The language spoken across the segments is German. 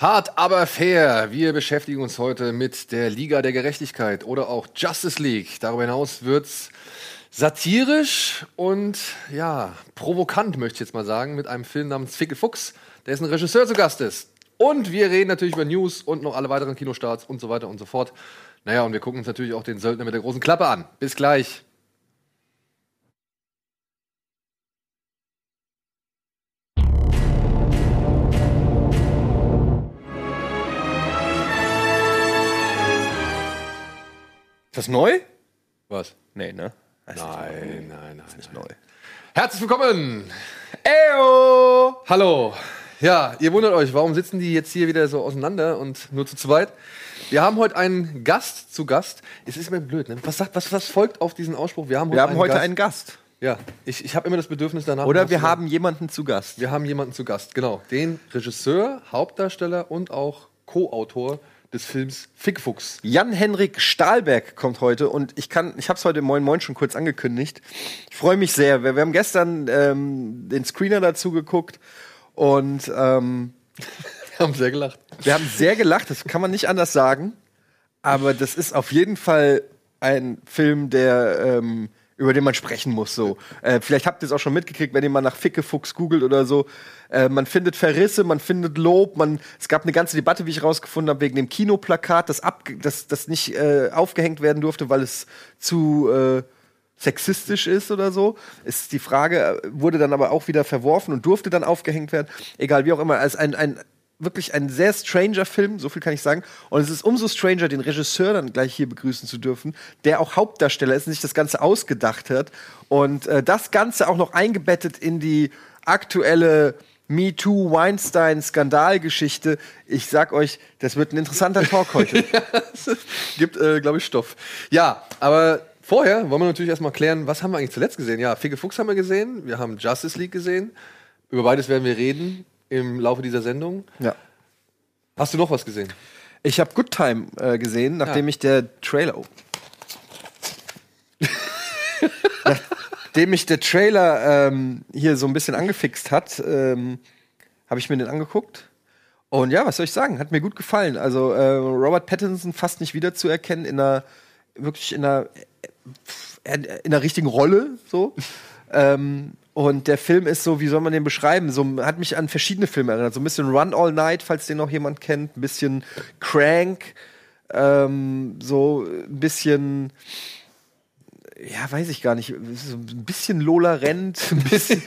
Hart, aber fair. Wir beschäftigen uns heute mit der Liga der Gerechtigkeit oder auch Justice League. Darüber hinaus wird's satirisch und ja, provokant, möchte ich jetzt mal sagen, mit einem Film namens Ficke Fuchs, dessen Regisseur zu Gast ist. Und wir reden natürlich über News und noch alle weiteren Kinostarts und so weiter und so fort. Naja, und wir gucken uns natürlich auch den Söldner mit der großen Klappe an. Bis gleich. Das neu? Was? Nee, ne? Nein, nein, nein. Ist nicht neu. Herzlich willkommen! Eyo! Hallo. Ja, ihr wundert euch, warum sitzen die jetzt hier wieder so auseinander und nur zu zweit? Wir haben heute einen Gast zu Gast. Es ist mir blöd, ne? Was, sagt, was, was folgt auf diesen Ausspruch? Wir haben heute, Wir haben einen, heute Gast. einen Gast. Ja, ich, ich habe immer das Bedürfnis danach. Oder wir haben jemanden zu Gast. wir haben jemanden zu Gast, genau. Den Regisseur, Hauptdarsteller und auch Co-Autor des Films Fickfuchs. Jan-Henrik Stahlberg kommt heute und ich kann, ich habe es heute im Moin Moin schon kurz angekündigt. Ich freue mich sehr. Wir, wir haben gestern ähm, den Screener dazu geguckt und ähm, Wir haben sehr gelacht. wir haben sehr gelacht. Das kann man nicht anders sagen. Aber das ist auf jeden Fall ein Film, der ähm, über den man sprechen muss. So, äh, vielleicht habt ihr es auch schon mitgekriegt, wenn ihr mal nach Ficke Fuchs googelt oder so. Äh, man findet Verrisse, man findet Lob. Man, es gab eine ganze Debatte, wie ich rausgefunden habe, wegen dem Kinoplakat, das, ab, das, das nicht äh, aufgehängt werden durfte, weil es zu äh, sexistisch ist oder so. Ist die Frage, äh, wurde dann aber auch wieder verworfen und durfte dann aufgehängt werden. Egal, wie auch immer. Als ein, ein wirklich ein sehr stranger Film, so viel kann ich sagen. Und es ist umso stranger, den Regisseur dann gleich hier begrüßen zu dürfen, der auch Hauptdarsteller ist und sich das Ganze ausgedacht hat. Und äh, das Ganze auch noch eingebettet in die aktuelle MeToo Weinstein-Skandalgeschichte. Ich sag euch, das wird ein interessanter Talk heute. Gibt, äh, glaube ich, Stoff. Ja, aber vorher wollen wir natürlich erstmal klären, was haben wir eigentlich zuletzt gesehen? Ja, Ficke Fuchs haben wir gesehen, wir haben Justice League gesehen. Über beides werden wir reden im Laufe dieser Sendung. ja. Hast du noch was gesehen? Ich habe Good Time äh, gesehen, nachdem Ja. ich der Trailer. Oh. nachdem mich der Trailer ähm, hier so ein bisschen angefixt hat, ähm, habe ich mir den angeguckt. Und ja, was soll ich sagen? Hat mir gut gefallen. Also äh, Robert Pattinson fast nicht wiederzuerkennen in einer wirklich in einer äh, in einer richtigen Rolle so. ähm, und der Film ist so, wie soll man den beschreiben? So hat mich an verschiedene Filme erinnert. So ein bisschen Run All Night, falls den noch jemand kennt, ein bisschen Crank, ähm, so ein bisschen ja, weiß ich gar nicht, so ein bisschen Lola Rent, ein bisschen.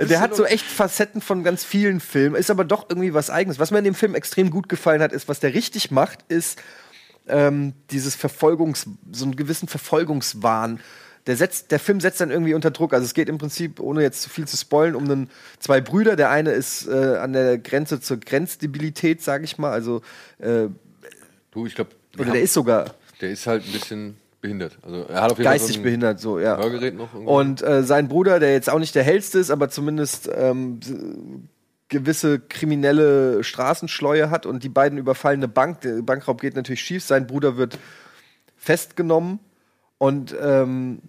der hat so echt Facetten von ganz vielen Filmen, ist aber doch irgendwie was Eigenes. Was mir in dem Film extrem gut gefallen hat, ist, was der richtig macht, ist ähm, dieses Verfolgungs, so einen gewissen Verfolgungswahn. Der, setzt, der Film setzt dann irgendwie unter Druck. Also es geht im Prinzip, ohne jetzt zu viel zu spoilen, um einen, zwei Brüder. Der eine ist äh, an der Grenze zur Grenzdebilität, sage ich mal. Also äh, Du, ich glaube, oder der ist sogar der ist halt ein bisschen behindert. Also er hat auf jeden geistig Fall so ein behindert, so ja. Hörgerät noch. irgendwie. Und äh, sein Bruder, der jetzt auch nicht der hellste ist, aber zumindest ähm, gewisse kriminelle Straßenschleue hat und die beiden überfallen eine Bank. Der Bankraub geht natürlich schief. Sein Bruder wird festgenommen und ähm,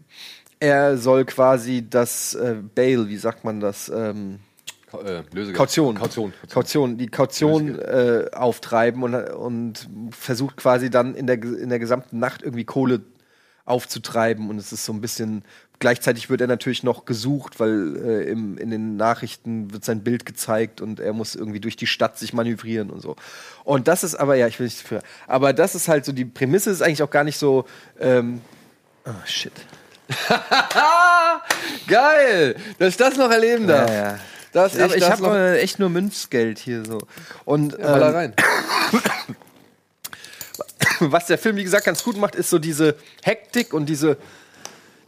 er soll quasi das äh, Bail, wie sagt man das? Ähm, Ka- äh, Lösegeld. Kaution. Kaution. Kaution, die Kaution äh, auftreiben und, und versucht quasi dann in der, in der gesamten Nacht irgendwie Kohle aufzutreiben. Und es ist so ein bisschen, gleichzeitig wird er natürlich noch gesucht, weil äh, im, in den Nachrichten wird sein Bild gezeigt und er muss irgendwie durch die Stadt sich manövrieren und so. Und das ist aber, ja, ich will nicht für, aber das ist halt so, die Prämisse ist eigentlich auch gar nicht so, ähm, oh shit. Geil, dass ich das noch erleben darf. Ja, ja. Dass ich, aber ich habe noch, echt nur Münzgeld hier so. Und ja, ähm, rein. was der Film, wie gesagt, ganz gut macht, ist so diese Hektik und diese,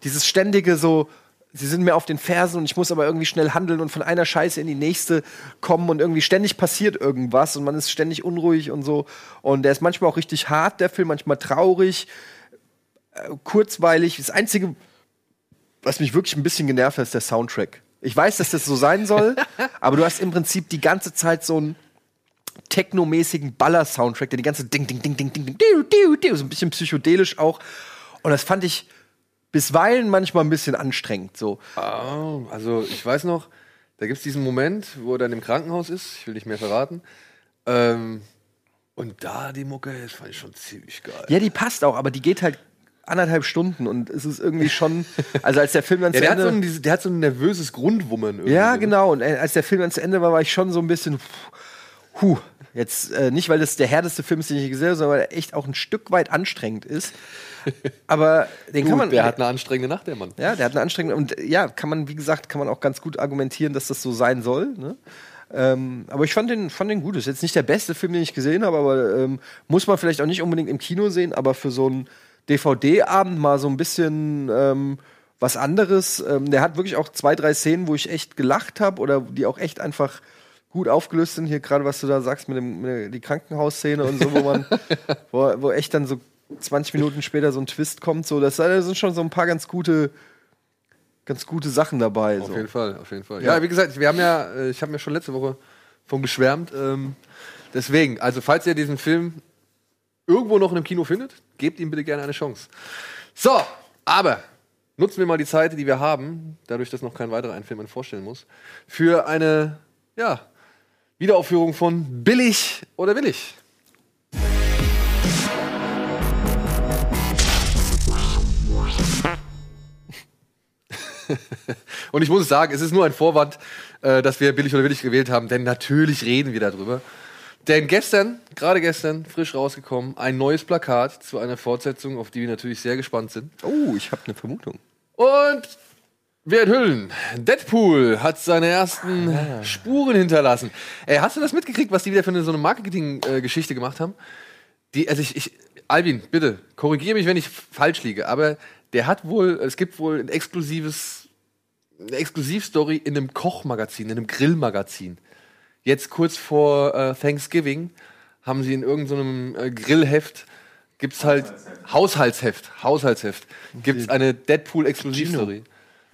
dieses ständige so, sie sind mir auf den Fersen und ich muss aber irgendwie schnell handeln und von einer Scheiße in die nächste kommen und irgendwie ständig passiert irgendwas und man ist ständig unruhig und so. Und der ist manchmal auch richtig hart, der Film, manchmal traurig, äh, kurzweilig. Das Einzige, was mich wirklich ein bisschen genervt hat, ist der Soundtrack. Ich weiß, dass das so sein soll, aber du hast im Prinzip die ganze Zeit so ein technomäßigen Baller-Soundtrack, der die ganze Ding, Ding, Ding, Ding, Ding, Ding, diu, diu, diu, so ein bisschen psychedelisch auch. Und das fand ich bisweilen manchmal ein bisschen anstrengend. So. Ah, also ich weiß noch, da gibt es diesen Moment, wo er dann im Krankenhaus ist, ich will nicht mehr verraten. Ähm, und da die Mucke, das fand ich schon ziemlich geil. Ja, die passt auch, aber die geht halt anderthalb Stunden und es ist irgendwie schon, also als der Film dann Ja, zu der, hat so Ende, ein, der hat so ein nervöses Grundwummern. irgendwie, ja ne? genau, und äh, als der Film dann zu Ende war, war ich schon so ein bisschen, huh, jetzt äh, nicht, weil das der härteste Film ist, den ich gesehen habe, sondern weil er echt auch ein Stück weit anstrengend ist. Aber den kann Gut, man, der hat eine anstrengende Nacht, der Mann. Ja, der hat eine anstrengende und äh, ja, kann man, wie gesagt, kann man auch ganz gut argumentieren, dass das so sein soll. Ne? Ähm, aber ich fand den, fand den gut. Ist jetzt nicht der beste Film, den ich gesehen habe, aber ähm, muss man vielleicht auch nicht unbedingt im Kino sehen, aber für so einen DVD-Abend mal so ein bisschen ähm, was anderes. Ähm, der hat wirklich auch zwei, drei Szenen, wo ich echt gelacht habe oder die auch echt einfach gut aufgelöst sind. Hier gerade, was du da sagst mit, dem, mit die Krankenhausszene und so, wo man, wo, wo echt dann so 20 Minuten später so ein Twist kommt. So, das da sind schon so ein paar ganz gute, ganz gute Sachen dabei. Auf So. jeden Fall, auf jeden Fall. Ja, wie gesagt, wir haben ja, äh, ich habe mir schon letzte Woche von geschwärmt. Ähm, deswegen, also falls ihr diesen Film irgendwo noch in einem Kino findet, gebt ihm bitte gerne eine Chance. So, aber nutzen wir mal die Zeit, die wir haben, dadurch, dass noch kein weiterer einen Film vorstellen muss, für eine, ja, Wiederaufführung von Billig oder Willig. Und ich muss sagen, es ist nur ein Vorwand, äh, dass wir billig oder willig gewählt haben, denn natürlich reden wir darüber. Denn gestern, gerade gestern, frisch rausgekommen, ein neues Plakat zu einer Fortsetzung, auf die wir natürlich sehr gespannt sind. Oh, ich habe eine Vermutung. Und wir enthüllen, Deadpool hat seine ersten Spuren hinterlassen. Ey, hast du das mitgekriegt, was die wieder für eine, so eine Marketing-Geschichte gemacht haben? Die, also ich, ich, Albin, bitte, korrigiere mich, wenn ich falsch liege, aber der hat wohl, es gibt wohl ein exklusives, eine Exklusivstory in einem Kochmagazin, in einem Grillmagazin. Jetzt kurz vor äh, Thanksgiving haben sie in irgendeinem äh, Grillheft gibt's halt Haushaltsheft, Haushaltsheft, gibt's eine Deadpool Exklusivstory.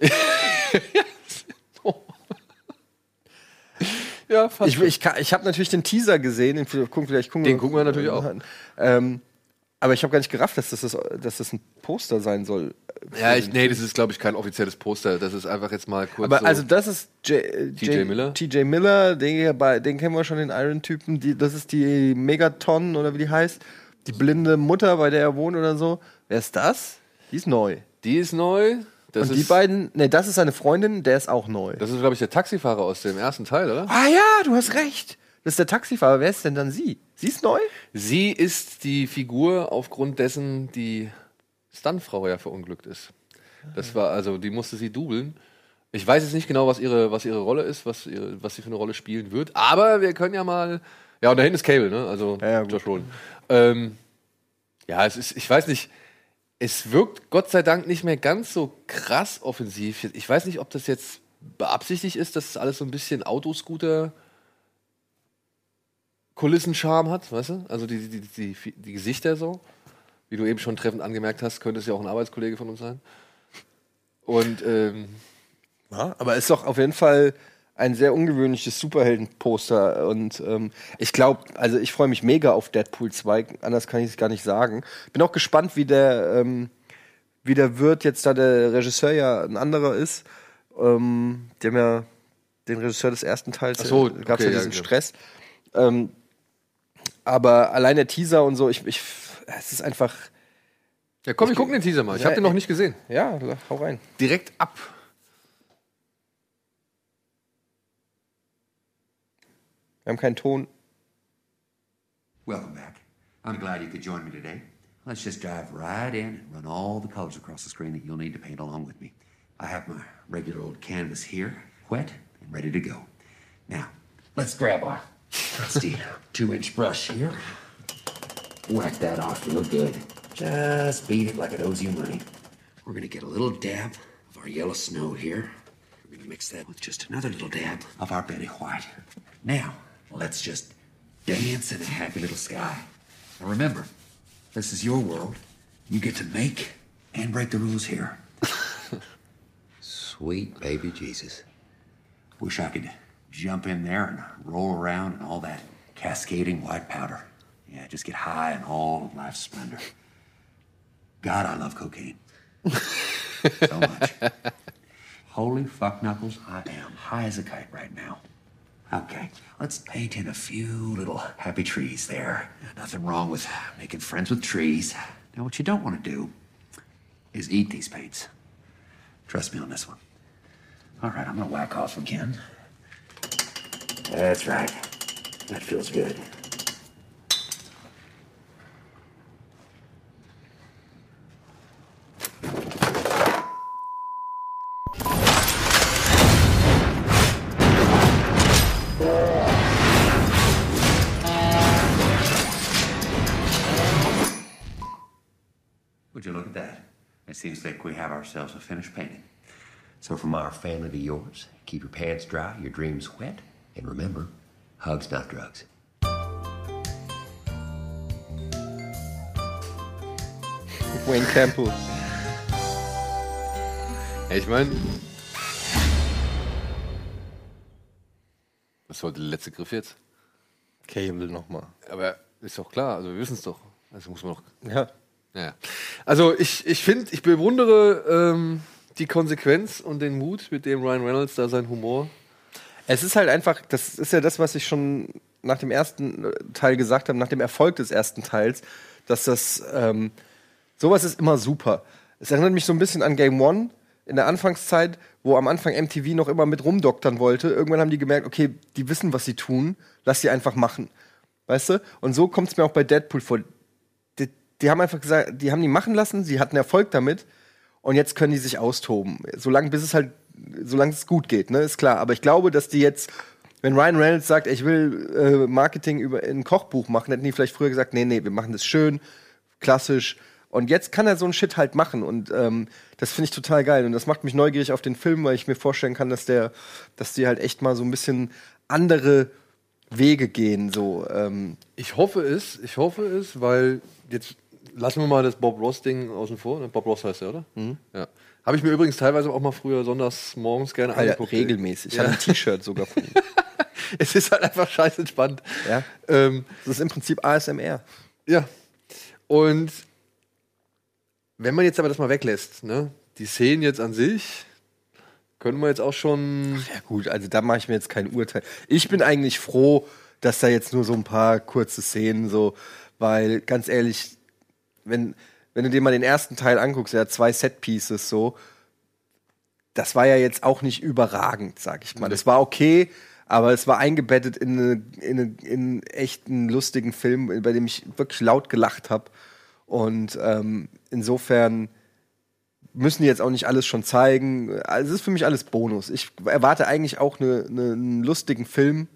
ja, fast. Ich, ich, ich habe natürlich den Teaser gesehen, den, gucken, vielleicht gucken Den gucken wir natürlich auch. Ähm, aber ich habe gar nicht gerafft, dass das, das, dass das ein Poster sein soll. ja, ich, nee, das ist glaube ich kein offizielles Poster. Das ist einfach jetzt mal kurz. Aber so. also das ist äh, TJ J- Miller? TJ Miller, den, den kennen wir schon, den Iron-Typen. Das ist die Megaton oder wie die heißt. Die blinde Mutter, bei der er wohnt oder so. Wer ist das? Die ist neu. die ist neu. Das Und die ist, beiden, ne, das ist seine Freundin, der ist auch neu. Das ist glaube ich der Taxifahrer aus dem ersten Teil, oder? ah ja, du hast recht. Das ist der Taxifahrer. Wer ist denn dann sie? Sie ist neu? Sie ist die Figur, aufgrund dessen die Stuntfrau ja verunglückt ist. Das war also, die musste sie dubeln. Ich weiß jetzt nicht genau, was ihre, was ihre Rolle ist, was, ihre, was sie für eine Rolle spielen wird, aber wir können ja mal. Ja, und da hinten ist Cable, ne? Also Ja, ja. Josh Brolin. Ähm, ja, es ist, ich weiß nicht, es wirkt Gott sei Dank nicht mehr ganz so krass offensiv. Ich weiß nicht, ob das jetzt beabsichtigt ist, dass es alles so ein bisschen Autoscooter Kulissencharme hat, weißt du? Also die, die, die, die, Gesichter so. Wie du eben schon treffend angemerkt hast, könnte es ja auch ein Arbeitskollege von uns sein. Und ähm, Ja, aber ist doch auf jeden Fall ein sehr ungewöhnliches Superhelden-Poster. Und ähm, ich glaube, also ich freue mich mega auf Deadpool 2, anders kann ich es gar nicht sagen. Bin auch gespannt, wie der, ähm, wie der wird, jetzt da der Regisseur ja ein anderer ist. Ähm, die haben ja den Regisseur des ersten Teils, so, gab es okay, ja ja, diesen genau. Stress. Ähm, aber allein der Teaser und so, ich, ich es ist einfach, ja, komm, wir gucken den Teaser mal. Ich habe Ja, den noch nicht gesehen. ja, hau rein. Direkt ab. Wir haben keinen Ton. Welcome back. I'm glad you could join me today. Let's just dive right in and run all the colors across the screen that you'll need to paint along with me. I have my regular old canvas here, wet and ready to go. Now, let's grab our trusty two inch brush here. Whack that off real good. Just beat it like it owes you money. We're gonna get a little dab of our yellow snow here. We're gonna mix that with just another little dab of our Betty White. Now, let's just dance in a happy little sky. Now remember, this is your world. You get to make and break the rules here. Sweet baby Jesus. Wish I could jump in there and roll around in all that cascading white powder. Yeah, just get high in all of life's splendor. God, I love cocaine. so much. Holy fuck knuckles, I am high as a kite right now. Okay, let's paint in a few little happy trees there. Nothing wrong with making friends with trees. Now, what you don't want to do is eat these paints. Trust me on this one. All right, I'm gonna whack off again. That's right. That feels good. Would you look at that? It seems like we have ourselves a finished painting. So, from our family to yours, keep your pants dry, your dreams wet, and remember, hugs, not drugs. Wayne Campbell. Ich meine. Das war der letzte Griff jetzt. Cable nochmal. Aber ist doch klar, also wir wissen es doch. Also muss man noch. Ja. Ja. Also ich, ich finde, ich bewundere ähm, die Konsequenz und den Mut, mit dem Ryan Reynolds da sein Humor. Es ist halt einfach, das ist ja das, was ich schon nach dem ersten äh, Teil gesagt habe, nach dem Erfolg des ersten Teils, dass das, ähm, sowas ist immer super. Es erinnert mich so ein bisschen an Game One in der Anfangszeit, wo am Anfang MTV noch immer mit rumdoktern wollte. Irgendwann haben die gemerkt, okay, die wissen, was sie tun, lass sie einfach machen. Weißt du? Und so kommt es mir auch bei Deadpool vor. Die, die haben einfach gesagt, die haben die machen lassen, sie hatten Erfolg damit und jetzt können die sich austoben. Solange bis es halt, solange es gut geht, ne, ist klar. Aber ich glaube, dass die jetzt, wenn Ryan Reynolds sagt, ich will äh, Marketing über ein Kochbuch machen, hätten die vielleicht früher gesagt, nee, nee, wir machen das schön, klassisch. Und jetzt kann er so ein Shit halt machen und ähm, das finde ich total geil und das macht mich neugierig auf den Film, weil ich mir vorstellen kann, dass der, dass die halt echt mal so ein bisschen andere Wege gehen, so. Ähm, Ich hoffe es, ich hoffe es, weil jetzt lassen wir mal das Bob Ross-Ding außen vor. ne? Bob Ross heißt er, oder? Ja. Habe ich mir übrigens teilweise auch mal früher sonntags morgens gerne Alter, angeguckt. regelmäßig. Ich Ja. habe ein T-Shirt sogar von ihm. es ist halt einfach scheiße entspannt. Ja. Ähm, Das ist im Prinzip ASMR. Ja. Und wenn man jetzt aber das mal weglässt, ne? Die Szenen jetzt an sich, können wir jetzt auch schon. Ja gut, also da mache ich mir jetzt kein Urteil. Ich bin eigentlich froh, dass da jetzt nur so ein paar kurze Szenen so, weil ganz ehrlich, wenn, wenn du dir mal den ersten Teil anguckst, er hat zwei Set-Pieces so, das war ja jetzt auch nicht überragend, sag ich mal. Das war okay, aber es war eingebettet in, eine, in, eine, in einen echten lustigen Film, bei dem ich wirklich laut gelacht habe. Und ähm, insofern müssen die jetzt auch nicht alles schon zeigen. Also es ist für mich alles Bonus. Ich erwarte eigentlich auch eine, eine, einen lustigen Film.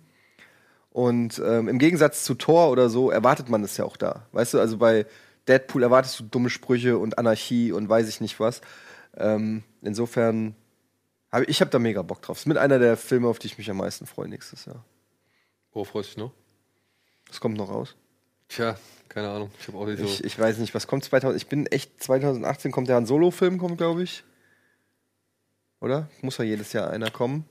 Und ähm, im Gegensatz zu Thor oder so erwartet man es ja auch da. Weißt du, also bei Deadpool erwartest du dumme Sprüche und Anarchie und weiß ich nicht was. Ähm, insofern habe ich hab da mega Bock drauf. Ist mit einer der Filme, auf die ich mich am meisten freue nächstes Jahr. Worauf freust du dich noch? Was kommt noch raus? Tja, keine Ahnung. Ich habe auch nicht so. Ich, ich weiß nicht, was kommt 2000. Ich bin echt 2018 kommt ja ein Solo-Film, kommt glaube ich. Oder? Muss ja jedes Jahr einer kommen.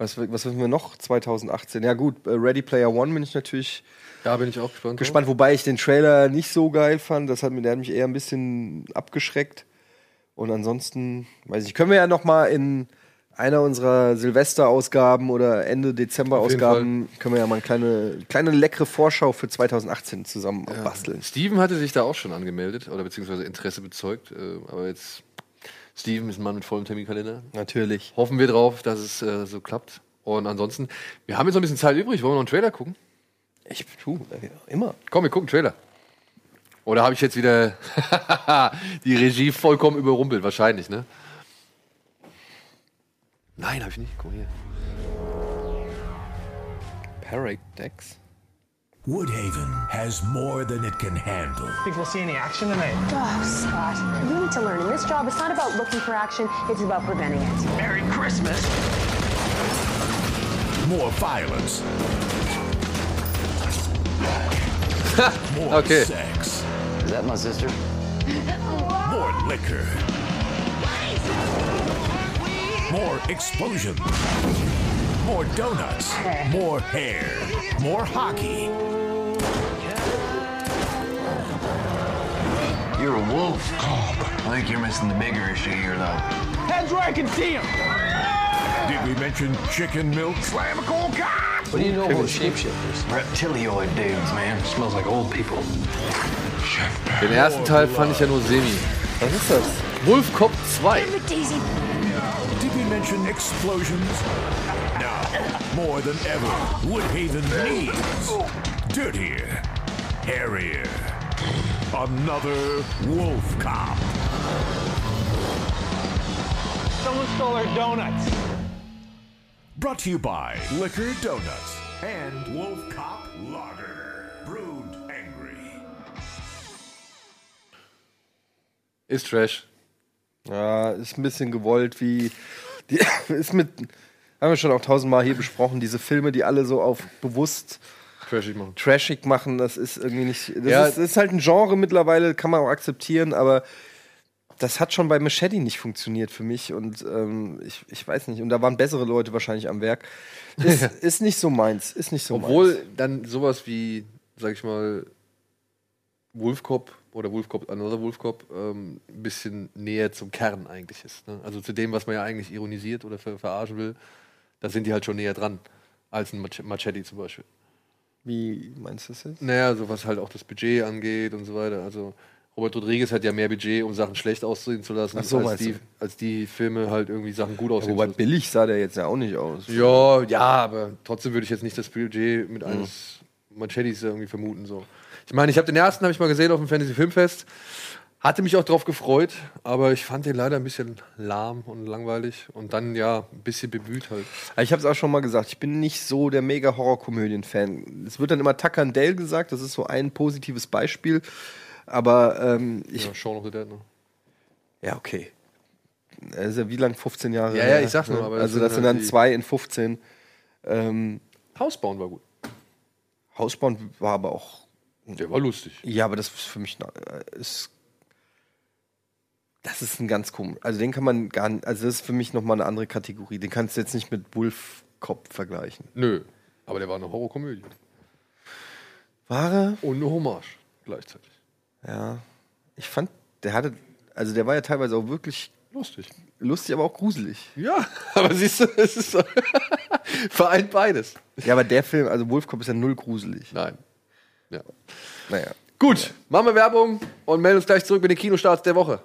Was, was wissen wir noch 2018? Ja gut, äh, Ready Player One bin ich natürlich ja, bin ich auch gespannt. gespannt, wobei ich den Trailer nicht so geil fand. Das hat der hat mich eher ein bisschen abgeschreckt. Und ansonsten, weiß ich, können wir ja noch mal in einer unserer Silvesterausgaben oder Ende Dezember-Ausgaben können wir ja mal eine kleine, kleine leckere Vorschau für 2018 zusammen basteln. Steven hatte sich da auch schon angemeldet oder beziehungsweise Interesse bezeugt. Äh, aber jetzt, Steven ist ein Mann mit vollem Terminkalender. Natürlich. Hoffen wir drauf, dass es äh, so klappt. Und ansonsten, wir haben jetzt noch ein bisschen Zeit übrig. Wollen wir noch einen Trailer gucken? Ich tu, äh, immer. Komm, wir gucken Trailer. Oder habe ich jetzt wieder die Regie vollkommen überrumpelt? Wahrscheinlich, ne? Nein, habe ich nicht. Guck mal hier. Paradex. Woodhaven has more than it can handle. Think we'll see any action tonight? Oh, Scott, you need to learn. In this job, it's not about looking for action, it's about preventing it. Merry Christmas. More violence. more Okay. sex. Is that my sister? More liquor. More explosions. More donuts. More hair. More hockey. You're a wolf. Cop. I think you're missing the bigger issue here, though. Heads where I can see him. Did we mention chicken milk? Slam a cold cock! What do you know about shapeshifters? Reptilioid dudes, man. Smells like old people. Den ersten Teil fand ich ja nur semi. Was ist das? Wolf Cop 2. Did we mention explosions? Now, more than ever, Woodhaven needs dirtier, hairier, another wolf cop. Someone stole our donuts. Brought to you by Liquor Donuts and Wolf Cop Lager. Brewed angry. Ist Trash. Ja, ist ein bisschen gewollt, wie. Die, ist mit. Haben wir schon auch tausendmal hier besprochen, diese Filme, die alle so auf bewusst Trashig machen. trashig machen, das ist irgendwie nicht. Das, Ja. ist, ist halt ein Genre mittlerweile, kann man auch akzeptieren, aber das hat schon bei Machete nicht funktioniert für mich und ähm, ich, ich weiß nicht. Und da waren bessere Leute wahrscheinlich am Werk. Ist, ist nicht so meins. Ist nicht so Obwohl meins. dann sowas wie, sag ich mal, Wolf Cop oder Wolf Cop, Another Wolf Cop, ähm, ein bisschen näher zum Kern eigentlich ist. Ne? Also zu dem, was man ja eigentlich ironisiert oder ver verarschen will, da sind die halt schon näher dran als ein Mach Machete zum Beispiel. Wie meinst du das jetzt? Naja, so was halt auch das Budget angeht und so weiter. Also Robert Rodriguez hat ja mehr Budget, um Sachen schlecht aussehen zu lassen, so, als, die, als die Filme halt irgendwie Sachen gut aussehen Wobei zu lassen. billig sah der jetzt ja auch nicht aus. Ja, ja, aber trotzdem würde ich jetzt nicht das Budget Mhm. mit eines Machetes irgendwie vermuten. So. Ich meine, ich habe den ersten habe ich mal gesehen auf dem Fantasy Filmfest, hatte mich auch drauf gefreut, aber ich fand den leider ein bisschen lahm und langweilig und dann ja ein bisschen bemüht halt. Ich habe es auch schon mal gesagt, ich bin nicht so der mega Horrorkomödien-Fan. Es wird dann immer Tucker and Dale gesagt, das ist so ein positives Beispiel. Aber ähm, ich. Ja, Shaun of the Dead. Ne? Ja, okay. Das ist ja wie lang? 15 Jahre? Ja, ja, ich sag's nur, ne? aber das Also, das sind halt dann zwei in 15. Ähm, Hausbauen war gut. Hausbauen war aber auch. Der war lustig. Ja, aber das ist für mich. äh, Ist, das ist ein ganz komisch. Also, den kann man gar nicht. Also, das ist für mich nochmal eine andere Kategorie. Den kannst du jetzt nicht mit Wolf Cop vergleichen. Nö, aber der war eine Horrorkomödie War er? und eine Hommage gleichzeitig. Ja. Ich fand, der hatte. Also, der war ja teilweise auch wirklich Lustig. lustig, aber auch gruselig. Ja, aber siehst du, es ist so vereint beides. Ja, aber der Film, also Wolf Cop ist ja null gruselig. Nein. Ja. Naja. Gut, machen wir Werbung und melden uns gleich zurück mit den Kinostarts der Woche.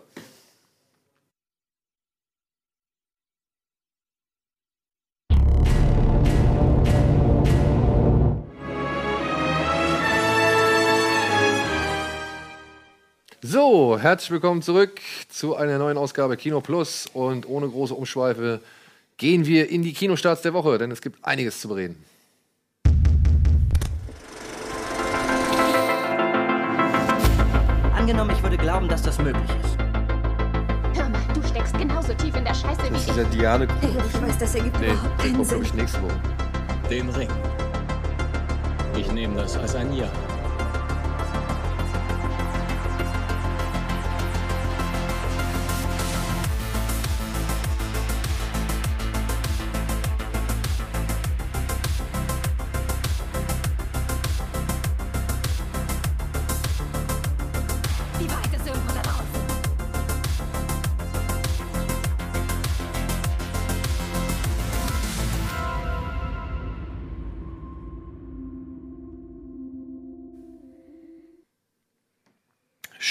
So, herzlich willkommen zurück zu einer neuen Ausgabe Kino Plus und ohne große Umschweife gehen wir in die Kinostarts der Woche, denn es gibt einiges zu bereden. Angenommen, ich würde glauben, dass das möglich ist. Hör mal, du steckst genauso tief in der Scheiße wie Das ich. ist ja Diane. Ich weiß, das ergibt Nee, überhaupt keinen Sinn. ich, nächste Woche. Den Ring. Ich nehme das als ein Ja.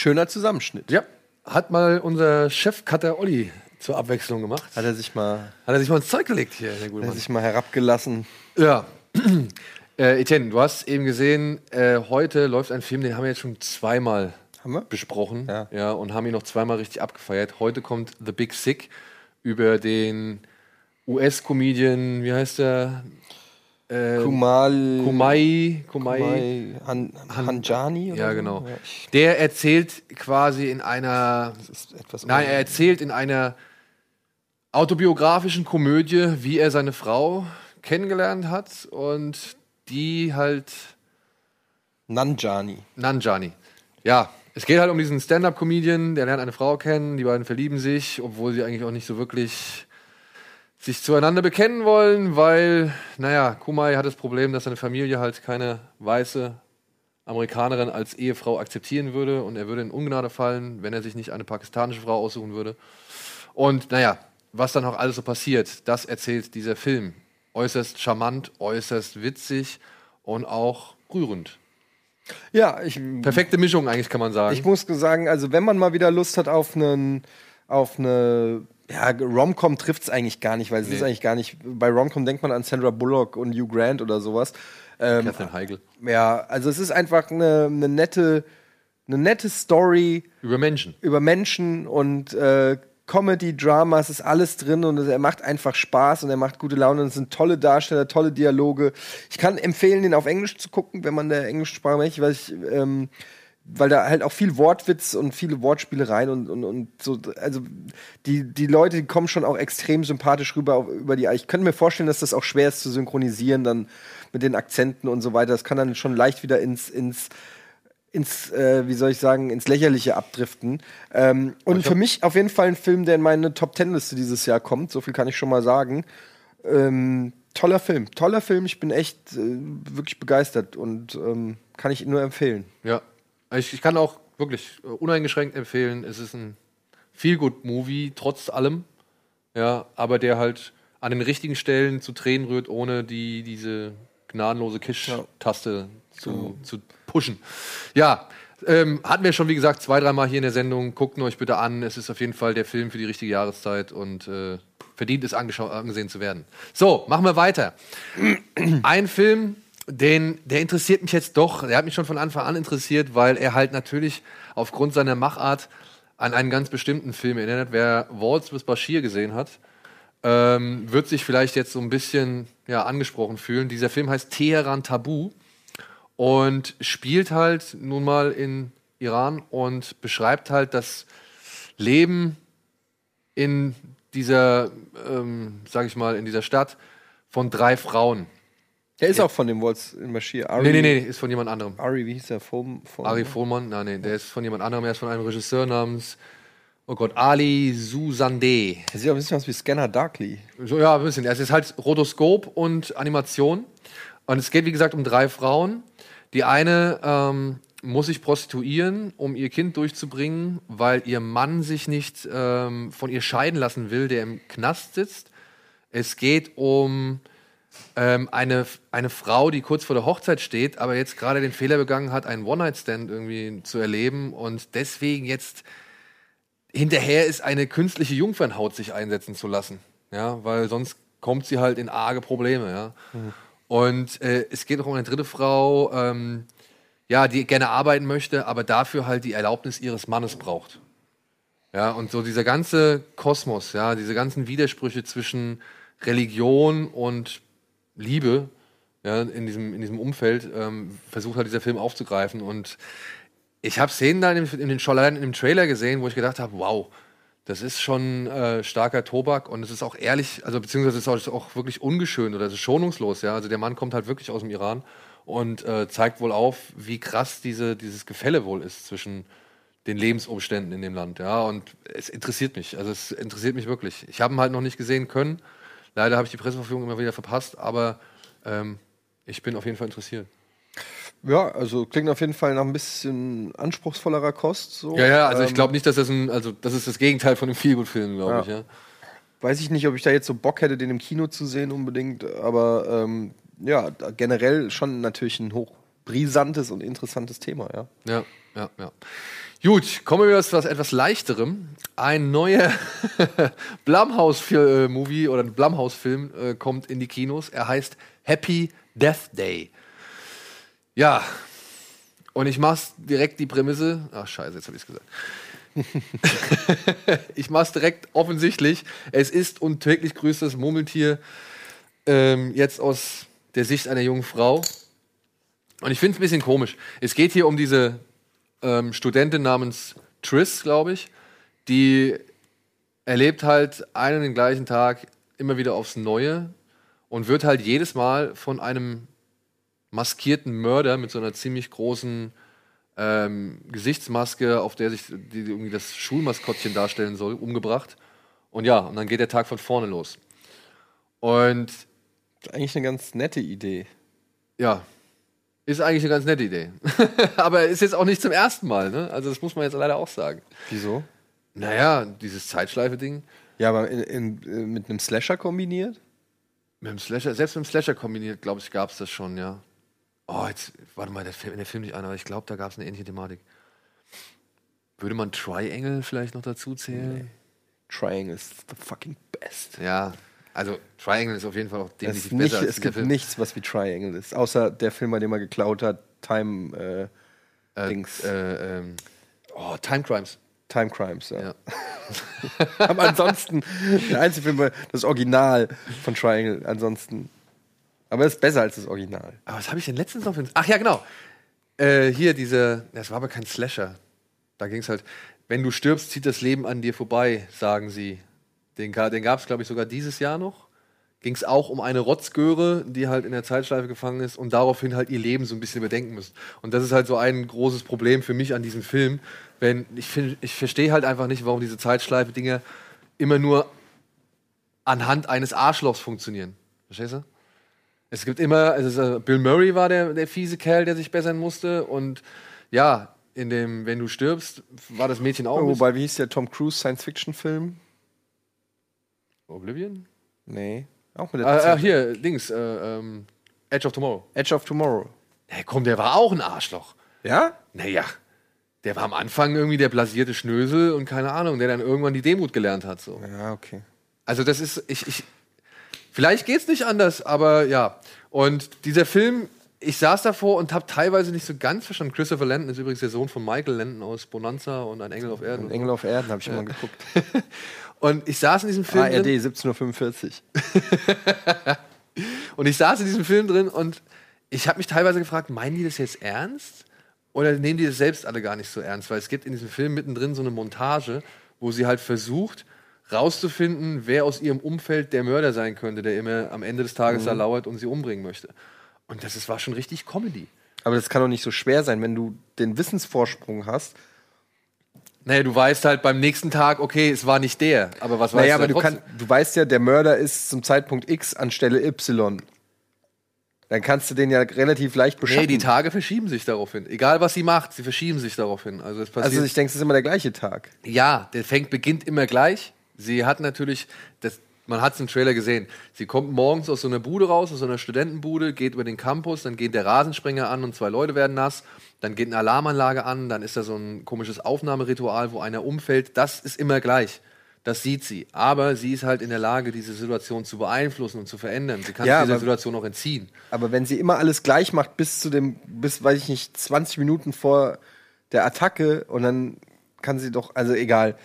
Schöner Zusammenschnitt. Ja, hat mal unser Chefcutter Olli zur Abwechslung gemacht. Hat er sich mal, Hat er sich mal ins Zeug gelegt hier, der gute hat er sich mal herabgelassen. Ja. äh, Etienne, du hast eben gesehen, äh, heute läuft ein Film, den haben wir jetzt schon zweimal Haben wir? besprochen. Ja. und haben ihn noch zweimal richtig abgefeiert. Heute kommt The Big Sick über den US-Comedian, wie heißt der? Äh, Kumal. Kumai. Kumai. Kumai Han, Hanjani? Oder Ja, so? genau. Ja, Der erzählt quasi in einer das ist etwas Nein, er erzählt in einer autobiografischen Komödie, wie er seine Frau kennengelernt hat und die halt Nanjani. Nanjani. Ja, es geht halt um diesen Stand-up-Comedian, der lernt eine Frau kennen, die beiden verlieben sich, obwohl sie eigentlich auch nicht so wirklich sich zueinander bekennen wollen, weil, naja, Kumai hat das Problem, dass seine Familie halt keine weiße Amerikanerin als Ehefrau akzeptieren würde und er würde in Ungnade fallen, wenn er sich nicht eine pakistanische Frau aussuchen würde. Und naja, was dann auch alles so passiert, das erzählt dieser Film. Äußerst charmant, äußerst witzig und auch rührend. Ja, ich, Perfekte Mischung eigentlich, kann man sagen. ich muss sagen, also wenn man mal wieder Lust hat auf einen, auf eine, ja, Romcom trifft es eigentlich gar nicht, weil es Nee. ist eigentlich gar nicht, bei Romcom denkt man an Sandra Bullock und Hugh Grant oder sowas. Ähm, Catherine Heigl. ja, also es ist einfach eine, eine nette, eine nette Story Über Menschen. über Menschen und äh, Comedy, Drama, es ist alles drin und er macht einfach Spaß und er macht gute Laune und es sind tolle Darsteller, tolle Dialoge. Ich kann empfehlen, den auf Englisch zu gucken, wenn man der Englischsprache möchte, weil ich, ähm, weil da halt auch viel Wortwitz und viele Wortspielereien und, und, und so, also die, die Leute die kommen schon auch extrem sympathisch rüber auf, über die. Ich könnte mir vorstellen, dass das auch schwer ist zu synchronisieren, dann mit den Akzenten und so weiter. Das kann dann schon leicht wieder ins, ins ins, äh, wie soll ich sagen, ins Lächerliche abdriften. Ähm, und für mich auf jeden Fall ein Film, der in meine Top Ten Liste dieses Jahr kommt. So viel kann ich schon mal sagen. Ähm, toller Film, toller Film. Ich bin echt äh, wirklich begeistert und ähm, kann ich nur empfehlen. Ja. Ich, ich kann auch wirklich äh, uneingeschränkt empfehlen, es ist ein Feel-Good-Movie, trotz allem. Ja, aber der halt an den richtigen Stellen zu Tränen rührt, ohne die, diese gnadenlose Kisch-Taste zu, zu pushen. Ja, ähm, hatten wir schon, wie gesagt, zwei, dreimal hier in der Sendung. Guckt euch bitte an. Es ist auf jeden Fall der Film für die richtige Jahreszeit und äh, verdient es, angesehen zu werden. So, machen wir weiter. Ein Film, den, der interessiert mich jetzt doch. Der hat mich schon von Anfang an interessiert, weil er halt natürlich aufgrund seiner Machart an einen ganz bestimmten Film erinnert. Wer Waltz with Bashir gesehen hat, ähm, wird sich vielleicht jetzt so ein bisschen ja, angesprochen fühlen. Dieser Film heißt Teheran Tabu und spielt halt nun mal in Iran und beschreibt halt das Leben in dieser, ähm, sag ich mal, in dieser Stadt von drei Frauen. Der ist auch von dem Waltz in Bashir. Ari, Nee, nee, nee, ist von jemand anderem. Ari, wie hieß der? Fohm, Fohm, Ari Fohlmann, nein, nee, der ist von jemand anderem, er ist von einem Regisseur namens, oh Gott, Ali Susande. Der sieht auch ein bisschen aus wie Scanner Darkly. So, ja, ein bisschen. Es ist halt Rotoskop und Animation. Und es geht, wie gesagt, um drei Frauen. Die eine ähm, muss sich prostituieren, um ihr Kind durchzubringen, weil ihr Mann sich nicht ähm, von ihr scheiden lassen will, der im Knast sitzt. Es geht um ähm, eine, eine Frau, die kurz vor der Hochzeit steht, aber jetzt gerade den Fehler begangen hat, einen One-Night-Stand irgendwie zu erleben und deswegen jetzt hinterher ist, eine künstliche Jungfernhaut sich einsetzen zu lassen. Ja, weil sonst kommt sie halt in arge Probleme, ja. Und äh, es geht auch um eine dritte Frau, ähm, ja, die gerne arbeiten möchte, aber dafür halt die Erlaubnis ihres Mannes braucht. Ja, und so dieser ganze Kosmos, ja, diese ganzen Widersprüche zwischen Religion und Liebe, ja, in diesem, in diesem Umfeld, ähm, versucht halt dieser Film aufzugreifen. Und ich habe Szenen da in, den schon allein in dem Trailer gesehen, wo ich gedacht habe, wow, das ist schon äh, starker Tobak und es ist auch ehrlich, also beziehungsweise es ist auch, auch wirklich ungeschönt oder es ist schonungslos, ja. Also der Mann kommt halt wirklich aus dem Iran und äh, zeigt wohl auf, wie krass diese, dieses Gefälle wohl ist zwischen den Lebensumständen in dem Land, ja. Und es interessiert mich, also es interessiert mich wirklich. Ich habe ihn halt noch nicht gesehen können. Leider habe ich die Presseverfügung immer wieder verpasst, aber ähm, ich bin auf jeden Fall interessiert. Ja, also klingt auf jeden Fall nach ein bisschen anspruchsvollerer Kost. So. Ja, ja, also ich Ähm, glaube nicht, dass das ein, also das ist das Gegenteil von einem Feelgood-Film, glaube Ja. ich, ja. Weiß ich nicht, ob ich da jetzt so Bock hätte, den im Kino zu sehen unbedingt, aber ähm, ja, generell schon natürlich ein hochbrisantes und interessantes Thema, ja. Ja, ja, ja. Gut, kommen wir zu was etwas leichterem. Ein neuer Blumhouse-Movie oder ein Blumhouse-Film äh, kommt in die Kinos. Er heißt Happy Death Day. Ja, und ich mach's direkt die Prämisse. Ach, scheiße, jetzt habe ich's gesagt. ich mach's direkt offensichtlich. Es ist und täglich grüßt das Murmeltier ähm, jetzt aus der Sicht einer jungen Frau. Und ich finde es ein bisschen komisch. Es geht hier um diese ähm, Studentin namens Triss, glaube ich, die erlebt halt einen und den gleichen Tag immer wieder aufs Neue und wird halt jedes Mal von einem maskierten Mörder mit so einer ziemlich großen ähm, Gesichtsmaske, auf der sich die, irgendwie das Schulmaskottchen darstellen soll, umgebracht. Und ja, und dann geht der Tag von vorne los. Und eigentlich eine ganz nette Idee. ja, ist eigentlich eine ganz nette Idee. Aber ist jetzt auch nicht zum ersten Mal, ne? Also das muss man jetzt leider auch sagen. Wieso? Naja, dieses Zeitschleife-Ding. Ja, aber in, in, äh, mit einem Slasher kombiniert? Mit dem Slasher, selbst mit dem Slasher kombiniert, glaube ich, gab es das schon, ja. Oh, jetzt, warte mal, der Film, der Film nicht ein, aber ich glaube, da gab es eine ähnliche Thematik. Würde man Triangle vielleicht noch dazu zählen? Triangle ist the fucking best. Ja, also Triangle ist auf jeden Fall auch Es, definitiv nicht, besser es gibt Film. nichts, was wie Triangle ist. Außer der Film, bei dem er geklaut hat, Time äh, Dings. Äh, ähm, oh, Time Crimes. Time Crimes, ja. Ja. Aber ansonsten, der einzige Film, das Original von Triangle, ansonsten. Aber es ist besser als das Original. Aber was habe ich denn letztens noch für. Ach ja, genau. Äh, hier diese. Das war aber kein Slasher. Da ging es halt. Wenn du stirbst, zieht das Leben an dir vorbei, sagen sie. Den, den gab es, glaube ich, sogar dieses Jahr noch. Ging es auch um eine Rotzgöre, die halt in der Zeitschleife gefangen ist und daraufhin halt ihr Leben so ein bisschen überdenken müssen. Und das ist halt so ein großes Problem für mich an diesem Film. Wenn ich ich verstehe halt einfach nicht, warum diese Zeitschleife-Dinger immer nur anhand eines Arschlochs funktionieren. Verstehst du? Es gibt immer, also Bill Murray war der, der fiese Kerl, der sich bessern musste. Und ja, in dem, wenn du stirbst, war das Mädchen auch. Wobei, wie hieß der Tom Cruise Science-Fiction-Film? Oblivion? Nee. Auch mit der Ah, ah, hier, Dings, äh, ähm, Edge of Tomorrow. Edge of Tomorrow. Hey, komm, der war auch ein Arschloch. Ja? Naja, der war am Anfang irgendwie der blasierte Schnösel und keine Ahnung, der dann irgendwann die Demut gelernt hat. So. Ja, okay. Also das ist, ich, ich, vielleicht geht's nicht anders, aber ja. Und dieser Film, ich saß davor und habe teilweise nicht so ganz verstanden. Christopher Landon ist übrigens der Sohn von Michael Landon aus Bonanza und ein Engel auf Erden. Und Engel auf Erden habe ich immer geguckt. Und ich saß in diesem Film ARD drin, 17.45 und ich saß in diesem Film drin und ich habe mich teilweise gefragt, meinen die das jetzt ernst? Oder nehmen die das selbst alle gar nicht so ernst? Weil es gibt in diesem Film mittendrin so eine Montage, wo sie halt versucht, rauszufinden, wer aus ihrem Umfeld der Mörder sein könnte, der immer am Ende des Tages da lauert und sie umbringen möchte. Und das ist, war schon richtig Comedy. Aber das kann doch nicht so schwer sein, wenn du den Wissensvorsprung hast. Naja, du weißt halt beim nächsten Tag, okay, es war nicht der, aber was weißt Naja, aber du du, trotzdem? kann, du weißt ja, der Mörder ist zum Zeitpunkt X anstelle Y. Dann kannst du den ja relativ leicht beschatten. Nee, die Tage verschieben sich darauf hin. Egal, was sie macht, sie verschieben sich darauf hin. Also, es passiert also ich denke, es ist immer der gleiche Tag. Ja, der fängt, beginnt immer gleich. Sie hat natürlich, das, man hat es im Trailer gesehen, sie kommt morgens aus so einer Bude raus, aus so einer Studentenbude, geht über den Campus, dann geht der Rasensprenger an und zwei Leute werden nass, dann geht eine Alarmanlage an, dann ist da so ein komisches Aufnahmeritual, wo einer umfällt. Das ist immer gleich. Das sieht sie. Aber sie ist halt in der Lage, diese Situation zu beeinflussen und zu verändern. Sie kann Ja, sich dieser Situation auch entziehen. Aber wenn sie immer alles gleich macht, bis zu dem, bis, weiß ich nicht, 20 Minuten vor der Attacke und dann kann sie doch, also egal.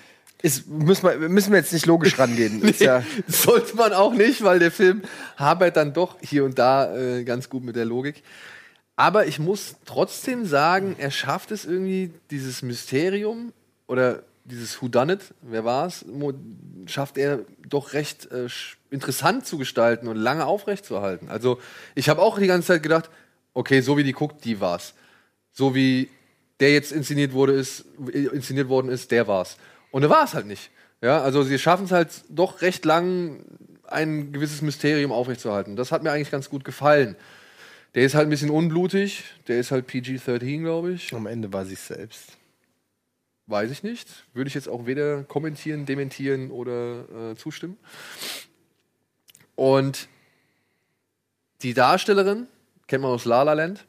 Ist, müssen, wir, müssen wir jetzt nicht logisch rangehen. Ist ja, Sollte man auch nicht, weil der Film habert dann doch hier und da äh, ganz gut mit der Logik. Aber ich muss trotzdem sagen, er schafft es irgendwie, dieses Mysterium oder dieses Whodunit, wer war es, schafft er doch recht äh, interessant zu gestalten und lange aufrechtzuerhalten. Also ich habe auch die ganze Zeit gedacht, okay, so wie die guckt, die war's. So wie der jetzt inszeniert wurde, ist, äh, inszeniert worden ist, der war's. Und er war es halt nicht. Ja, also sie schaffen es halt doch recht lang, ein gewisses Mysterium aufrechtzuerhalten. Das hat mir eigentlich ganz gut gefallen. Der ist halt ein bisschen unblutig, der ist halt PG-13, glaube ich. am Ende war sie es selbst. Weiß ich nicht. Würde ich jetzt auch weder kommentieren, dementieren oder äh, zustimmen. Und die Darstellerin, kennt man aus La La Land,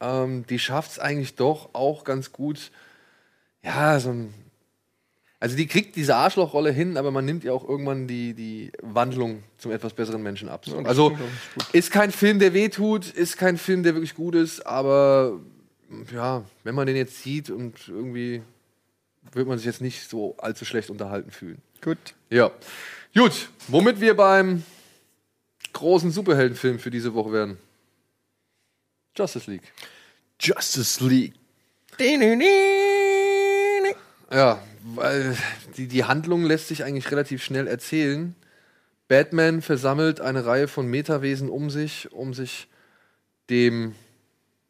ähm, die schafft es eigentlich doch auch ganz gut, ja, so ein. Also die kriegt diese Arschlochrolle hin, aber man nimmt ihr auch irgendwann die, die Wandlung zum etwas besseren Menschen ab. So. das also ist kein Film, der wehtut, ist kein Film, der wirklich gut ist, aber ja, wenn man den jetzt sieht und irgendwie wird man sich jetzt nicht so allzu schlecht unterhalten fühlen. Gut. Ja. Gut, womit wir beim großen Superheldenfilm für diese Woche werden. Justice League. Justice League. Ja, weil die, die Handlung lässt sich eigentlich relativ schnell erzählen. Batman versammelt eine Reihe von Metawesen um sich, um sich dem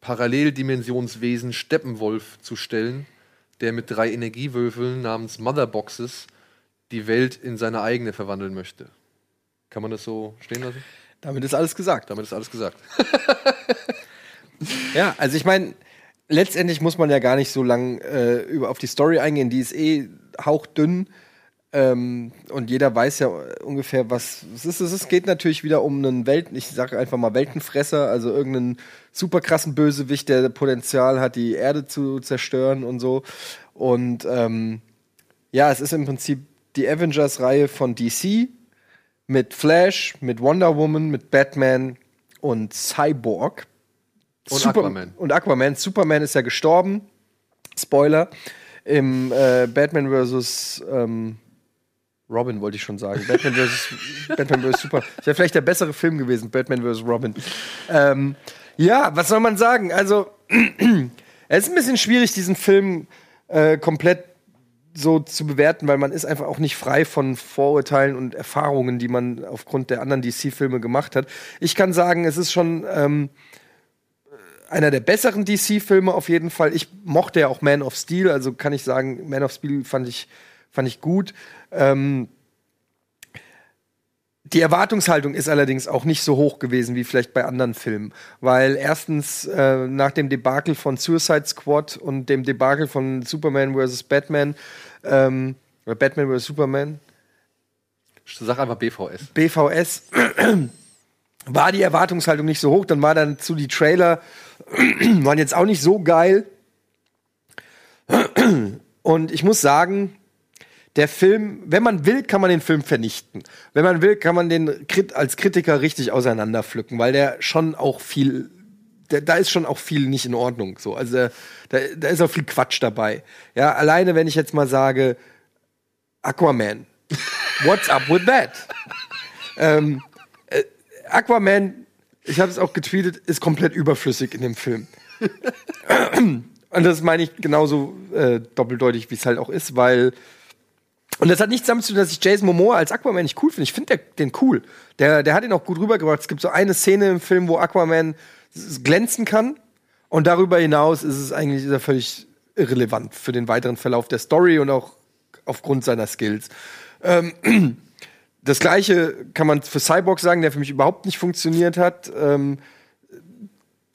Paralleldimensionswesen Steppenwolf zu stellen, der mit drei Energiewürfeln namens Motherboxes die Welt in seine eigene verwandeln möchte. Kann man das so stehen lassen? Damit ist alles gesagt. Damit ist alles gesagt. Ja, also ich meine, letztendlich muss man ja gar nicht so lang äh, auf die Story eingehen, die ist eh hauchdünn. Ähm, und jeder weiß ja ungefähr, was es ist. Es geht natürlich wieder um einen Welten, ich sage einfach mal Weltenfresser, also irgendeinen super krassen Bösewicht, der Potenzial hat, die Erde zu zerstören und so. Und ähm, ja, es ist im Prinzip die Avengers-Reihe von DC mit Flash, mit Wonder Woman, mit Batman und Cyborg. Und Super- Aquaman. Und Aquaman. Superman ist ja gestorben. Spoiler. Im äh, Batman vs. Ähm, Robin wollte ich schon sagen. Batman vs. Batman vs. Super. Das wäre vielleicht der bessere Film gewesen, Batman vs. Robin. Ähm, ja, was soll man sagen? Also, es ist ein bisschen schwierig, diesen Film äh, komplett so zu bewerten, weil man ist einfach auch nicht frei von Vorurteilen und Erfahrungen, die man aufgrund der anderen DC-Filme gemacht hat. Ich kann sagen, es ist schon ähm, einer der besseren DC-Filme auf jeden Fall. Ich mochte ja auch Man of Steel, also kann ich sagen, Man of Steel fand ich, fand ich gut. Ähm, die Erwartungshaltung ist allerdings auch nicht so hoch gewesen wie vielleicht bei anderen Filmen, weil erstens äh, nach dem Debakel von Suicide Squad und dem Debakel von Superman vs. Batman ähm, oder Batman vs. Superman, Sag einfach BVS. BVS, war die Erwartungshaltung nicht so hoch. Dann war dann zu die Trailer waren jetzt auch nicht so geil. Und ich muss sagen, der Film, wenn man will, kann man den Film vernichten. Wenn man will, kann man den als Kritiker richtig auseinanderpflücken, weil der schon auch viel, der, da ist schon auch viel nicht in Ordnung. So, also da, da, da ist auch viel Quatsch dabei. Ja, alleine wenn ich jetzt mal sage, Aquaman, what's up with that? ähm, äh, Aquaman, ich habe es auch getweetet, ist komplett überflüssig in dem Film. Und das meine ich genauso äh, doppeldeutig, wie es halt auch ist, weil und das hat nichts damit zu tun, dass ich Jason Momoa als Aquaman nicht cool finde. Ich finde den cool. Der, der hat ihn auch gut rübergebracht. Es gibt so eine Szene im Film, wo Aquaman glänzen kann. Und darüber hinaus ist es eigentlich ist völlig irrelevant für den weiteren Verlauf der Story und auch aufgrund seiner Skills. Ähm, das gleiche kann man für Cyborg sagen, der für mich überhaupt nicht funktioniert hat. Ähm,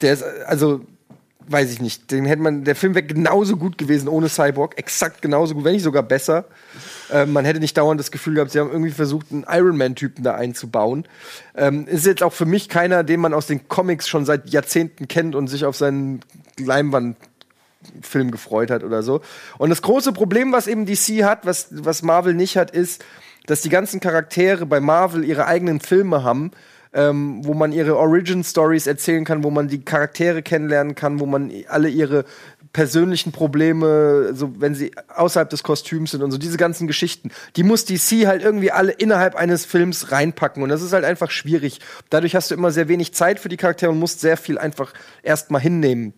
der ist, also, weiß ich nicht, den hätte man, der Film wäre genauso gut gewesen ohne Cyborg, exakt genauso gut, wenn nicht sogar besser. Ähm, man hätte nicht dauernd das Gefühl gehabt, sie haben irgendwie versucht, einen Iron Man-Typen da einzubauen. Ähm, ist jetzt auch für mich keiner, den man aus den Comics schon seit Jahrzehnten kennt und sich auf seinen Leinwandfilm gefreut hat oder so. Und das große Problem, was eben DC hat, was, was Marvel nicht hat, ist, dass die ganzen Charaktere bei Marvel ihre eigenen Filme haben, ähm, wo man ihre Origin Stories erzählen kann, wo man die Charaktere kennenlernen kann, wo man alle ihre persönlichen Probleme, so wenn sie außerhalb des Kostüms sind und so diese ganzen Geschichten, die muss DC halt irgendwie alle innerhalb eines Films reinpacken und das ist halt einfach schwierig. Dadurch hast du immer sehr wenig Zeit für die Charaktere und musst sehr viel einfach erstmal hinnehmen.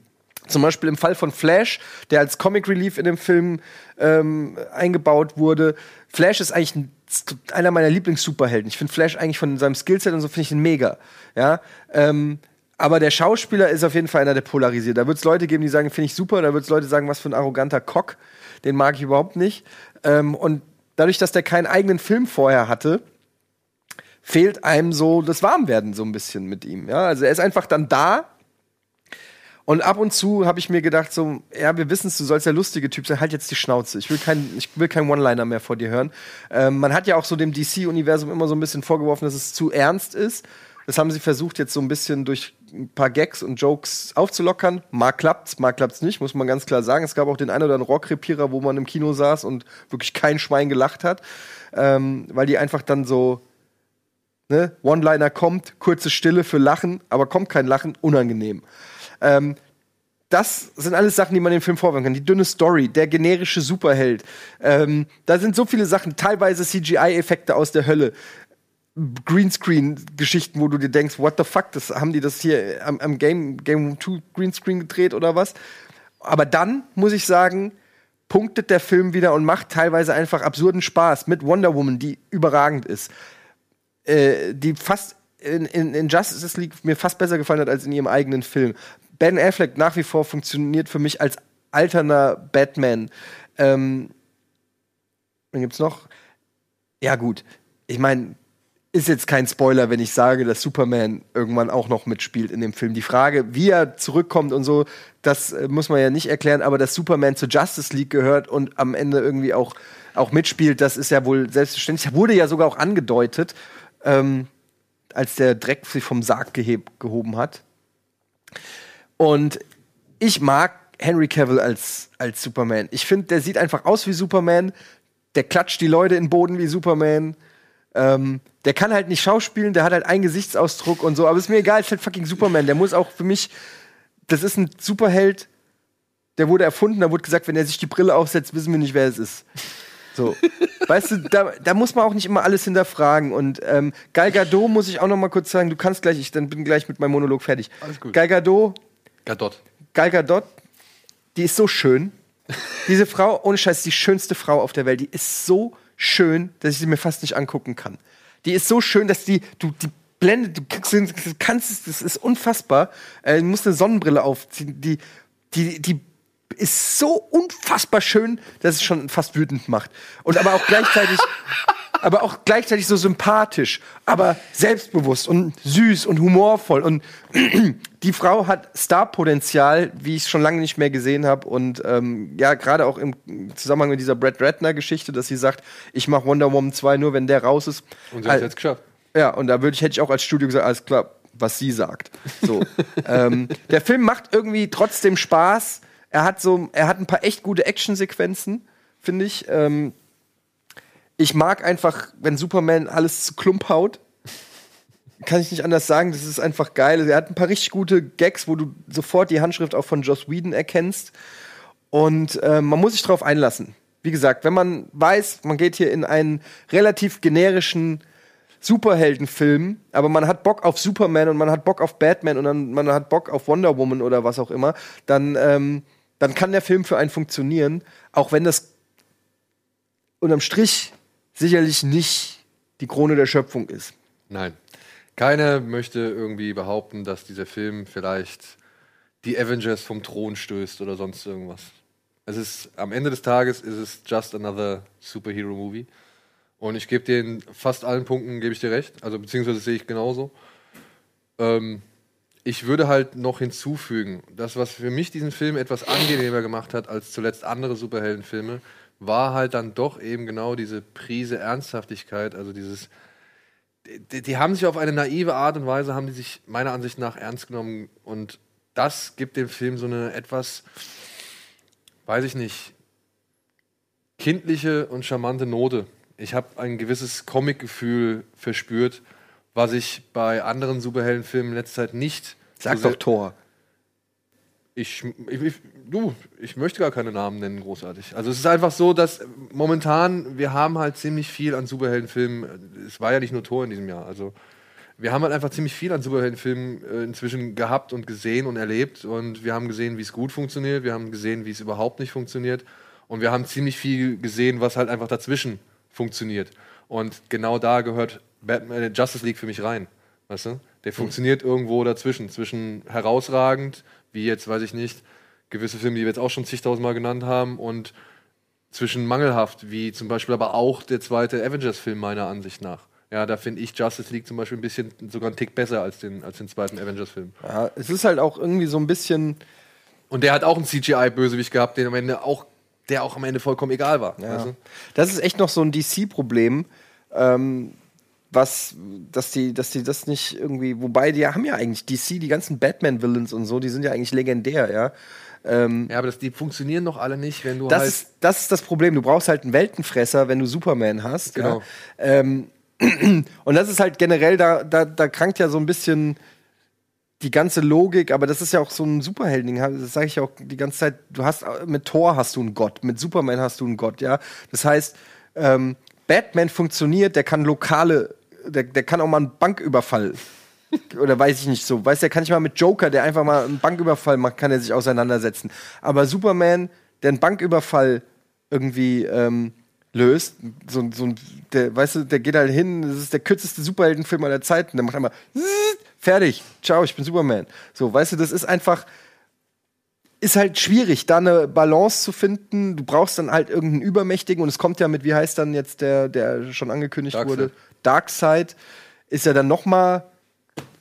Zum Beispiel im Fall von Flash, der als Comic Relief in dem Film ähm, eingebaut wurde. Flash ist eigentlich ein, einer meiner Lieblings-Superhelden. Ich finde Flash eigentlich von seinem Skillset und so finde ich ihn mega. Ja, ähm, aber der Schauspieler ist auf jeden Fall einer, der polarisiert. Da wird es Leute geben, die sagen, finde ich super. Da wird es Leute sagen, was für ein arroganter Cock. Den mag ich überhaupt nicht. Ähm, und dadurch, dass der keinen eigenen Film vorher hatte, fehlt einem so das Warmwerden so ein bisschen mit ihm. Ja, also er ist einfach dann da. Und ab und zu habe ich mir gedacht, so, ja, wir wissen es, du sollst der lustige Typ sein, halt jetzt die Schnauze. Ich will kein, ich will kein One-Liner mehr vor dir hören. Ähm, man hat ja auch so dem DC-Universum immer so ein bisschen vorgeworfen, dass es zu ernst ist. Das haben sie versucht, jetzt so ein bisschen durch ein paar Gags und Jokes aufzulockern. Mal klappt's, mal klappt's nicht, muss man ganz klar sagen. Es gab auch den einen oder anderen Rockrepierer, wo man im Kino saß und wirklich kein Schwein gelacht hat, ähm, weil die einfach dann so ne, One-Liner kommt, kurze Stille für Lachen, aber kommt kein Lachen, unangenehm. Ähm, das sind alles Sachen, die man dem Film vorwerfen kann. Die dünne Story, der generische Superheld. Ähm, da sind so viele Sachen, teilweise CGI-Effekte aus der Hölle. Greenscreen-Geschichten, wo du dir denkst, what the fuck, das haben die das hier am, am Game, Game 2 Greenscreen gedreht oder was? Aber dann muss ich sagen, punktet der Film wieder und macht teilweise einfach absurden Spaß mit Wonder Woman, die überragend ist. Äh, die fast in, in, in Justice League mir fast besser gefallen hat als in ihrem eigenen Film. Ben Affleck nach wie vor funktioniert für mich als alterner Batman. Ähm, wen gibt's noch? Ja, gut. Ich meine, ist jetzt kein Spoiler, wenn ich sage, dass Superman irgendwann auch noch mitspielt in dem Film. Die Frage, wie er zurückkommt und so, das äh, muss man ja nicht erklären, aber dass Superman zur Justice League gehört und am Ende irgendwie auch, auch mitspielt, das ist ja wohl selbstverständlich. Wurde ja sogar auch angedeutet, ähm, als der Dreck sich vom Sarg gehoben hat. Und ich mag Henry Cavill als, als Superman. Ich finde, der sieht einfach aus wie Superman. Der klatscht die Leute in den Boden wie Superman. Ähm, der kann halt nicht schauspielen, der hat halt einen Gesichtsausdruck und so, aber ist mir egal, ist halt fucking Superman. Der muss auch für mich, das ist ein Superheld, der wurde erfunden, da wurde gesagt, wenn er sich die Brille aufsetzt, wissen wir nicht, wer es ist. So. weißt du, da, da muss man auch nicht immer alles hinterfragen. Und ähm, Gal Gadot muss ich auch noch mal kurz sagen, du kannst gleich, ich dann bin gleich mit meinem Monolog fertig. Alles gut. Gal Gadot, Gadot. Gal Gadot, die ist so schön. Diese Frau, ohne Scheiß, die schönste Frau auf der Welt. Die ist so schön, dass ich sie mir fast nicht angucken kann. Die ist so schön, dass die, du, die blendet, du kannst es, das ist unfassbar. Äh, du musst eine Sonnenbrille aufziehen. Die, die, die ist so unfassbar schön, dass es schon fast wütend macht. Und aber auch gleichzeitig, aber auch gleichzeitig so sympathisch, aber selbstbewusst und süß und humorvoll. Und die Frau hat Starpotenzial, wie ich es schon lange nicht mehr gesehen habe. Und ähm, ja, gerade auch im Zusammenhang mit dieser Brad Ratner-Geschichte, dass sie sagt, ich mache Wonder Woman 2 nur, wenn der raus ist. Und sie hat es jetzt geschafft. ja, und da würde ich, hätte ich auch als Studio gesagt, alles klar, was sie sagt. So. ähm, der Film macht irgendwie trotzdem Spaß. Er hat so, er hat ein paar echt gute Actionsequenzen, finde ich. Ähm, ich mag einfach, wenn Superman alles zu Klump haut. Kann ich nicht anders sagen, das ist einfach geil. Er hat ein paar richtig gute Gags, wo du sofort die Handschrift auch von Joss Whedon erkennst. Und ähm, man muss sich drauf einlassen. Wie gesagt, wenn man weiß, man geht hier in einen relativ generischen Superheldenfilm, aber man hat Bock auf Superman und man hat Bock auf Batman und dann, man hat Bock auf Wonder Woman oder was auch immer, dann, ähm, dann kann der Film für einen funktionieren, auch wenn das unterm Strich sicherlich nicht die Krone der Schöpfung ist. Nein. Keiner möchte irgendwie behaupten, dass dieser Film vielleicht die Avengers vom Thron stößt oder sonst irgendwas. Es ist am Ende des Tages ist es just another Superhero Movie. Und ich gebe dir in fast allen Punkten gebe ich dir recht, also beziehungsweise sehe ich genauso. Ähm, ich würde halt noch hinzufügen, das, was für mich diesen Film etwas angenehmer gemacht hat als zuletzt andere Superheldenfilme, war halt dann doch eben genau diese Prise Ernsthaftigkeit, also dieses die, die haben sich auf eine naive Art und Weise, haben die sich meiner Ansicht nach ernst genommen und das gibt dem Film so eine etwas, weiß ich nicht, kindliche und charmante Note. Ich habe ein gewisses Comic-Gefühl verspürt, was ich bei anderen Superheldenfilmen in letzter Zeit nicht. Sag so doch Thor. ich, ich, ich, du, ich möchte gar keine Namen nennen, großartig. Also es ist einfach so, dass momentan, wir haben halt ziemlich viel an Superheldenfilmen, es war ja nicht nur Tor in diesem Jahr, also wir haben halt einfach ziemlich viel an Superheldenfilmen äh, inzwischen gehabt und gesehen und erlebt und wir haben gesehen, wie es gut funktioniert, wir haben gesehen, wie es überhaupt nicht funktioniert und wir haben ziemlich viel gesehen, was halt einfach dazwischen funktioniert. Und genau da gehört Batman, äh, Justice League für mich rein. Weißt du? Der funktioniert irgendwo dazwischen. Zwischen herausragend, wie jetzt, weiß ich nicht, gewisse Filme, die wir jetzt auch schon zigtausendmal genannt haben, und zwischen mangelhaft, wie zum Beispiel aber auch der zweite Avengers-Film meiner Ansicht nach. Ja, da finde ich Justice League zum Beispiel ein bisschen sogar einen Tick besser als den, als den zweiten Avengers-Film. Ja, es ist halt auch irgendwie so ein bisschen. Und der hat auch einen CGI-Bösewicht gehabt, den am Ende auch, der auch am Ende vollkommen egal war. Ja. Weißt du? Das ist echt noch so ein DC-Problem, ähm, was, dass die, dass die das nicht irgendwie, wobei die haben ja eigentlich DC, die ganzen Batman-Villains und so, die sind ja eigentlich legendär, ja. Ähm, Ja, aber das, die funktionieren doch alle nicht, wenn du das, halt. ist, das ist das Problem. Du brauchst halt einen Weltenfresser, wenn du Superman hast. Genau. Ja. Ähm, und das ist halt generell, da, da, da krankt ja so ein bisschen die ganze Logik, aber das ist ja auch so ein Superhelden-Ding, das sage ich auch die ganze Zeit, du hast, mit Thor hast du einen Gott, mit Superman hast du einen Gott, ja. Das heißt, ähm, Batman funktioniert, der kann lokale, der, der kann auch mal einen Banküberfall oder weiß ich nicht so. Weißt du, der kann nicht mal mit Joker, der einfach mal einen Banküberfall macht, kann er sich auseinandersetzen. Aber Superman, der einen Banküberfall irgendwie ähm, löst, so, so ein, der, weißt du, der geht halt hin, das ist der kürzeste Superheldenfilm aller Zeiten, der macht einmal fertig, ciao, ich bin Superman. So, weißt du, das ist einfach, ist halt schwierig, da eine Balance zu finden. Du brauchst dann halt irgendeinen Übermächtigen und es kommt ja mit, wie heißt dann jetzt der, der schon angekündigt Darkseid. wurde? Darkseid ist ja dann noch mal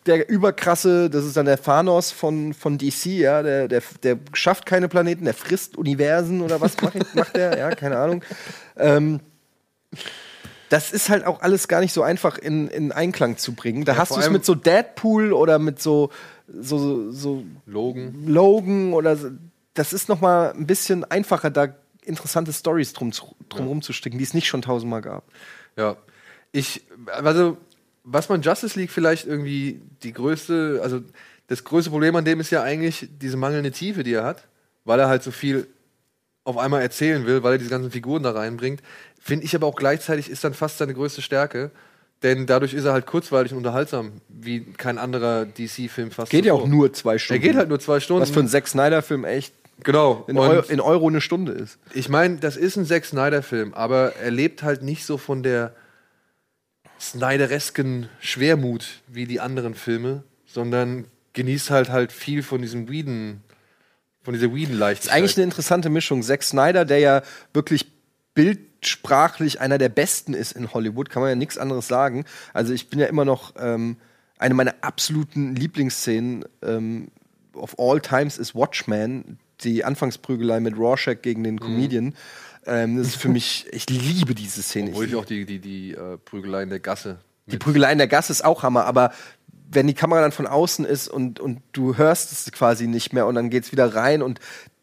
der überkrasse, das ist dann der Thanos von, von DC, ja, der, der, der schafft keine Planeten, der frisst Universen oder was macht, macht der, ja, keine Ahnung. Ähm, das ist halt auch alles gar nicht so einfach in, in Einklang zu bringen. Da Ja, hast du es mit so Deadpool oder mit so, so, so Logan. Logan oder so. Das ist noch mal ein bisschen einfacher, da interessante Stories drum, zu- drum rumzustricken, die es nicht schon tausendmal gab. Ja. Ich, also, was man Justice League vielleicht irgendwie die größte, also das größte Problem an dem ist ja eigentlich diese mangelnde Tiefe, die er hat, weil er halt so viel auf einmal erzählen will, weil er diese ganzen Figuren da reinbringt. Finde ich aber auch gleichzeitig ist dann fast seine größte Stärke. Denn dadurch ist er halt kurzweilig und unterhaltsam, wie kein anderer DC-Film fast. Geht ja zuvor. auch nur zwei Stunden. Er geht halt nur zwei Stunden. Was für einen Zack Snyder-Film echt Genau. in, Eu in Euro eine Stunde ist. Ich meine, das ist ein Zack Snyder-Film, aber er lebt halt nicht so von der Snyderesken Schwermut wie die anderen Filme, sondern genießt halt halt viel von diesem Whedon, von dieser Das ist Whedon-Leichtigkeit. eigentlich eine interessante Mischung. Zack Snyder, der ja wirklich bildsprachlich einer der besten ist in Hollywood, kann man ja nichts anderes sagen. Also ich bin ja immer noch ähm, eine meiner absoluten Lieblingsszenen ähm, of all times ist Watchmen, die Anfangsprügelei mit Rorschach gegen Mhm. den Comedian. Ähm, das ist für mich, ich liebe diese Szene. Obwohl Ich auch die, die, die äh, Prügelei in der Gasse. die Prügelei in der Gasse ist auch Hammer, aber wenn die Kamera dann von außen ist und, und du hörst es quasi nicht mehr und dann geht's wieder rein und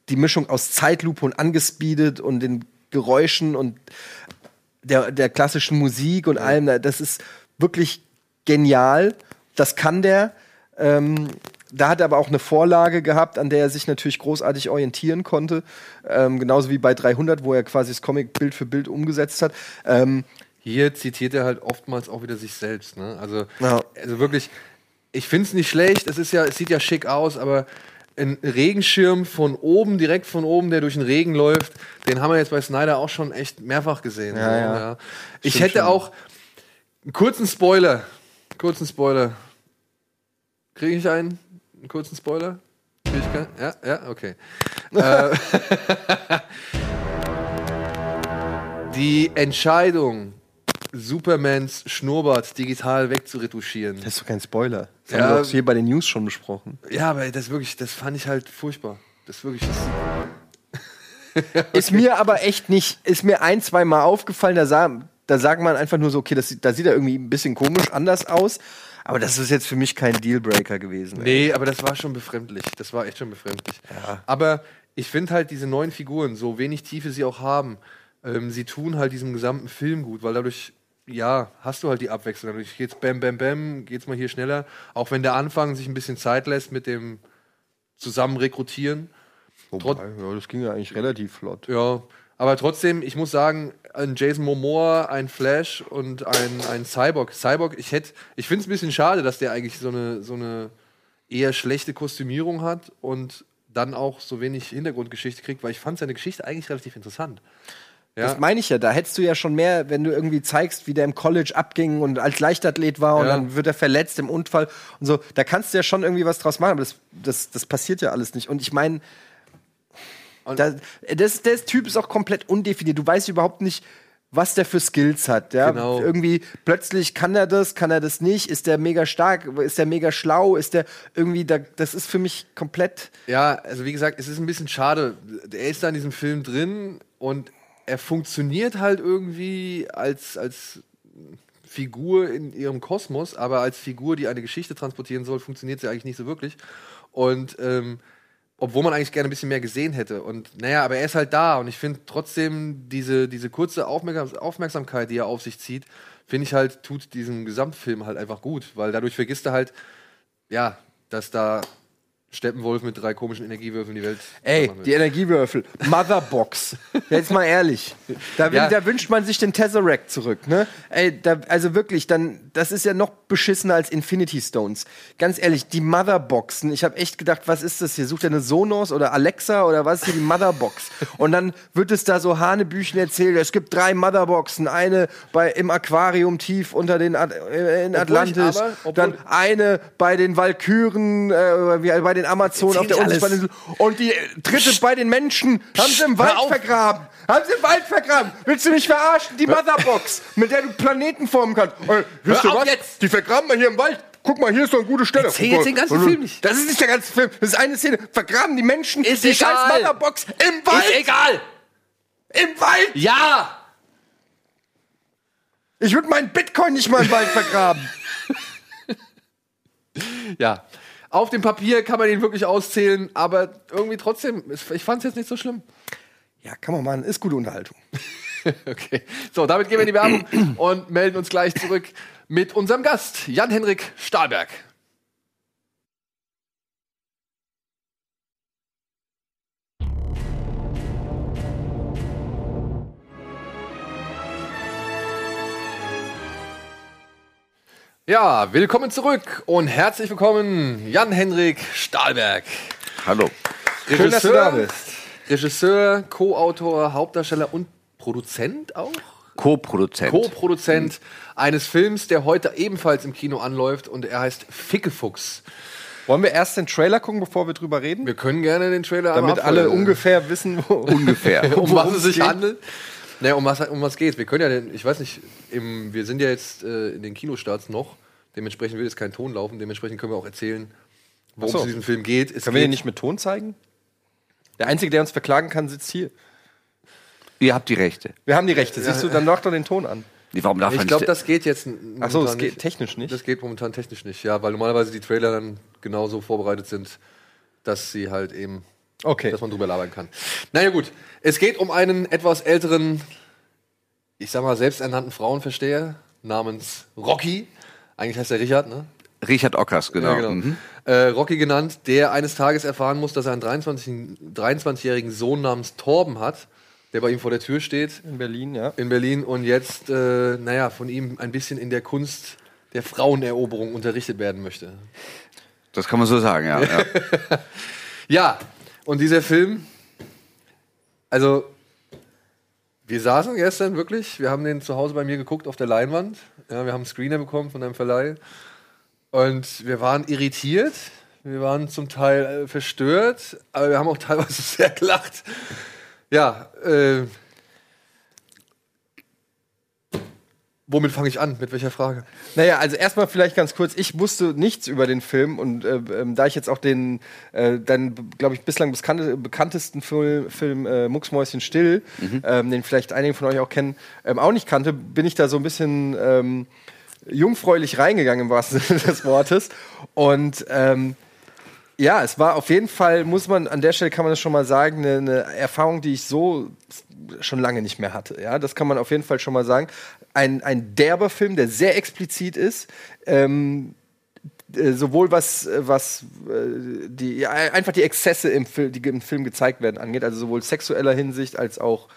die Mischung aus Zeitlupe und angespeedet und den Geräuschen und der, der klassischen Musik und allem, das ist wirklich genial. Das kann der. Ähm, da hat er aber auch eine Vorlage gehabt, an der er sich natürlich großartig orientieren konnte. Ähm, genauso wie bei 300, wo er quasi das Comic Bild für Bild umgesetzt hat. Ähm, Hier zitiert er halt oftmals auch wieder sich selbst. Ne? Also, Ja. also wirklich, ich finde es nicht schlecht. Es ist ja, es sieht ja schick aus, aber ein Regenschirm von oben, direkt von oben, der durch den Regen läuft, den haben wir jetzt bei Snyder auch schon echt mehrfach gesehen. Ja, so, ja. Ich Stimmt hätte schon. auch einen kurzen Spoiler. Kurzen Spoiler. Kriege ich einen? Einen kurzen Spoiler? Ja, ja, okay. äh, die Entscheidung, Supermans Schnurrbart digital wegzuretuschieren. Das ist doch kein Spoiler. Das Ja. haben wir doch hier bei den News schon besprochen. Ja, aber das wirklich, das fand ich halt furchtbar. Das wirklich. Das, Ist mir aber echt nicht, ist mir ein, zwei Mal aufgefallen, da, sah, da sagt man einfach nur so, okay, das, da sieht er irgendwie ein bisschen komisch anders aus. Aber das ist jetzt für mich kein Dealbreaker gewesen. ey. nee, aber das war schon befremdlich. Das war echt schon befremdlich. Aber ich finde halt diese neuen Figuren, so wenig Tiefe sie auch haben, ähm, sie tun halt diesem gesamten Film gut, weil dadurch, ja, hast du halt die Abwechslung. Dadurch geht's bam, bam, bam, geht's mal hier schneller. Auch wenn der Anfang sich ein bisschen Zeit lässt mit dem Zusammen rekrutieren. Wobei, ja, das ging ja eigentlich relativ flott. Ja, aber trotzdem, ich muss sagen, ein Jason Momoa, ein Flash und ein, ein Cyborg. Cyborg, ich hätte, ich finde es ein bisschen schade, dass der eigentlich so eine, so eine eher schlechte Kostümierung hat und dann auch so wenig Hintergrundgeschichte kriegt, weil ich fand seine Geschichte eigentlich relativ interessant. Ja, Das meine ich ja, da hättest du ja schon mehr, wenn du irgendwie zeigst, wie der im College abging und als Leichtathlet war und Ja. dann wird er verletzt im Unfall und so. Da kannst du ja schon irgendwie was draus machen, aber das, das, das passiert ja alles nicht. Und ich meine, da, das, der Typ ist auch komplett undefiniert. Du weißt überhaupt nicht, was der für Skills hat. Ja? Genau. Irgendwie plötzlich kann er das, kann er das nicht. Ist der mega stark? Ist der mega schlau? Ist der irgendwie, da, das ist für mich komplett. Ja, also wie gesagt, es ist ein bisschen schade. Er ist da in diesem Film drin und er funktioniert halt irgendwie als, als Figur in ihrem Kosmos, aber als Figur, die eine Geschichte transportieren soll, funktioniert sie eigentlich nicht so wirklich. Und ähm, obwohl man eigentlich gerne ein bisschen mehr gesehen hätte. Und naja, aber er ist halt da und ich finde trotzdem diese, diese kurze Aufmerksam Aufmerksamkeit, die er auf sich zieht, finde ich halt, tut diesem Gesamtfilm halt einfach gut, weil dadurch vergisst er halt, ja, dass da Steppenwolf mit drei komischen Energiewürfeln die Welt. Ey, die Energiewürfel. Motherbox. Jetzt mal ehrlich. Da, Ja. da wünscht man sich den Tesseract zurück, ne? Ey, da, also wirklich, dann, das ist ja noch beschissener als Infinity Stones. Ganz ehrlich, die Motherboxen, ich habe echt gedacht, was ist das hier? Sucht er eine Sonos oder Alexa oder was ist hier die Motherbox? Und dann wird es da so Hanebüchen erzählt, es gibt drei Motherboxen, eine bei, im Aquarium tief unter den At äh, in Atlantis, aber- dann eine bei den Valkyren, äh, bei den Amazonen auf der unsichtbaren und die dritte bei den Menschen haben sie im Wald vergraben. Haben sie im Wald vergraben. Willst du mich verarschen? Die Motherbox, mit der du Planeten formen kannst. Äh, wisst ihr was? jetzt. Die vergraben wir hier im Wald. Guck mal, hier ist doch eine gute Stelle. Erzähl jetzt den ganzen Film nicht. Das ist nicht der ganze Film. Das ist eine Szene. Vergraben die Menschen Ist die egal. scheiß Motherbox im Wald. Ist egal! Im Wald. Ja! Ich würde meinen Bitcoin nicht mal im Wald vergraben. Ja. Auf dem Papier kann man ihn wirklich auszählen, aber irgendwie trotzdem, ich fand es jetzt nicht so schlimm. Ja, kann man machen. Ist gute Unterhaltung. Okay. So, damit gehen wir in die Werbung und melden uns gleich zurück mit unserem Gast, Jan-Henrik Stahlberg. Ja, willkommen zurück und herzlich willkommen, Jan-Henrik Stahlberg. Hallo. Schön, dass du da bist. Regisseur, Co-Autor, Hauptdarsteller und Produzent auch? Co-Produzent. Co-Produzent eines Films, der heute ebenfalls im Kino anläuft und er heißt Fickefuchs. Wollen wir erst den Trailer gucken, bevor wir drüber reden? Wir können gerne den Trailer Damit alle ungefähr wissen, wo Ungefähr. um was worum es sich handelt. Naja, um was, um was geht Wir können ja, den, ich weiß nicht, im, wir sind ja jetzt äh, in den Kinostarts noch. Dementsprechend will jetzt kein Ton laufen. Dementsprechend können wir auch erzählen, worum so. es in diesem Film geht. Es Können wir geht den nicht mit Ton zeigen? Der Einzige, der uns verklagen kann, sitzt hier. Ihr habt die Rechte. Wir haben die Rechte. Siehst du, dann mach doch den Ton an. Warum darf ich glaube, das geht jetzt Ach so, das geht nicht. technisch nicht. Das geht momentan technisch nicht, ja, weil normalerweise die Trailer dann genauso vorbereitet sind, dass sie halt eben, Okay. dass man drüber labern kann. Naja gut, es geht um einen etwas älteren, ich sag mal, selbsternannten Frauenversteher namens Rocky. Eigentlich heißt er Richard, ne? Richard Ockers, genau. Ja, genau. Mhm. Äh, Rocky genannt, der eines Tages erfahren muss, dass er einen 23 23-jährigen Sohn namens Torben hat, der bei ihm vor der Tür steht In Berlin, ja. in Berlin und jetzt, äh, naja, von ihm ein bisschen in der Kunst der Fraueneroberung unterrichtet werden möchte. Das kann man so sagen, ja. ja. Ja, und dieser Film, also, wir saßen gestern wirklich, wir haben den zu Hause bei mir geguckt auf der Leinwand. Ja, wir haben einen Screener bekommen von einem Verleih. Und wir waren irritiert, wir waren zum Teil äh, verstört, aber wir haben auch teilweise sehr gelacht. Ja, äh, womit fange ich an? Mit welcher Frage? Naja, also erstmal vielleicht ganz kurz. Ich wusste nichts über den Film und äh, ähm, da ich jetzt auch den, äh, dann glaube ich bislang bekannte, bekanntesten Film, Film äh, Mucksmäuschen still, ähm, den vielleicht einige von euch auch kennen, ähm, auch nicht kannte, bin ich da so ein bisschen ähm, jungfräulich reingegangen im wahrsten Sinne des Wortes und ähm, ja, es war auf jeden Fall, muss man, an der Stelle kann man das schon mal sagen, eine, eine Erfahrung, die ich so schon lange nicht mehr hatte. Ja, das kann man auf jeden Fall schon mal sagen. Ein, ein derber Film, der sehr explizit ist. Ähm, äh, sowohl was, was äh, die, einfach die Exzesse im, Fil die im Film gezeigt werden angeht, also sowohl sexueller Hinsicht als auch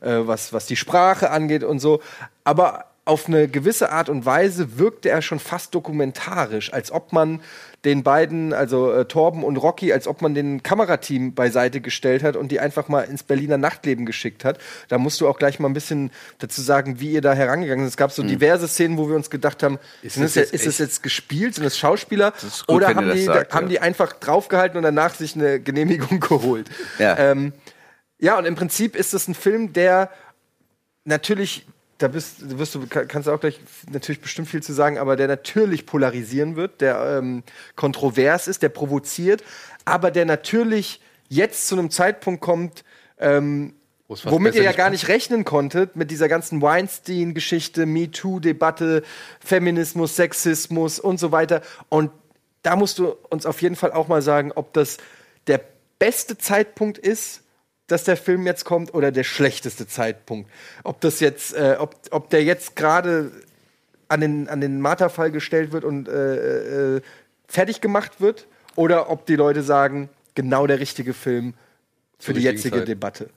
äh, was, was die Sprache angeht und so. Aber auf eine gewisse Art und Weise wirkte er schon fast dokumentarisch, als ob man den beiden, also äh, Torben und Rocky, als ob man den Kamerateam beiseite gestellt hat und die einfach mal ins Berliner Nachtleben geschickt hat. Da musst du auch gleich mal ein bisschen dazu sagen, wie ihr da herangegangen seid. Es gab so diverse Szenen, wo wir uns gedacht haben, ist, das das, jetzt, ist das jetzt gespielt, sind das Schauspieler ist gut, oder haben das die, sagt, haben ja. die einfach draufgehalten und danach sich eine Genehmigung geholt? Ja. Ähm, ja, und im Prinzip ist es ein Film, der natürlich, da bist, wirst du, kann- kannst du auch gleich natürlich bestimmt viel zu sagen, aber der natürlich polarisieren wird, der ähm, kontrovers ist, der provoziert, aber der natürlich jetzt zu einem Zeitpunkt kommt, ähm, womit ihr ja gar nicht rechnen konntet, mit dieser ganzen Weinstein-Geschichte, MeToo-Debatte, Feminismus, Sexismus und so weiter. Und da musst du uns auf jeden Fall auch mal sagen, ob das der beste Zeitpunkt ist, dass der Film jetzt kommt, oder der schlechteste Zeitpunkt. Ob das jetzt, äh, ob, ob der jetzt gerade an den, an den Marterfall gestellt wird und äh, äh, fertig gemacht wird, oder ob die Leute sagen, genau der richtige Film für die jetzige Zeit. Debatte.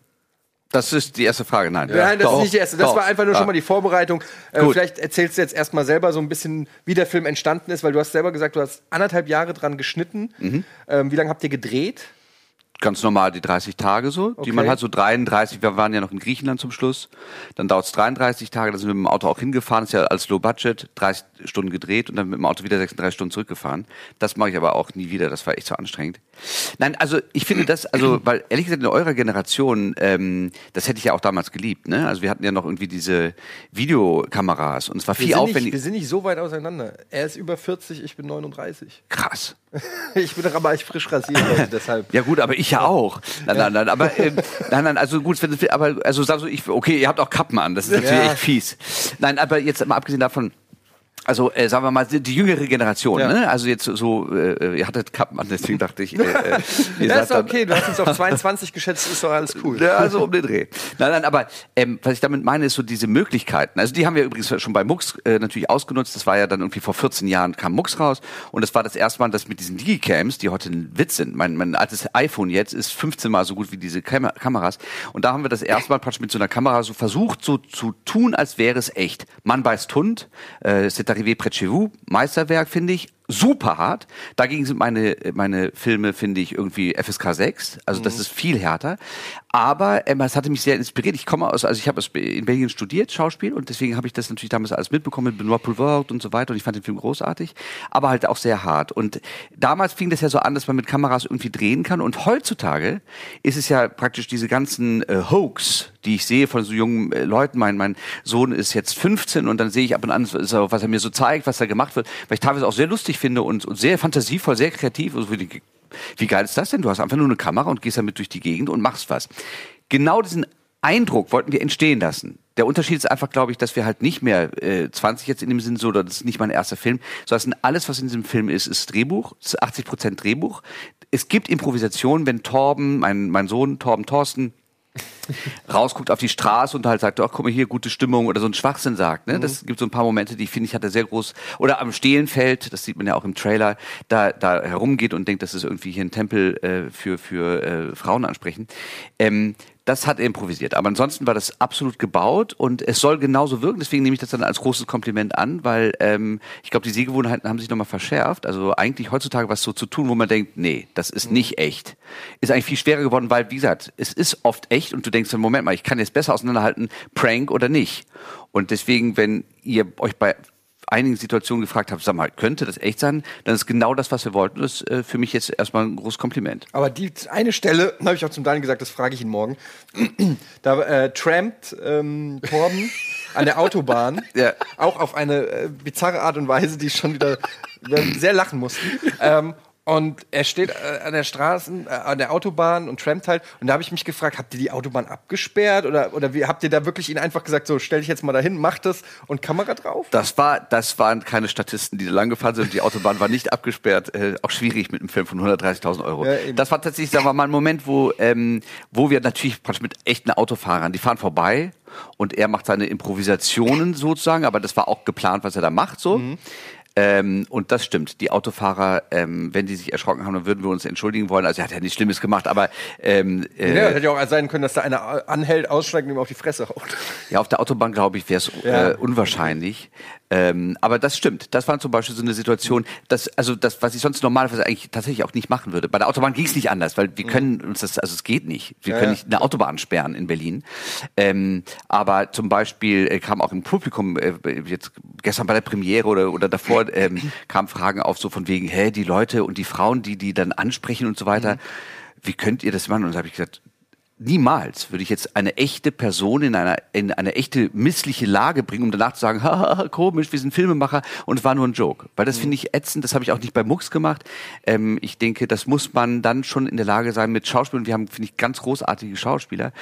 Das ist die erste Frage. Nein. Nein, das Doch, ist nicht die erste. Das doch. war einfach nur schon Ah. mal die Vorbereitung. Äh, vielleicht erzählst du jetzt erstmal selber so ein bisschen, wie der Film entstanden ist, weil du hast selber gesagt, du hast anderthalb Jahre dran geschnitten. Mhm. Ähm, wie lange habt ihr gedreht? Ganz normal die 30 Tage so, die Okay. man hat, so 33. Wir waren ja noch in Griechenland zum Schluss. Dann dauert es 33 Tage, da sind wir mit dem Auto auch hingefahren, ist ja als Low Budget, 30 Stunden gedreht und dann mit dem Auto wieder 36 Stunden zurückgefahren. Das mache ich aber auch nie wieder, das war echt so anstrengend. Nein, also ich finde das, also, weil ehrlich gesagt in eurer Generation, ähm, das hätte ich ja auch damals geliebt, ne? Also wir hatten ja noch irgendwie diese Videokameras und es war Wir viel nicht, aufwendig. wir sind nicht so weit auseinander. Er ist über 40, ich bin 39. Krass. Ich bin doch aber echt frisch rasiert, Leute, deshalb. Ja gut, aber ich ja auch. Nein, nein, nein, aber ähm, nein, nein, also gut, aber also du, ich, okay, ihr habt auch Kappen an, das ist natürlich Ja. echt fies. Nein, aber jetzt mal abgesehen davon. Also äh, sagen wir mal die, die jüngere Generation, Ja. ne? Also jetzt so, äh, ihr hattet Kappen an, deswegen dachte ich, äh, äh, ihr Ja, ist okay, du hast uns auf 22 geschätzt, ist doch alles cool. Ja, also um den Dreh. Nein, nein, aber ähm, was ich damit meine, ist so diese Möglichkeiten. Also die haben wir übrigens schon bei Mux äh, natürlich ausgenutzt. Das war ja dann irgendwie vor 14 Jahren kam Mux raus und das war das erste Mal, dass mit diesen Digicams, die heute ein Witz sind. Mein, mein altes iPhone jetzt ist 15 Mal so gut wie diese Kam Kameras und da haben wir das erste Mal praktisch mit so einer Kamera so versucht, so zu tun, als wäre es echt. Mann beißt Hund, äh, C'est arrivé près de chez vous, Meisterwerk finde ich. Super hart. Dagegen sind meine, meine Filme, finde ich, irgendwie FSK 6. Also das ist viel härter. Aber ähm, es hatte mich sehr inspiriert. Ich komme aus, also ich habe in Belgien studiert, Schauspiel, und deswegen habe ich das natürlich damals alles mitbekommen mit Benoit Poulvord und so weiter. Und ich fand den Film großartig, aber halt auch sehr hart. Und damals fing das ja so an, dass man mit Kameras irgendwie drehen kann. Und heutzutage ist es ja praktisch diese ganzen äh, Hoax, die ich sehe von so jungen äh, Leuten. Mein, mein Sohn ist jetzt 15 und dann sehe ich ab und an, was er mir so zeigt, was da gemacht wird, weil ich teilweise auch sehr lustig finde und, und sehr fantasievoll, sehr kreativ. Also wie, geil ist das denn? Du hast einfach nur eine Kamera und gehst damit durch die Gegend und machst was. Genau diesen Eindruck wollten wir entstehen lassen. Der Unterschied ist einfach, glaube ich, dass wir halt nicht mehr äh, 20 jetzt in dem Sinn so, oder das ist nicht mein erster Film, sondern alles, was in diesem Film ist, ist Drehbuch, ist 80 Prozent Drehbuch. Es gibt Improvisation, wenn Torben, mein, mein Sohn Torben Thorsten, rausguckt auf die Straße und halt sagt, ach guck mal hier, gute Stimmung oder so ein Schwachsinn sagt. Ne? Das gibt so ein paar Momente, die finde ich, hat er sehr groß, oder am Stehlenfeld, das sieht man ja auch im Trailer, da, da herumgeht und denkt, das ist irgendwie hier ein Tempel äh, für, für äh, Frauen ansprechen. Ähm, das hat er improvisiert. Aber ansonsten war das absolut gebaut und es soll genauso wirken. Deswegen nehme ich das dann als großes Kompliment an, weil ähm, ich glaube, die Sehgewohnheiten haben sich nochmal verschärft. Also eigentlich heutzutage was so zu tun, wo man denkt, nee, das ist nicht echt, ist eigentlich viel schwerer geworden, weil, wie gesagt, es ist oft echt und du denkst, Moment mal, ich kann jetzt besser auseinanderhalten, Prank oder nicht. Und deswegen, wenn ihr euch bei einigen Situationen gefragt habt, sag mal, könnte das echt sein? Dann ist genau das, was wir wollten. Das ist äh, für mich jetzt erstmal ein großes Kompliment. Aber die eine Stelle, habe ich auch zum Daniel gesagt, das frage ich ihn morgen. da äh, trampt ähm, Torben an der Autobahn, Ja. auch auf eine äh, bizarre Art und Weise, die schon wieder wir sehr lachen mussten. Ähm, und er steht äh, an der Straßen, äh, an der Autobahn und trampt halt. Und da habe ich mich gefragt, habt ihr die Autobahn abgesperrt oder, oder wie, habt ihr da wirklich ihn einfach gesagt, so stell dich jetzt mal dahin, mach das und Kamera drauf? Das war, das waren keine Statisten, die da lang gefahren sind. Die Autobahn war nicht abgesperrt. Äh, auch schwierig mit einem Film von 130.000 Euro. Ja, das war tatsächlich, sagen wir mal, ein Moment, wo, ähm, wo wir natürlich praktisch mit echten Autofahrern, die fahren vorbei und er macht seine Improvisationen sozusagen, aber das war auch geplant, was er da macht, so. Mhm. Ähm, und das stimmt. Die Autofahrer, ähm, wenn die sich erschrocken haben, dann würden wir uns entschuldigen wollen. Also er hat ja nichts Schlimmes gemacht, aber ähm, äh, ja, hätte ja auch sein können, dass da einer anhält, aussteigt und ihm auf die Fresse haut. Ja, auf der Autobahn, glaube ich, wäre es Ja. äh, unwahrscheinlich. Ähm, aber das stimmt. Das war zum Beispiel so eine Situation, dass, also das, was ich sonst normalerweise eigentlich tatsächlich auch nicht machen würde. Bei der Autobahn ging es nicht anders, weil wir können uns das, also es geht nicht. Wir Ja, können nicht eine Autobahn sperren in Berlin. Ähm, aber zum Beispiel äh, kam auch im Publikum, äh, jetzt gestern bei der Premiere oder, oder davor, ähm, kamen Fragen auf, so von wegen, hä, die Leute und die Frauen, die die dann ansprechen und so weiter. Wie könnt ihr das machen? Und da habe ich gesagt, Niemals würde ich jetzt eine echte Person in einer in eine echte missliche Lage bringen, um danach zu sagen, haha, komisch, wir sind Filmemacher und es war nur ein Joke. Weil das finde ich ätzend, das habe ich auch nicht bei Mux gemacht. Ähm, ich denke, das muss man dann schon in der Lage sein mit Schauspielern. Wir haben, finde ich, ganz großartige Schauspieler.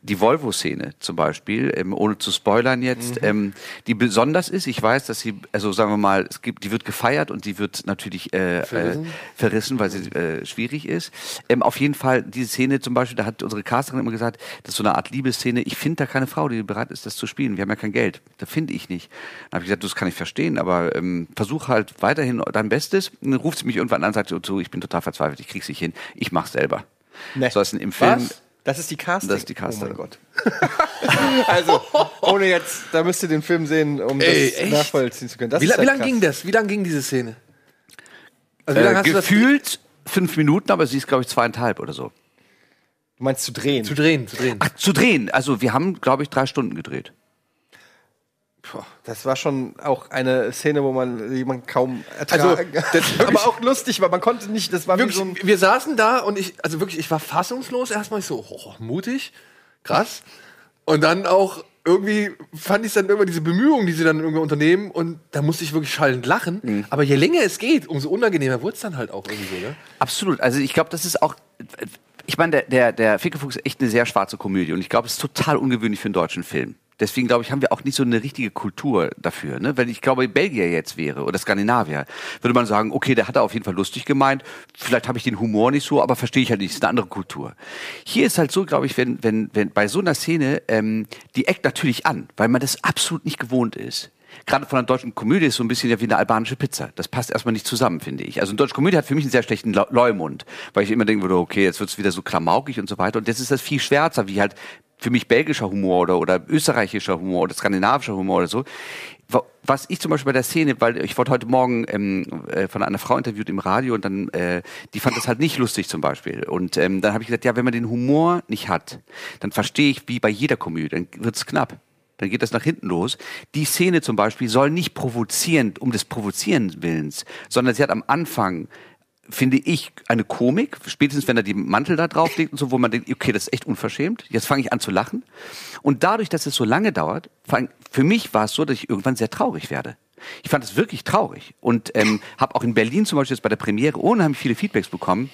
Die Volvo-Szene zum Beispiel, ähm, ohne zu spoilern jetzt, ähm, die besonders ist. Ich weiß, dass sie, also sagen wir mal, es gibt, die wird gefeiert und die wird natürlich äh, verrissen, äh, verrissen weil sie äh, schwierig ist. Ähm, auf jeden Fall, diese Szene zum Beispiel, da hat unsere Casterin immer gesagt, das ist so eine Art Liebesszene. Ich finde da keine Frau, die bereit ist, das zu spielen. Wir haben ja kein Geld. Da finde ich nicht. Dann habe ich gesagt, das kann ich verstehen, aber ähm, versuch halt weiterhin dein Bestes. Und dann ruft sie mich irgendwann an und sagt, so, ich bin total verzweifelt, ich krieg's nicht hin. Ich mach's selber. Nee. So, das ist im Film. Was? Das ist die Casting. Das ist die Casterin. Oh mein Gott. also, ohne jetzt, da müsst ihr den Film sehen, um Ey, das echt? nachvollziehen zu können. Das Wie, wie lange ging das? Wie lange ging diese Szene? Also wie lange Äh, hast du das gefühlt fünf Minuten, aber sie ist, glaube ich, zweieinhalb oder so. Du meinst zu drehen? zu drehen, zu drehen? Ach, zu drehen. Also wir haben, glaube ich, drei Stunden gedreht. Das war schon auch eine Szene, wo man jemanden kaum Also, ertragen das Aber auch lustig, weil man konnte nicht, das war wie wirklich, so ein wir saßen da und ich, also wirklich, ich war fassungslos. Erstmal ich so, oh, mutig, krass. Und dann auch irgendwie fand ich dann immer diese Bemühungen, die sie dann irgendwie unternehmen und da musste ich wirklich schallend lachen. Mhm. Aber je länger es geht, umso unangenehmer wurde es dann halt auch irgendwie so, ne? Absolut. Also ich glaube, das ist auch. Ich meine, der, der, der Fickefuchs ist echt eine sehr schwarze Komödie und ich glaube, es ist total ungewöhnlich für einen deutschen Film. Deswegen glaube ich, haben wir auch nicht so eine richtige Kultur dafür. Ne? Wenn ich glaube, Belgier jetzt wäre oder Skandinavier, würde man sagen, okay, der hat er auf jeden Fall lustig gemeint. Vielleicht habe ich den Humor nicht so, aber verstehe ich halt nicht. Es ist eine andere Kultur. Hier ist halt so, glaube ich, wenn, wenn, wenn bei so einer Szene, ähm, die eckt natürlich an, weil man das absolut nicht gewohnt ist gerade von einer deutschen Komödie ist so ein bisschen ja wie eine albanische Pizza. Das passt erstmal nicht zusammen, finde ich. Also eine deutsche Komödie hat für mich einen sehr schlechten Leumund, weil ich immer denken würde, okay, jetzt wird's wieder so klamaukig und so weiter. Und jetzt ist das viel schwärzer, wie halt für mich belgischer Humor oder, oder österreichischer Humor oder skandinavischer Humor oder so. Wa- Was ich zum Beispiel bei der Szene, weil ich wurde heute Morgen ähm, äh, von einer Frau interviewt im Radio und dann, äh, die fand das halt nicht lustig zum Beispiel. Und ähm, dann habe ich gesagt, ja, wenn man den Humor nicht hat, dann verstehe ich, wie bei jeder Komödie, dann wird's knapp dann geht das nach hinten los. Die Szene zum Beispiel soll nicht provozieren, um des Provozieren Willens, sondern sie hat am Anfang, finde ich, eine Komik, spätestens wenn er die Mantel da drauf legt und so, wo man denkt, okay, das ist echt unverschämt, jetzt fange ich an zu lachen. Und dadurch, dass es so lange dauert, für mich war es so, dass ich irgendwann sehr traurig werde. Ich fand es wirklich traurig und ähm, habe auch in Berlin zum Beispiel jetzt bei der Premiere unheimlich viele Feedbacks bekommen,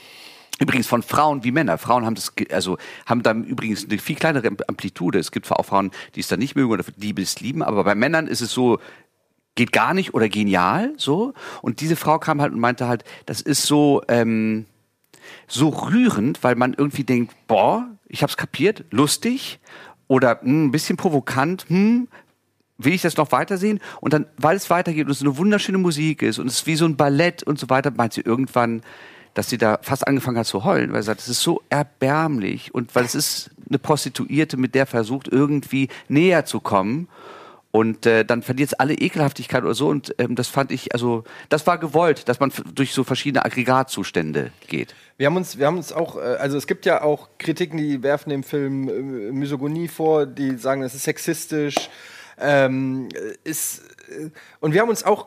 Übrigens von Frauen wie Männer. Frauen haben das, also haben dann übrigens eine viel kleinere Amplitude. Es gibt auch Frauen, die es dann nicht mögen oder die es lieben, aber bei Männern ist es so, geht gar nicht oder genial, so. Und diese Frau kam halt und meinte halt, das ist so, ähm, so rührend, weil man irgendwie denkt, boah, ich hab's kapiert, lustig oder hm, ein bisschen provokant, hm, will ich das noch weitersehen? Und dann, weil es weitergeht und es eine wunderschöne Musik ist und es ist wie so ein Ballett und so weiter, meint sie irgendwann, dass sie da fast angefangen hat zu heulen, weil sie sagt, es ist so erbärmlich und weil es ist eine Prostituierte, mit der versucht, irgendwie näher zu kommen. Und äh, dann verliert es alle Ekelhaftigkeit oder so. Und ähm, das fand ich, also, das war gewollt, dass man durch so verschiedene Aggregatzustände geht. Wir haben uns, wir haben uns auch, äh, also es gibt ja auch Kritiken, die werfen dem Film äh, Misogonie vor, die sagen, es ist sexistisch. Ähm, ist, äh, und wir haben uns auch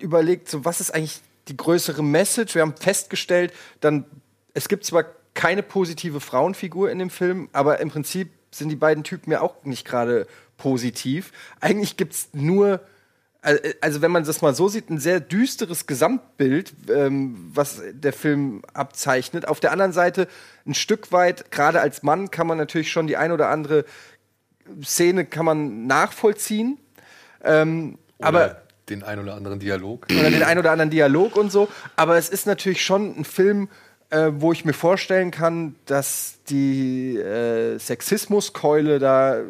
überlegt, so was ist eigentlich die größere Message? Wir haben festgestellt, dann es gibt zwar keine positive Frauenfigur in dem Film, aber im Prinzip sind die beiden Typen ja auch nicht gerade positiv. Eigentlich gibt's nur Al- also wenn man das mal so sieht, ein sehr düsteres Gesamtbild, ähm, was der Film abzeichnet. Auf der anderen Seite ein Stück weit, gerade als Mann, kann man natürlich schon die ein oder andere Szene kann man nachvollziehen. Ähm, aber den ein oder anderen Dialog. oder den ein oder anderen Dialog und so. Aber es ist natürlich schon ein Film, äh, wo ich mir vorstellen kann, dass die äh, Sexismuskeule da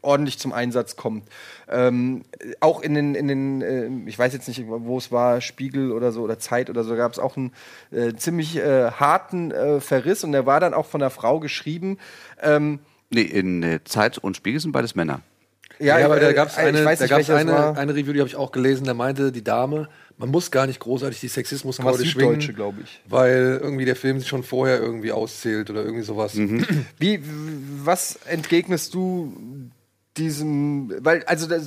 ordentlich zum Einsatz kommt. Ähm, auch in den, in den äh, ich weiß jetzt nicht, wo es war, Spiegel oder so oder Zeit oder so, gab es auch einen äh, ziemlich äh, harten äh, Verriss und der war dann auch von der Frau geschrieben. Ähm, Nee, in äh, Zeit und Spiegel sind beides Männer. Ja, aber da gab es äh, eine, da gab's eine, eine Review, die habe ich auch gelesen, da meinte die Dame, man muss gar nicht großartig die Sexismuskeule Süddeutsche, schwingen, glaube ich. weil irgendwie der Film sich schon vorher irgendwie auszählt oder irgendwie sowas. Wie, was entgegnest du diesem, weil, also das,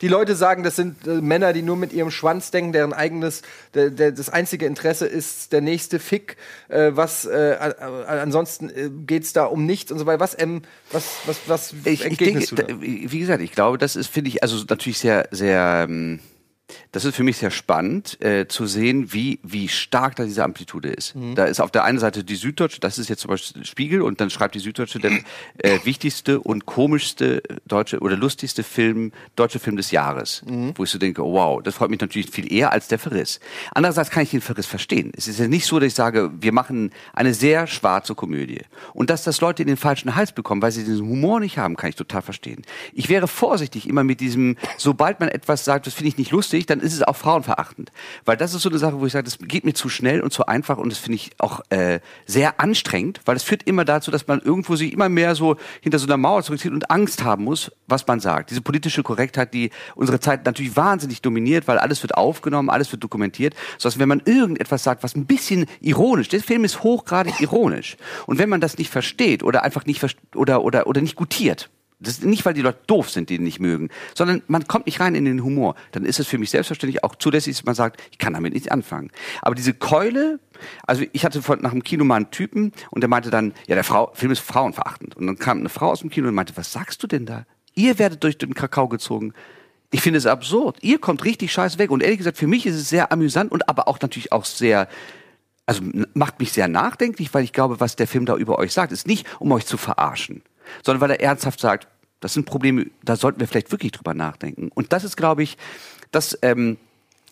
die Leute sagen, das sind äh, Männer, die nur mit ihrem Schwanz denken, deren eigenes, der, der, das einzige Interesse ist der nächste Fick, äh, was, äh, ansonsten äh, geht's da um nichts und so weiter. Was, ähm, was, was, was Ich, ich denke, wie gesagt, ich glaube, das ist, finde ich, also natürlich sehr, sehr, ähm, das ist für mich sehr spannend äh, zu sehen, wie, wie stark da diese Amplitude ist. Mhm. Da ist auf der einen Seite die Süddeutsche, das ist jetzt zum Beispiel Spiegel und dann schreibt die Süddeutsche der äh, wichtigste und komischste deutsche oder lustigste Film, deutsche Film des Jahres. Mhm. Wo ich so denke, wow, das freut mich natürlich viel eher als der Verriss. Andererseits kann ich den Verriss verstehen. Es ist ja nicht so, dass ich sage, wir machen eine sehr schwarze Komödie. Und dass das Leute in den falschen Hals bekommen, weil sie diesen Humor nicht haben, kann ich total verstehen. Ich wäre vorsichtig immer mit diesem, sobald man etwas sagt, das finde ich nicht lustig, ich, dann ist es auch frauenverachtend. Weil das ist so eine Sache, wo ich sage, das geht mir zu schnell und zu einfach und das finde ich auch äh, sehr anstrengend, weil es führt immer dazu, dass man irgendwo sich immer mehr so hinter so einer Mauer zurückzieht und Angst haben muss, was man sagt. Diese politische Korrektheit, die unsere Zeit natürlich wahnsinnig dominiert, weil alles wird aufgenommen, alles wird dokumentiert, so dass wenn man irgendetwas sagt, was ein bisschen ironisch, der Film ist hochgradig ironisch und wenn man das nicht versteht oder einfach nicht oder oder oder nicht gutiert, das ist nicht, weil die Leute doof sind, die ihn nicht mögen, sondern man kommt nicht rein in den Humor. Dann ist es für mich selbstverständlich auch zulässig, dass man sagt, ich kann damit nichts anfangen. Aber diese Keule, also ich hatte vor, nach dem Kino mal einen Typen und der meinte dann, ja, der Frau, Film ist frauenverachtend. Und dann kam eine Frau aus dem Kino und meinte, was sagst du denn da? Ihr werdet durch den Kakao gezogen. Ich finde es absurd. Ihr kommt richtig scheiße weg. Und ehrlich gesagt, für mich ist es sehr amüsant und aber auch natürlich auch sehr, also macht mich sehr nachdenklich, weil ich glaube, was der Film da über euch sagt, ist nicht, um euch zu verarschen, sondern weil er ernsthaft sagt, das sind Probleme, da sollten wir vielleicht wirklich drüber nachdenken. Und das ist, glaube ich, das, ähm,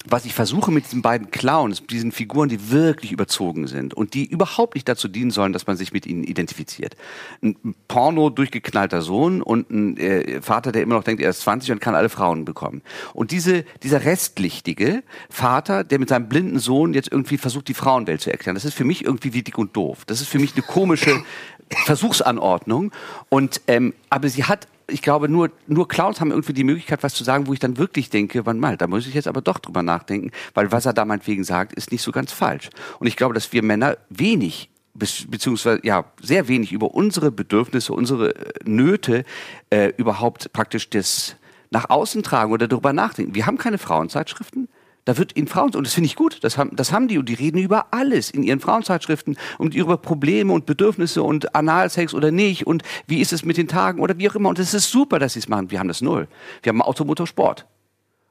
was ich versuche mit diesen beiden Clowns, diesen Figuren, die wirklich überzogen sind und die überhaupt nicht dazu dienen sollen, dass man sich mit ihnen identifiziert. Ein Porno durchgeknallter Sohn und ein äh, Vater, der immer noch denkt, er ist 20 und kann alle Frauen bekommen. Und diese, dieser restlichtige Vater, der mit seinem blinden Sohn jetzt irgendwie versucht, die Frauenwelt zu erklären, das ist für mich irgendwie wie dick und doof. Das ist für mich eine komische Versuchsanordnung. Und ähm, aber sie hat ich glaube, nur, nur Clowns haben irgendwie die Möglichkeit, was zu sagen, wo ich dann wirklich denke, wann mal, da muss ich jetzt aber doch drüber nachdenken, weil was er da meinetwegen sagt, ist nicht so ganz falsch. Und ich glaube, dass wir Männer wenig beziehungsweise ja sehr wenig über unsere Bedürfnisse, unsere äh, Nöte äh, überhaupt praktisch das nach außen tragen oder darüber nachdenken. Wir haben keine Frauenzeitschriften. Da wird in Frauen, und das finde ich gut, das haben, das haben die, und die reden über alles in ihren Frauenzeitschriften und über Probleme und Bedürfnisse und Analsex oder nicht und wie ist es mit den Tagen oder wie auch immer. Und es ist super, dass sie es machen. Wir haben das null. Wir haben Automotorsport.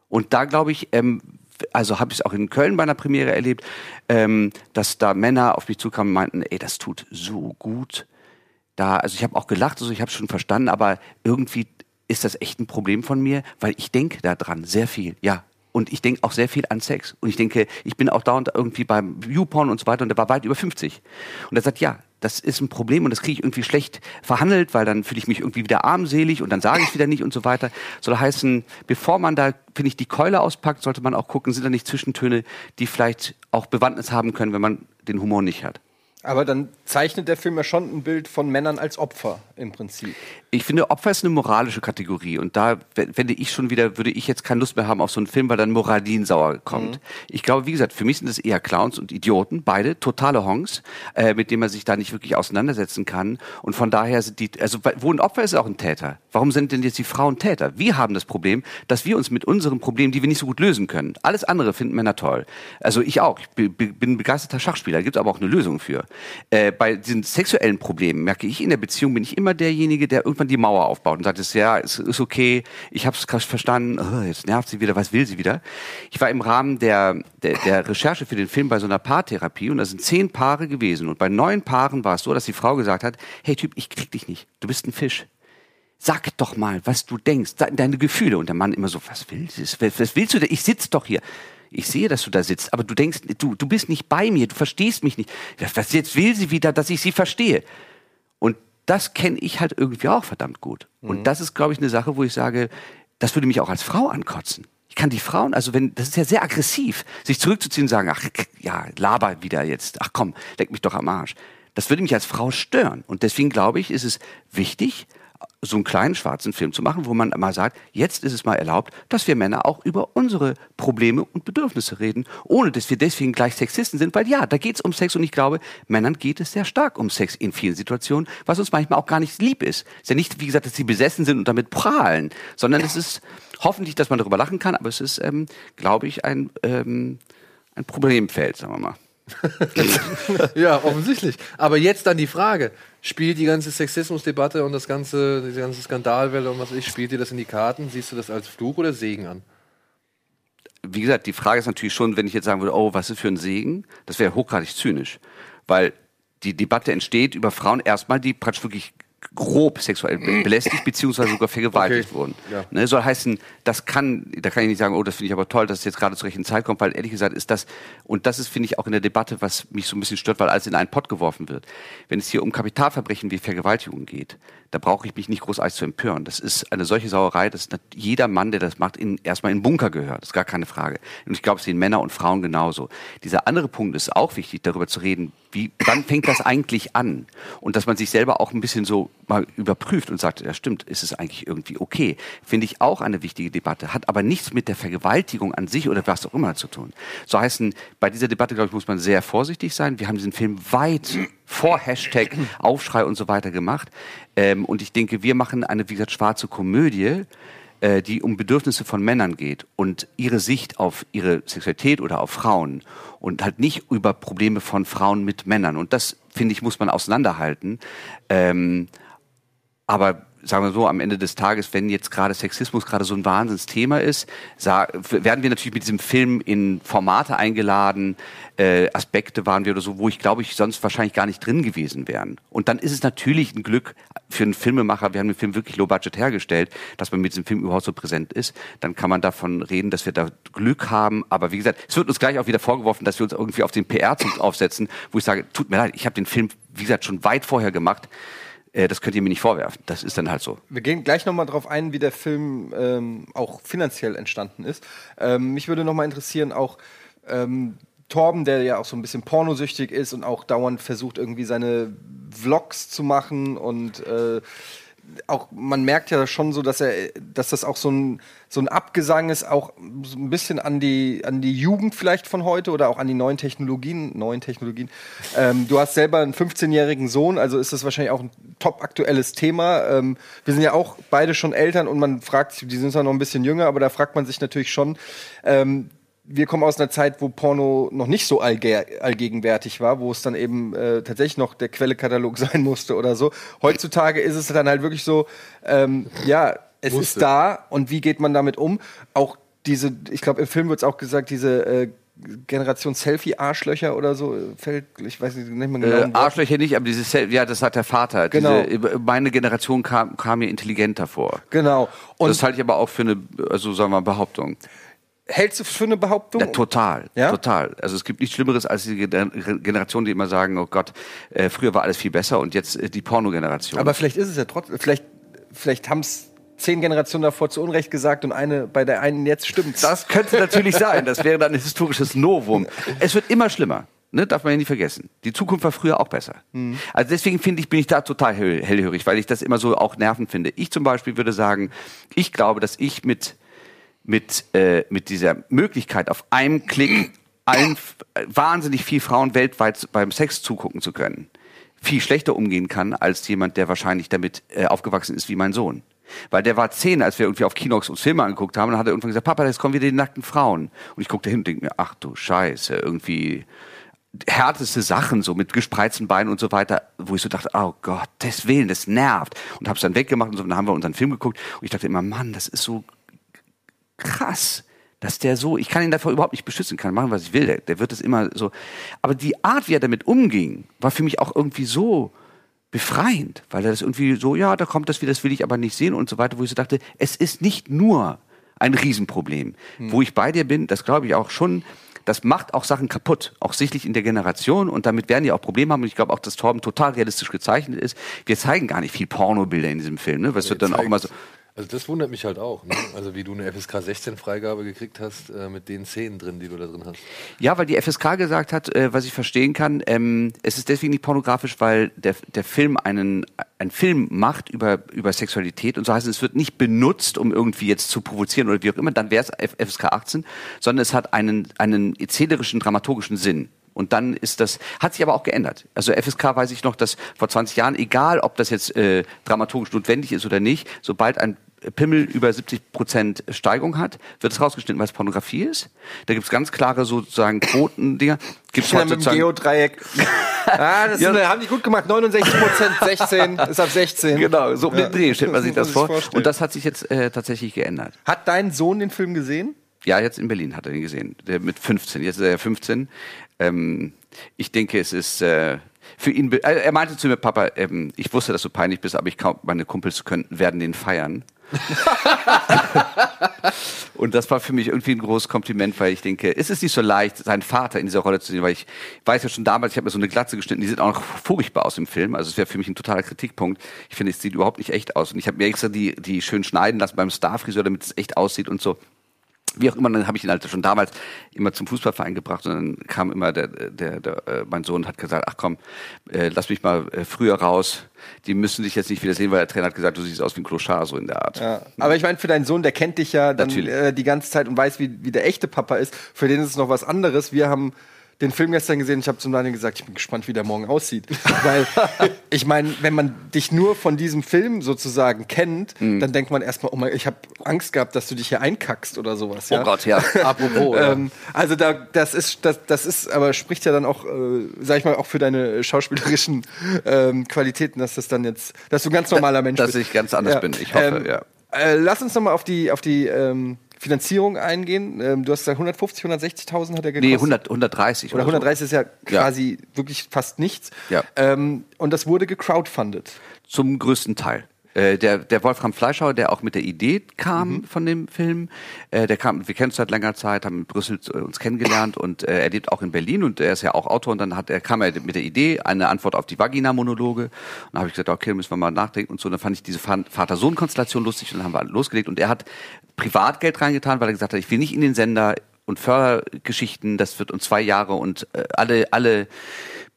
Und da glaube ich, ähm, also habe ich es auch in Köln bei einer Premiere erlebt, ähm, dass da Männer auf mich zukamen und meinten, ey, das tut so gut. Da, also ich habe auch gelacht, also ich habe schon verstanden, aber irgendwie ist das echt ein Problem von mir, weil ich denke da dran sehr viel. Ja, und ich denke auch sehr viel an Sex. Und ich denke, ich bin auch dauernd irgendwie beim Viewporn und so weiter und der war weit über 50. Und er sagt, ja, das ist ein Problem und das kriege ich irgendwie schlecht verhandelt, weil dann fühle ich mich irgendwie wieder armselig und dann sage ich wieder nicht und so weiter. Soll heißen, bevor man da, finde ich, die Keule auspackt, sollte man auch gucken, sind da nicht Zwischentöne, die vielleicht auch Bewandtnis haben können, wenn man den Humor nicht hat. Aber dann zeichnet der Film ja schon ein Bild von Männern als Opfer im Prinzip. Ich finde, Opfer ist eine moralische Kategorie und da wende ich schon wieder, würde ich jetzt keine Lust mehr haben auf so einen Film, weil dann Moralin sauer kommt. Mhm. Ich glaube, wie gesagt, für mich sind es eher Clowns und Idioten, beide, totale Honks, äh, mit denen man sich da nicht wirklich auseinandersetzen kann. Und von daher sind die, also wo ein Opfer ist, ist auch ein Täter. Warum sind denn jetzt die Frauen Täter? Wir haben das Problem, dass wir uns mit unseren Problemen, die wir nicht so gut lösen können, alles andere finden Männer toll. Also ich auch. Ich bin ein begeisterter Schachspieler, gibt aber auch eine Lösung für. Äh, bei diesen sexuellen Problemen merke ich in der Beziehung bin ich immer derjenige, der irgendwann die Mauer aufbaut und sagt, ja, es ist okay, ich habe es verstanden, oh, jetzt nervt sie wieder, was will sie wieder? Ich war im Rahmen der, der, der Recherche für den Film bei so einer Paartherapie und da sind zehn Paare gewesen und bei neun Paaren war es so, dass die Frau gesagt hat, hey Typ, ich krieg dich nicht, du bist ein Fisch sag doch mal, was du denkst, deine Gefühle. Und der Mann immer so, was willst du? Was willst du denn? Ich sitz doch hier ich sehe, dass du da sitzt, aber du denkst, du, du bist nicht bei mir, du verstehst mich nicht. Was jetzt will sie wieder, dass ich sie verstehe. Und das kenne ich halt irgendwie auch verdammt gut. Mhm. Und das ist, glaube ich, eine Sache, wo ich sage, das würde mich auch als Frau ankotzen. Ich kann die Frauen, also wenn, das ist ja sehr aggressiv, sich zurückzuziehen und sagen, ach, ja, laber wieder jetzt, ach komm, leck mich doch am Arsch. Das würde mich als Frau stören. Und deswegen glaube ich, ist es wichtig, so einen kleinen schwarzen Film zu machen, wo man mal sagt, jetzt ist es mal erlaubt, dass wir Männer auch über unsere Probleme und Bedürfnisse reden, ohne dass wir deswegen gleich Sexisten sind, weil ja, da geht es um Sex und ich glaube, Männern geht es sehr stark um Sex in vielen Situationen, was uns manchmal auch gar nicht lieb ist. Es ist ja nicht, wie gesagt, dass sie besessen sind und damit prahlen, sondern es ist hoffentlich, dass man darüber lachen kann, aber es ist, ähm, glaube ich, ein, ähm, ein Problemfeld, sagen wir mal. ja, offensichtlich. Aber jetzt dann die Frage: Spielt die ganze Sexismusdebatte und das ganze, diese ganze Skandalwelle und was ich, spielt dir das in die Karten? Siehst du das als Fluch oder Segen an? Wie gesagt, die Frage ist natürlich schon, wenn ich jetzt sagen würde, oh, was ist für ein Segen? Das wäre hochgradig zynisch. Weil die Debatte entsteht über Frauen erstmal, die praktisch wirklich grob sexuell be- belästigt beziehungsweise sogar vergewaltigt Okay. wurden. Ja. Ne, soll heißen, das kann, da kann ich nicht sagen, oh, das finde ich aber toll, dass es jetzt gerade zur rechten Zeit kommt, weil ehrlich gesagt ist das, und das ist, finde ich, auch in der Debatte, was mich so ein bisschen stört, weil alles in einen Pott geworfen wird. Wenn es hier um Kapitalverbrechen wie Vergewaltigung geht, da brauche ich mich nicht großartig zu empören. Das ist eine solche Sauerei, dass jeder Mann, der das macht, in, erstmal in den Bunker gehört. Das ist gar keine Frage. Und ich glaube, es sehen Männer und Frauen genauso. Dieser andere Punkt ist auch wichtig, darüber zu reden, wie, wann fängt das eigentlich an? Und dass man sich selber auch ein bisschen so mal überprüft und sagt, ja stimmt, ist es eigentlich irgendwie okay? Finde ich auch eine wichtige Debatte, hat aber nichts mit der Vergewaltigung an sich oder was auch immer zu tun. So heißen, bei dieser Debatte, glaube ich, muss man sehr vorsichtig sein. Wir haben diesen Film weit vor Hashtag Aufschrei und so weiter gemacht. Ähm, und ich denke, wir machen eine, wie gesagt, schwarze Komödie, äh, die um Bedürfnisse von Männern geht und ihre Sicht auf ihre Sexualität oder auf Frauen und halt nicht über Probleme von Frauen mit Männern. Und das, finde ich, muss man auseinanderhalten. Ähm, aber sagen wir so, am Ende des Tages, wenn jetzt gerade Sexismus gerade so ein Wahnsinnsthema ist, werden wir natürlich mit diesem Film in Formate eingeladen, äh, Aspekte waren wir oder so, wo ich glaube ich sonst wahrscheinlich gar nicht drin gewesen wären. Und dann ist es natürlich ein Glück für einen Filmemacher, wir haben den Film wirklich low budget hergestellt, dass man mit diesem Film überhaupt so präsent ist. Dann kann man davon reden, dass wir da Glück haben. Aber wie gesagt, es wird uns gleich auch wieder vorgeworfen, dass wir uns irgendwie auf den PR-Zug aufsetzen, wo ich sage, tut mir leid, ich habe den Film, wie gesagt, schon weit vorher gemacht. Äh, Das könnt ihr mir nicht vorwerfen. Das ist dann halt so. Wir gehen gleich nochmal drauf ein, wie der Film ähm, auch finanziell entstanden ist. Ähm, mich würde nochmal interessieren, auch ähm, Torben, der ja auch so ein bisschen pornosüchtig ist und auch dauernd versucht, irgendwie seine Vlogs zu machen und äh, auch man merkt ja schon so, dass er, dass das auch so ein so ein Abgesang ist, auch so ein bisschen an die an die Jugend vielleicht von heute oder auch an die neuen Technologien, neuen Technologien. Ähm, du hast selber einen 15-jährigen Sohn, also ist das wahrscheinlich auch ein top aktuelles Thema. Ähm, wir sind ja auch beide schon Eltern und man fragt sich, die sind zwar noch ein bisschen jünger, aber da fragt man sich natürlich schon. Ähm, wir kommen aus einer Zeit, wo Porno noch nicht so allge allgegenwärtig war, wo es dann eben äh, tatsächlich noch der Quellekatalog sein musste oder so. Heutzutage ist es dann halt wirklich so, ähm, ja, es Musste. ist da und wie geht man damit um? Auch diese, ich glaube, im Film wird es auch gesagt, diese äh, Generation Selfie-Arschlöcher oder so, fällt, ich weiß nicht, nicht mehr genau. Äh. Arschlöcher nicht, aber dieses, Sel- ja, das hat der Vater. Genau. Diese, meine Generation kam, kam mir intelligenter vor. Genau. Und das halte ich aber auch für eine, also sagen wir mal, Behauptung. Hältst du für eine Behauptung? Ja, total, Ja? total. Also es gibt nichts Schlimmeres als die Gener- Generation, die immer sagen, oh Gott, äh, früher war alles viel besser und jetzt äh, die Pornogeneration. Aber vielleicht ist es ja trotzdem, vielleicht, vielleicht haben es zehn Generationen davor zu Unrecht gesagt und eine bei der einen jetzt stimmt. Das könnte natürlich sein. Das wäre dann ein historisches Novum. Es wird immer schlimmer. Ne, darf man ja nicht vergessen. Die Zukunft war früher auch besser. Also deswegen finde ich, bin ich da total hell, hellhörig, weil ich das immer so auch nervend finde. Ich zum Beispiel würde sagen, ich glaube, dass ich mit, mit, äh, mit dieser Möglichkeit auf einem Klick allen äh, wahnsinnig viel Frauen weltweit beim Sex zugucken zu können, viel schlechter umgehen kann als jemand, der wahrscheinlich damit äh, aufgewachsen ist wie mein Sohn. Weil der war zehn, als wir irgendwie auf Kinox uns Filme angeguckt haben, und dann hat er irgendwann gesagt, Papa, jetzt kommen wieder die nackten Frauen. Und ich guckte hin und denke mir, ach du Scheiße, irgendwie härteste Sachen, so mit gespreizten Beinen und so weiter, wo ich so dachte, oh Gott, des Willen, das nervt. Und hab's dann weggemacht und so, und dann haben wir unseren Film geguckt und ich dachte immer, Mann, das ist so krass, dass der so, ich kann ihn davor überhaupt nicht beschützen, kann machen, was ich will, der, der wird es immer so. Aber die Art, wie er damit umging, war für mich auch irgendwie so befreiend, weil er das irgendwie so, ja, da kommt das wieder, das will ich aber nicht sehen und so weiter, wo ich so dachte, es ist nicht nur ein Riesenproblem. Wo ich bei dir bin, das glaube ich auch schon, das macht auch Sachen kaputt, auch sichtlich in der Generation und damit werden die auch Probleme haben und ich glaube auch, dass Torben total realistisch gezeichnet ist. Wir zeigen gar nicht viel Pornobilder in diesem Film, ne? es wird dann auch immer so, Also das wundert mich halt auch, ne? Also wie du eine FSK 16 Freigabe gekriegt hast äh, mit den Szenen drin, die du da drin hast. Ja, weil die FSK gesagt hat, äh, was ich verstehen kann, ähm, es ist deswegen nicht pornografisch, weil der, der Film einen, einen Film macht über, über Sexualität und so heißt es, es wird nicht benutzt, um irgendwie jetzt zu provozieren oder wie auch immer, dann wäre es FSK 18, sondern es hat einen, einen erzählerischen, dramaturgischen Sinn. Und dann ist das, hat sich aber auch geändert. Also FSK weiß ich noch, dass vor 20 Jahren, egal ob das jetzt äh, dramaturgisch notwendig ist oder nicht, sobald ein Pimmel über 70 Prozent Steigung hat, wird es rausgeschnitten, weil es Pornografie ist. Da gibt es ganz klare sozusagen Quotendinger. Gibt's Ja, halt mit dem Geodreieck. ah, das Ja. sind, haben die gut gemacht. 69 Prozent, 16 ist ab 16. genau, so um Ja. den Dreh stellt man sich muss das vor. vorstellen. Und das hat sich jetzt äh, tatsächlich geändert. Hat dein Sohn den Film gesehen? Ja, jetzt in Berlin hat er den gesehen. Der mit 15. Jetzt ist er ja 15. Ähm, ich denke, es ist. Äh, für ihn, äh, er meinte zu mir, Papa, ähm, ich wusste, dass du peinlich bist, aber ich glaube, meine Kumpels könnten, werden den feiern. Und das war für mich irgendwie ein großes Kompliment, weil ich denke, es ist nicht so leicht, seinen Vater in dieser Rolle zu sehen, weil ich weiß ja schon damals, ich habe mir so eine Glatze geschnitten, die sieht auch noch furchtbar aus im Film. Also es wäre für mich ein totaler Kritikpunkt. Ich finde, es sieht überhaupt nicht echt aus. Und ich habe mir extra die, die schön schneiden lassen beim Starfriseur, damit es echt aussieht und so. Wie auch immer, dann habe ich ihn halt schon damals immer zum Fußballverein gebracht und dann kam immer der, der, der äh, mein Sohn hat gesagt, ach komm, äh, lass mich mal äh, früher raus. Die müssen dich jetzt nicht wieder sehen, weil der Trainer hat gesagt, du siehst aus wie ein Kloschar, so in der Art. Ja. Aber ich meine, für deinen Sohn, der kennt dich ja dann Natürlich. äh, die ganze Zeit und weiß, wie, wie der echte Papa ist. Für den ist es noch was anderes. Wir haben den Film gestern gesehen. Ich habe zum Daniel gesagt, ich bin gespannt, wie der morgen aussieht. Weil ich meine, wenn man dich nur von diesem Film sozusagen kennt, Mhm. dann denkt man erstmal, oh mein, ich habe Angst gehabt, dass du dich hier einkackst oder sowas. Ja? Oh Gott, ja. Apropos, ja. Ähm, also da, das ist, das, das ist, aber spricht ja dann auch, äh, sag ich mal, auch für deine schauspielerischen ähm, Qualitäten, dass das dann jetzt, dass du ein ganz normaler Mensch dass bist. ich ganz anders bin. Ich hoffe, ja. Äh, lass uns noch mal auf die, auf die ähm, Finanzierung eingehen. Ähm, du hast gesagt, 150, 160.000 hat er gekostet. Nee, 100, 130 Oder oder, 130 ist ja quasi wirklich fast nichts. Ja. Ähm, und das wurde gecrowdfundet. so. Zum größten Teil. Äh, der, der Wolfram Fleischhauer, der auch mit der Idee kam Mhm. von dem Film, äh, der kam, wir kennen uns seit längerer Zeit, haben in Brüssel äh, uns kennengelernt und äh, er lebt auch in Berlin und er ist ja auch Autor und dann hat er kam er mit der Idee eine Antwort auf die Vagina-Monologe und dann habe ich gesagt, okay, müssen wir mal nachdenken und so. Und dann fand ich diese Vater-Sohn-Konstellation lustig und dann haben wir losgelegt und er hat Privatgeld reingetan, weil er gesagt hat, ich will nicht in den Sender und Fördergeschichten, das wird uns zwei Jahre und äh, alle alle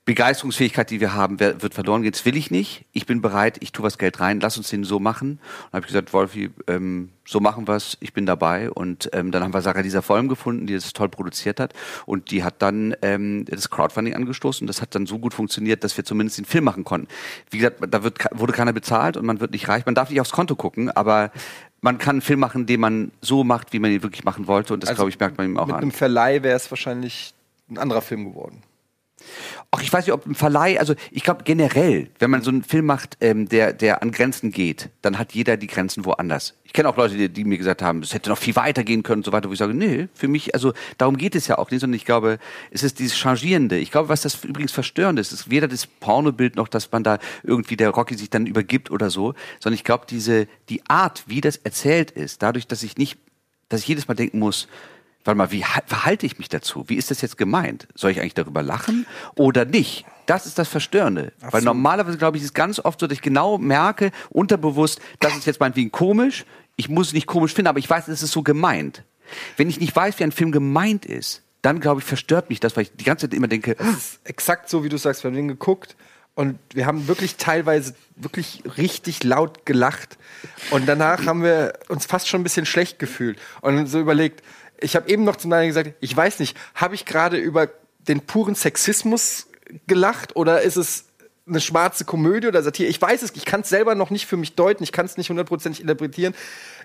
Begeisterungsfähigkeit, die wir haben, wird verloren gehen. Das will ich nicht. Ich bin bereit, ich tue was Geld rein, lass uns den so machen. Und dann habe ich gesagt, Wolfi, ähm, so machen wir's, ich bin dabei. Und ähm, dann haben wir Sarah Lisa Vollm gefunden, die das toll produziert hat. Und die hat dann ähm, das Crowdfunding angestoßen. Und das hat dann so gut funktioniert, dass wir zumindest den Film machen konnten. Wie gesagt, da wird, wurde keiner bezahlt und man wird nicht reich. Man darf nicht aufs Konto gucken, aber man kann einen Film machen, den man so macht, wie man ihn wirklich machen wollte. Und das, glaube ich, merkt man ihm auch Mit an. einem Verleih wäre es wahrscheinlich ein anderer Film geworden. Ach, ich weiß nicht, ob ein Verleih, also ich glaube generell, wenn man so einen Film macht, ähm, der, der an Grenzen geht, dann hat jeder die Grenzen woanders. Ich kenne auch Leute, die, die mir gesagt haben, es hätte noch viel weiter gehen können und so weiter, wo ich sage, nee, für mich, also darum geht es ja auch nicht, sondern ich glaube, es ist dieses Changierende. Ich glaube, was das übrigens verstörend ist, ist weder das Pornobild noch, dass man da irgendwie der Rocky sich dann übergibt oder so, sondern ich glaube, diese, die Art, wie das erzählt ist, dadurch, dass ich nicht, dass ich jedes Mal denken muss, Warte mal, wie ha- verhalte ich mich dazu? Wie ist das jetzt gemeint? Soll ich eigentlich darüber lachen oder nicht? Das ist das Verstörende. Weil normalerweise, glaube ich, ist es ganz oft so, dass ich genau merke, unterbewusst, das ist jetzt meinetwegen komisch. Ich muss es nicht komisch finden, aber ich weiß, es ist so gemeint. Wenn ich nicht weiß, wie ein Film gemeint ist, dann, glaube ich, verstört mich das, weil ich die ganze Zeit immer denke, Das ist exakt so, wie du sagst. Wir haben den geguckt und wir haben wirklich teilweise wirklich richtig laut gelacht. Und danach haben wir uns fast schon ein bisschen schlecht gefühlt und so überlegt. Ich habe eben noch zum Daniel gesagt, ich weiß nicht, habe ich gerade über den puren Sexismus gelacht oder ist es eine schwarze Komödie oder Satire? Ich weiß es, ich kann es selber noch nicht für mich deuten, ich kann es nicht hundertprozentig interpretieren.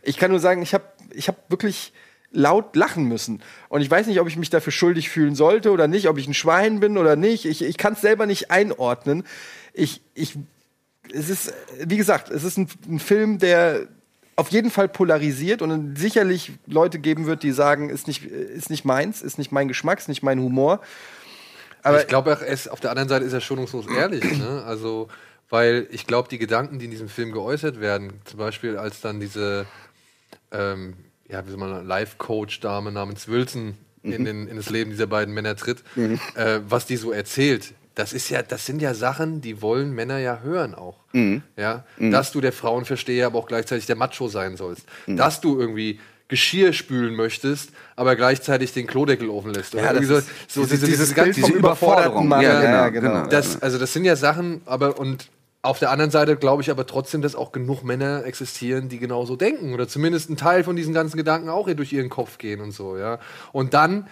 Ich kann nur sagen, ich habe ich hab wirklich laut lachen müssen. Und ich weiß nicht, ob ich mich dafür schuldig fühlen sollte oder nicht, ob ich ein Schwein bin oder nicht. Ich, ich kann es selber nicht einordnen. Ich, ich, es ist, wie gesagt, es ist ein, ein Film, der auf jeden Fall polarisiert und sicherlich Leute geben wird, die sagen, ist nicht, ist nicht meins, ist nicht mein Geschmack, ist nicht mein Humor. Aber ich glaube, auf der anderen Seite ist er schonungslos ehrlich. Ne? Also, weil ich glaube, die Gedanken, die in diesem Film geäußert werden, zum Beispiel als dann diese, ähm, ja, wie soll man, Life-Coach-Dame namens Wilson in, den, in das Leben dieser beiden Männer tritt, äh, was die so erzählt, das ist ja, das sind ja Sachen, die wollen Männer ja hören auch. Ja, dass du der Frauenversteher, aber auch gleichzeitig der Macho sein sollst. Dass du irgendwie Geschirr spülen möchtest, aber gleichzeitig den Klodeckel offen lässt. Oder Ja, das so, ist so dieses- diese, dieses diese, Bild diese Überforderung. Mann. Ja, Ja, genau, genau. genau. das, also das sind ja Sachen, aber und auf der anderen Seite glaube ich aber trotzdem, dass auch genug Männer existieren, die genauso denken oder zumindest ein Teil von diesen ganzen Gedanken auch hier durch ihren Kopf gehen und so, ja. Und dann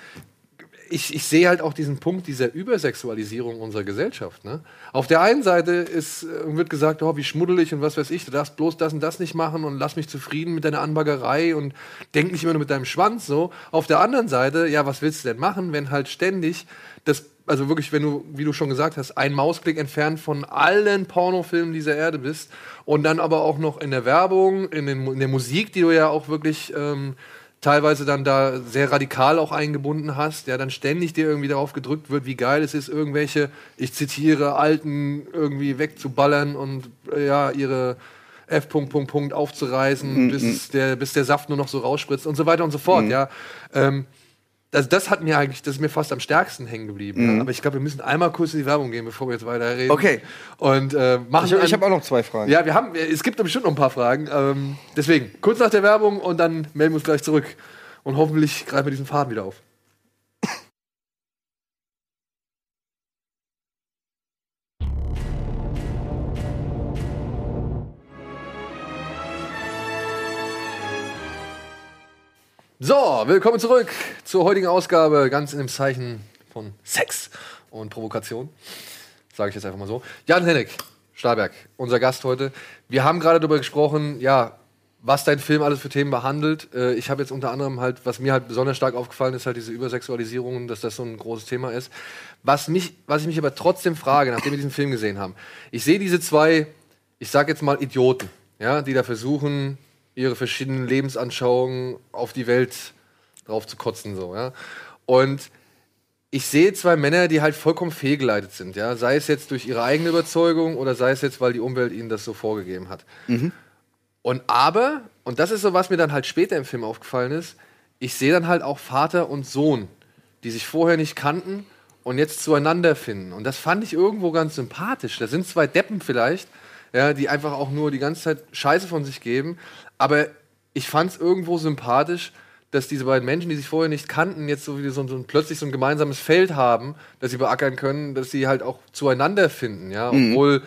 ich, ich sehe halt auch diesen Punkt dieser Übersexualisierung unserer Gesellschaft. Ne? Auf der einen Seite ist, äh, wird gesagt, oh, wie schmuddelig und was weiß ich, du darfst bloß das und das nicht machen und lass mich zufrieden mit deiner Anbaggerei und denk nicht immer nur mit deinem Schwanz so. Auf der anderen Seite, ja, was willst du denn machen, wenn halt ständig das, also wirklich, wenn du, wie du schon gesagt hast, ein Mausklick entfernt von allen Pornofilmen dieser Erde bist und dann aber auch noch in der Werbung, in, den, in der Musik, die du ja auch wirklich ähm, teilweise dann da sehr radikal auch eingebunden hast, ja, dann ständig dir irgendwie darauf gedrückt wird, wie geil es ist, irgendwelche, ich zitiere, Alten irgendwie wegzuballern und äh, ja, ihre F. Punkt, Punkt, Punkt aufzureißen, Mhm. bis, der, bis der Saft nur noch so rausspritzt und so weiter und so fort, Mhm. ja. Ähm, also das hat mir eigentlich, das ist mir fast am stärksten hängen geblieben. Mhm. Ja. Aber ich glaube, wir müssen einmal kurz in die Werbung gehen, bevor wir jetzt weiterreden. Okay. Und äh, machen Ich, ich habe auch noch zwei Fragen. ja, wir haben, es gibt bestimmt noch ein paar Fragen. Ähm, deswegen, kurz nach der Werbung und dann melden wir uns gleich zurück. Und hoffentlich greifen wir diesen Faden wieder auf. So, willkommen zurück zur heutigen Ausgabe, ganz in dem Zeichen von Sex und Provokation. Sage ich jetzt einfach mal so. Jan Hennig, Stahlberg, unser Gast heute. Wir haben gerade darüber gesprochen, ja, was dein Film alles für Themen behandelt. Äh, ich habe jetzt unter anderem halt, was mir halt besonders stark aufgefallen ist, halt diese Übersexualisierung, dass das so ein großes Thema ist. Was, mich, was ich mich aber trotzdem frage, nachdem wir diesen Film gesehen haben, ich sehe diese zwei, ich sag jetzt mal Idioten, ja, die da versuchen, ihre verschiedenen Lebensanschauungen auf die Welt drauf zu kotzen, so, ja. Und ich sehe zwei Männer, die halt vollkommen fehlgeleitet sind, ja. Sei es jetzt durch ihre eigene Überzeugung oder sei es jetzt, weil die Umwelt ihnen das so vorgegeben hat. Und aber, und das ist so, was mir dann halt später im Film aufgefallen ist, ich sehe dann halt auch Vater und Sohn, die sich vorher nicht kannten und jetzt zueinander finden. Und das fand ich irgendwo ganz sympathisch. Da sind zwei Deppen vielleicht, ja, die einfach auch nur die ganze Zeit Scheiße von sich geben. Aber ich fand es irgendwo sympathisch, dass diese beiden Menschen, die sich vorher nicht kannten, jetzt so, wie so, so plötzlich so ein gemeinsames Feld haben, das sie beackern können, dass sie halt auch zueinander finden, ja, Mhm. obwohl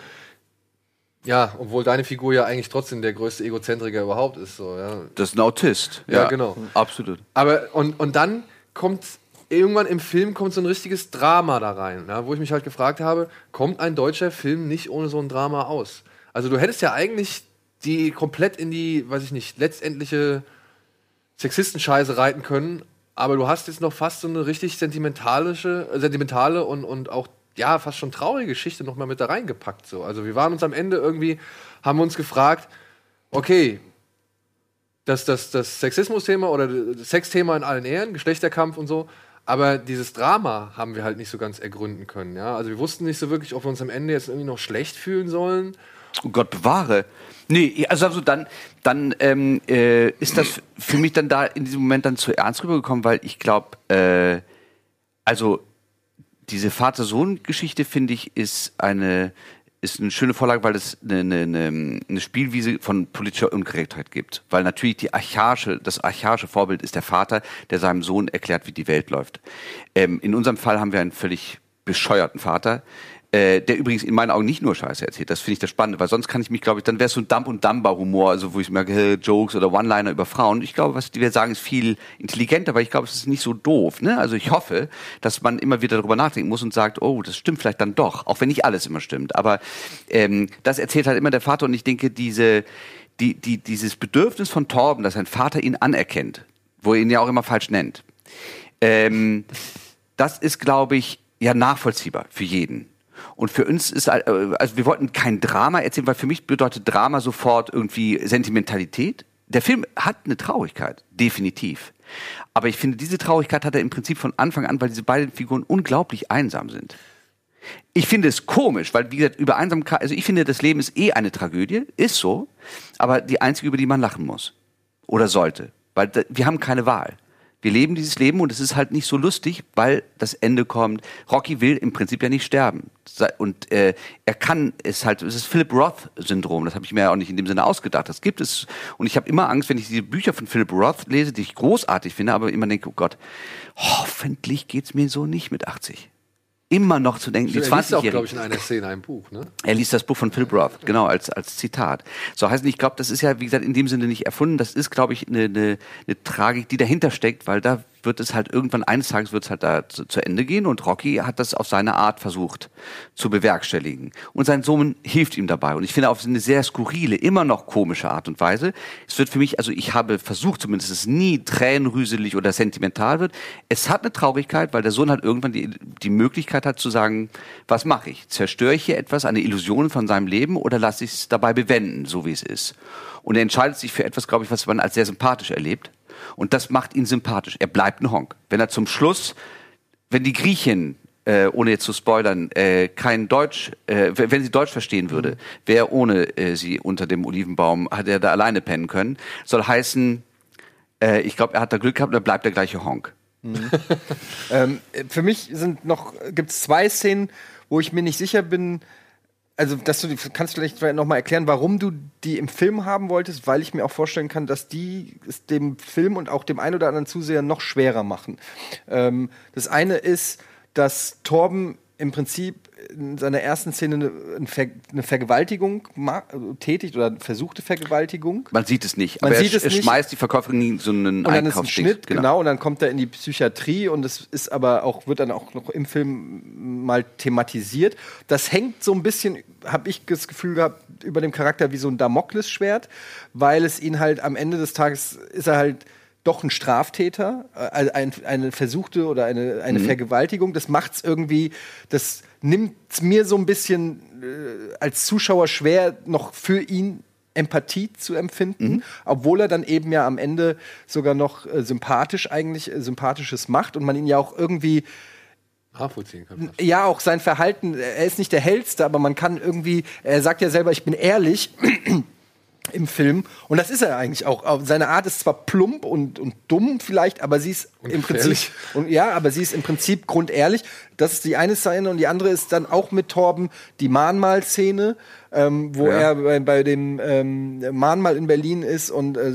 ja, obwohl deine Figur ja eigentlich trotzdem der größte Egozentriker überhaupt ist. So, ja. Das ist ein Autist. Ja, genau. Absolut. Aber und, und dann kommt irgendwann im Film kommt so ein richtiges Drama da rein, ja, wo ich mich halt gefragt habe, kommt ein deutscher Film nicht ohne so ein Drama aus? Also du hättest ja eigentlich die komplett in die, weiß ich nicht, letztendliche Sexistenscheiße reiten können, aber du hast jetzt noch fast so eine richtig sentimentalische, äh, sentimentale und, und auch ja, fast schon traurige Geschichte noch mal mit da reingepackt. So. Also wir waren uns am Ende irgendwie, haben uns gefragt, okay, das, das, das Sexismus-Thema oder das Sexthema in allen Ehren, Geschlechterkampf und so, aber dieses Drama haben wir halt nicht so ganz ergründen können. Ja? Also wir wussten nicht so wirklich, ob wir uns am Ende jetzt irgendwie noch schlecht fühlen sollen. Oh Gott bewahre. Nee, also, also dann, dann ähm, äh, ist das für mich dann da in diesem Moment dann zu ernst rübergekommen, weil ich glaube, äh, also diese Vater-Sohn-Geschichte finde ich ist eine ist eine schöne Vorlage, weil es eine, eine, eine, Spielwiese von politischer Unkorrektheit gibt. Weil natürlich die archaische, das archaische Vorbild ist der Vater, der seinem Sohn erklärt, wie die Welt läuft. Ähm, in unserem Fall haben wir einen völlig bescheuerten Vater, äh, der übrigens in meinen Augen nicht nur Scheiße erzählt. Das finde ich das Spannende, weil sonst kann ich mich, glaube ich, dann wäre es so ein Dump- und Dumber-Humor, also wo ich merke, hey, Jokes oder One-Liner über Frauen. Ich glaube, was die wir sagen, ist viel intelligenter, weil ich glaube, es ist nicht so doof. Ne? Also ich hoffe, dass man immer wieder darüber nachdenken muss und sagt, oh, das stimmt vielleicht dann doch, auch wenn nicht alles immer stimmt. Aber ähm, das erzählt halt immer der Vater und ich denke, diese, die, die, dieses Bedürfnis von Torben, dass sein Vater ihn anerkennt, wo er ihn ja auch immer falsch nennt, ähm, das ist, glaube ich, ja nachvollziehbar für jeden. Und für uns ist, äh, also wir wollten kein Drama erzählen, weil für mich bedeutet Drama sofort irgendwie Sentimentalität. Der Film hat eine Traurigkeit, definitiv. Aber ich finde, diese Traurigkeit hat er im Prinzip von Anfang an, weil diese beiden Figuren unglaublich einsam sind. Ich finde es komisch, weil, wie gesagt, über Einsamkeit, also ich finde, das Leben ist eh eine Tragödie, ist so, aber die einzige, über die man lachen muss. Oder sollte. Weil wir haben keine Wahl. Wir leben dieses Leben und es ist halt nicht so lustig, weil das Ende kommt. Rocky will im Prinzip ja nicht sterben. Und äh, er kann es halt, es ist Philip Roth-Syndrom, das habe ich mir ja auch nicht in dem Sinne ausgedacht. Das gibt es. Und ich habe immer Angst, wenn ich diese Bücher von Philip Roth lese, die ich großartig finde, aber immer denke, oh Gott, hoffentlich geht's mir so nicht mit 80 immer noch zu denken, die Er liest auch, 20-Jährigen. glaube ich, in einer Szene ein Buch, ne? Er liest das Buch von Philip Roth, genau, als, als Zitat. So heißt, ich glaube, das ist ja, wie gesagt, in dem Sinne nicht erfunden. Das ist, glaube ich, eine, eine, eine Tragik, die dahinter steckt, weil da wird es halt irgendwann, eines Tages wird es halt da zu, zu Ende gehen und Rocky hat das auf seine Art versucht zu bewerkstelligen. Und sein Sohn hilft ihm dabei. Und ich finde auf eine sehr skurrile, immer noch komische Art und Weise. Es wird für mich, also ich habe versucht zumindest, dass es nie tränenrüselig oder sentimental wird. Es hat eine Traurigkeit, weil der Sohn halt irgendwann die, die Möglichkeit hat zu sagen, was mache ich? Zerstöre ich hier etwas, eine Illusion von seinem Leben oder lasse ich es dabei bewenden, so wie es ist? Und er entscheidet sich für etwas, glaube ich, was man als sehr sympathisch erlebt. Und das macht ihn sympathisch. Er bleibt ein Honk. Wenn er zum Schluss, wenn die Griechin, äh, ohne jetzt zu spoilern, äh, kein Deutsch, äh, wenn sie Deutsch verstehen würde, wäre ohne äh, sie unter dem Olivenbaum, hat er da alleine pennen können. Soll heißen, äh, ich glaube, er hat da Glück gehabt, dann bleibt der gleiche Honk. Ähm, für mich sind noch gibt es zwei Szenen, wo ich mir nicht sicher bin. Also, dass du die, kannst du vielleicht noch mal erklären, warum du die im Film haben wolltest, weil ich mir auch vorstellen kann, dass die es dem Film und auch dem ein oder anderen Zuseher noch schwerer machen. Ähm, das eine ist, dass Torben im Prinzip in seiner ersten Szene eine, eine Ver eine Vergewaltigung also tätigt oder versuchte Vergewaltigung. Man sieht es nicht, Man aber sieht er, es er nicht. schmeißt die Verkäuferin in so einen Und dann ist ein. Schnitt, genau. und dann kommt er in die Psychiatrie und es ist aber auch, wird dann auch noch im Film mal thematisiert. Das hängt so ein bisschen, habe ich das Gefühl gehabt, über dem Charakter wie so ein Damoklesschwert, weil es ihn halt am Ende des Tages ist er halt doch ein Straftäter, äh, ein, eine versuchte oder eine, eine Mhm. Vergewaltigung. Das macht's irgendwie, das nimmt's mir so ein bisschen äh, als Zuschauer schwer, noch für ihn Empathie zu empfinden, Mhm. obwohl er dann eben ja am Ende sogar noch äh, sympathisch eigentlich äh, sympathisches macht und man ihn ja auch irgendwie Nachvollziehen kann. ja auch sein Verhalten, er ist nicht der hellste, aber man kann irgendwie, er sagt ja selber, ich bin ehrlich im Film und das ist er eigentlich auch. Auf Seine Art ist zwar plump und, und dumm vielleicht, aber sie ist im Prinzip und ja, aber sie ist im Prinzip grundehrlich. Das ist die eine Szene und die andere ist dann auch mit Torben die Mahnmal-Szene, ähm, wo Ja. er bei, bei dem ähm, Mahnmal in Berlin ist und äh,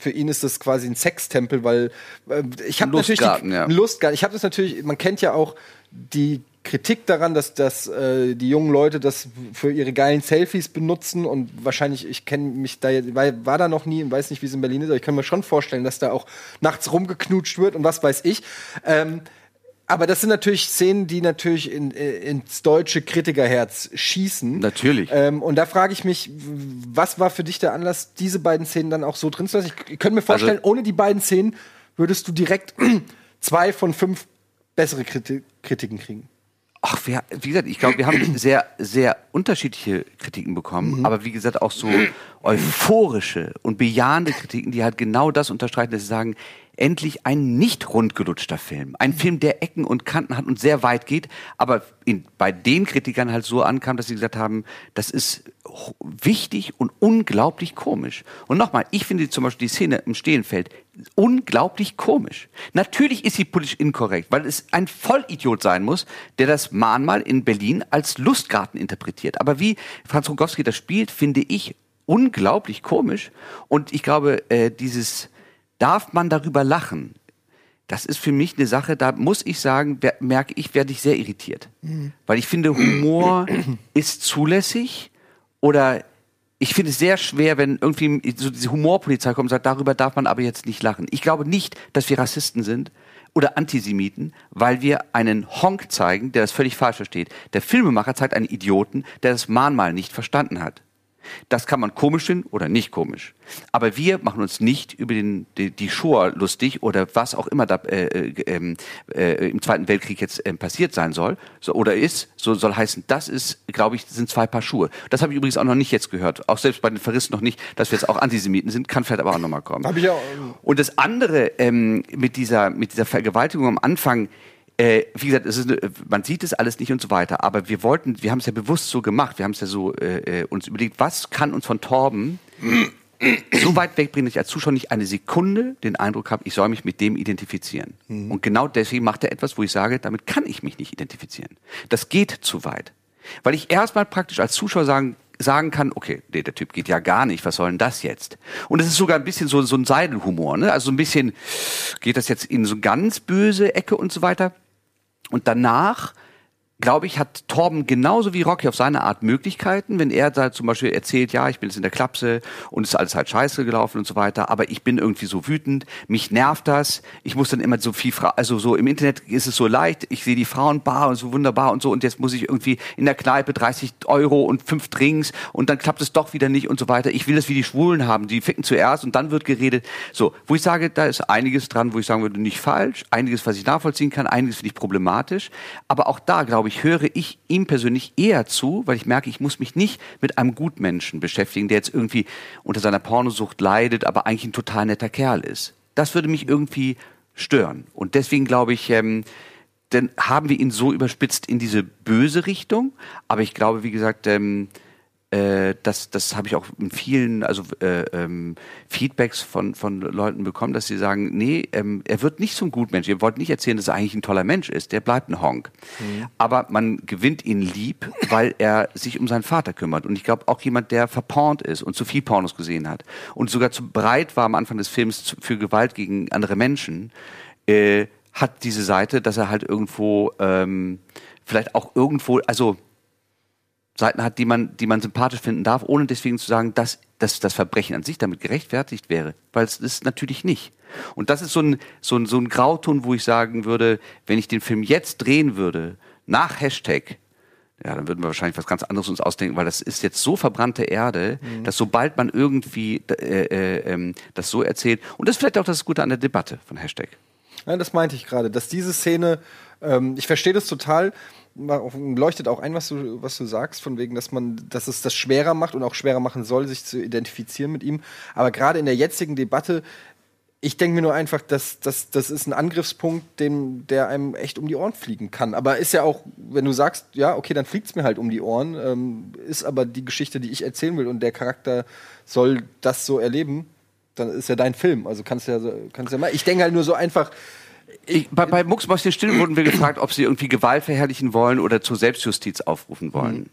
für ihn ist das quasi ein Sextempel, weil äh, ich habe natürlich die, Lustgarten, ja. Lustgarten. Ich habe das natürlich, man kennt ja auch die Kritik daran, dass, dass äh, die jungen Leute das für ihre geilen Selfies benutzen und wahrscheinlich, ich kenne mich da, jetzt- war, war da noch nie und weiß nicht, wie es in Berlin ist, aber ich kann mir schon vorstellen, dass da auch nachts rumgeknutscht wird und was weiß ich. Ähm, aber das sind natürlich Szenen, die natürlich in, äh, ins deutsche Kritikerherz schießen. Natürlich. Ähm, und da frage ich mich, was war für dich der Anlass, diese beiden Szenen dann auch so drin zu lassen? Ich, ich könnte mir vorstellen, Also- ohne die beiden Szenen würdest du direkt zwei von fünf bessere Kriti Kritiken kriegen. Ach, wir, wie gesagt, ich glaube, wir haben sehr, sehr unterschiedliche Kritiken bekommen, aber wie gesagt auch so euphorische und bejahende Kritiken, die halt genau das unterstreichen, dass sie sagen, endlich ein nicht rundgelutschter Film. Ein Film, der Ecken und Kanten hat und sehr weit geht, aber in, bei den Kritikern halt so ankam, dass sie gesagt haben, das ist wichtig und unglaublich komisch. Und nochmal, ich finde zum Beispiel die Szene im Stehenfeld unglaublich komisch. Natürlich ist sie politisch inkorrekt, weil es ein Vollidiot sein muss, der das Mahnmal in Berlin als Lustgarten interpretiert. Aber wie Franz Rogowski das spielt, finde ich unglaublich komisch. Und ich glaube, äh, dieses darf man darüber lachen? Das ist für mich eine Sache, da muss ich sagen, merke ich, werde ich sehr irritiert. Weil ich finde, Humor ist zulässig oder ich finde es sehr schwer, wenn irgendwie so diese Humorpolizei kommt und sagt, darüber darf man aber jetzt nicht lachen. Ich glaube nicht, dass wir Rassisten sind oder Antisemiten, weil wir einen Honk zeigen, der das völlig falsch versteht. Der Filmemacher zeigt einen Idioten, der das Mahnmal nicht verstanden hat. Das kann man komisch finden oder nicht komisch. Aber wir machen uns nicht über den, die, die Shoah lustig oder was auch immer da äh, äh, ähm, äh, im Zweiten Weltkrieg jetzt ähm, passiert sein soll so, oder ist. So soll heißen, das ist, glaube ich, sind zwei Paar Schuhe. Das habe ich übrigens auch noch nicht jetzt gehört. Auch selbst bei den Verrissen noch nicht, dass wir jetzt auch Antisemiten sind. Kann vielleicht aber auch noch mal kommen. Hab ich auch, Und das andere ähm, mit dieser mit dieser Vergewaltigung am Anfang, äh, wie gesagt, es ist, man sieht es alles nicht und so weiter. Aber wir wollten, wir haben es ja bewusst so gemacht. Wir haben es ja so äh, äh, uns überlegt, was kann uns von Torben so weit wegbringen, dass ich als Zuschauer nicht eine Sekunde den Eindruck habe, ich soll mich mit dem identifizieren. Und genau deswegen macht er etwas, wo ich sage, damit kann ich mich nicht identifizieren. Das geht zu weit. Weil ich erstmal praktisch als Zuschauer sagen, sagen kann, okay, nee, der Typ geht ja gar nicht, was soll denn das jetzt? Und es ist sogar ein bisschen so, so ein Seidelhumor, ne? Also so ein bisschen, geht das jetzt in so ganz böse Ecke und so weiter. Und danach, glaube ich, hat Torben genauso wie Rocky auf seine Art Möglichkeiten, wenn er da zum Beispiel erzählt, ja, ich bin jetzt in der Klapse und es ist alles halt scheiße gelaufen und so weiter, aber ich bin irgendwie so wütend, mich nervt das, ich muss dann immer so viel, fra also so im Internet ist es so leicht, ich sehe die Frauenbar und so wunderbar und so und jetzt muss ich irgendwie in der Kneipe 30 Euro und fünf Drinks und dann klappt es doch wieder nicht und so weiter. Ich will das wie die Schwulen haben, die ficken zuerst und dann wird geredet. So, wo ich sage, da ist einiges dran, wo ich sagen würde, nicht falsch, einiges, was ich nachvollziehen kann, einiges finde ich problematisch, aber auch da, glaube ich, höre ich ihm persönlich eher zu, weil ich merke, ich muss mich nicht mit einem Gutmenschen beschäftigen, der jetzt irgendwie unter seiner Pornosucht leidet, aber eigentlich ein total netter Kerl ist. Das würde mich irgendwie stören. Und deswegen glaube ich, ähm, dann haben wir ihn so überspitzt in diese böse Richtung. Aber ich glaube, wie gesagt, ähm, äh, das, das habe ich auch in vielen also äh, ähm, Feedbacks von, von Leuten bekommen, dass sie sagen, nee, ähm, er wird nicht zum Gutmensch. Ihr wollt nicht erzählen, dass er eigentlich ein toller Mensch ist. Der bleibt ein Honk. Mhm. Aber man gewinnt ihn lieb, weil er sich um seinen Vater kümmert. Und ich glaube, auch jemand, der verpornt ist und zu viel Pornos gesehen hat und sogar zu breit war am Anfang des Films für Gewalt gegen andere Menschen, äh, hat diese Seite, dass er halt irgendwo ähm, vielleicht auch irgendwo, also Seiten hat, die man, die man sympathisch finden darf, ohne deswegen zu sagen, dass, dass das Verbrechen an sich damit gerechtfertigt wäre. Weil es ist natürlich nicht. Und das ist so ein, so, ein, so ein Grauton, wo ich sagen würde, wenn ich den Film jetzt drehen würde, nach Hashtag, ja, dann würden wir wahrscheinlich was ganz anderes uns ausdenken, weil das ist jetzt so verbrannte Erde, Mhm. dass sobald man irgendwie äh, äh, ähm, das so erzählt, und das ist vielleicht auch das Gute an der Debatte von Hashtag. Ja, das meinte ich gerade, dass diese Szene, ähm, ich verstehe das total, leuchtet auch ein, was du, was du sagst, von wegen, dass man, dass es das schwerer macht und auch schwerer machen soll, sich zu identifizieren mit ihm. Aber gerade in der jetzigen Debatte, ich denke mir nur einfach, dass, dass das ist ein Angriffspunkt, den, der einem echt um die Ohren fliegen kann. Aber ist ja auch, wenn du sagst, ja, okay, dann fliegt's mir halt um die Ohren, ähm, ist aber die Geschichte, die ich erzählen will und der Charakter soll das so erleben, dann ist ja dein Film. Also kannst du ja, kannst ja mal. Ich denke halt nur so einfach, Ich, bei, bei Mucksmäuschen Still wurden wir gefragt, ob sie irgendwie Gewalt verherrlichen wollen oder zur Selbstjustiz aufrufen wollen.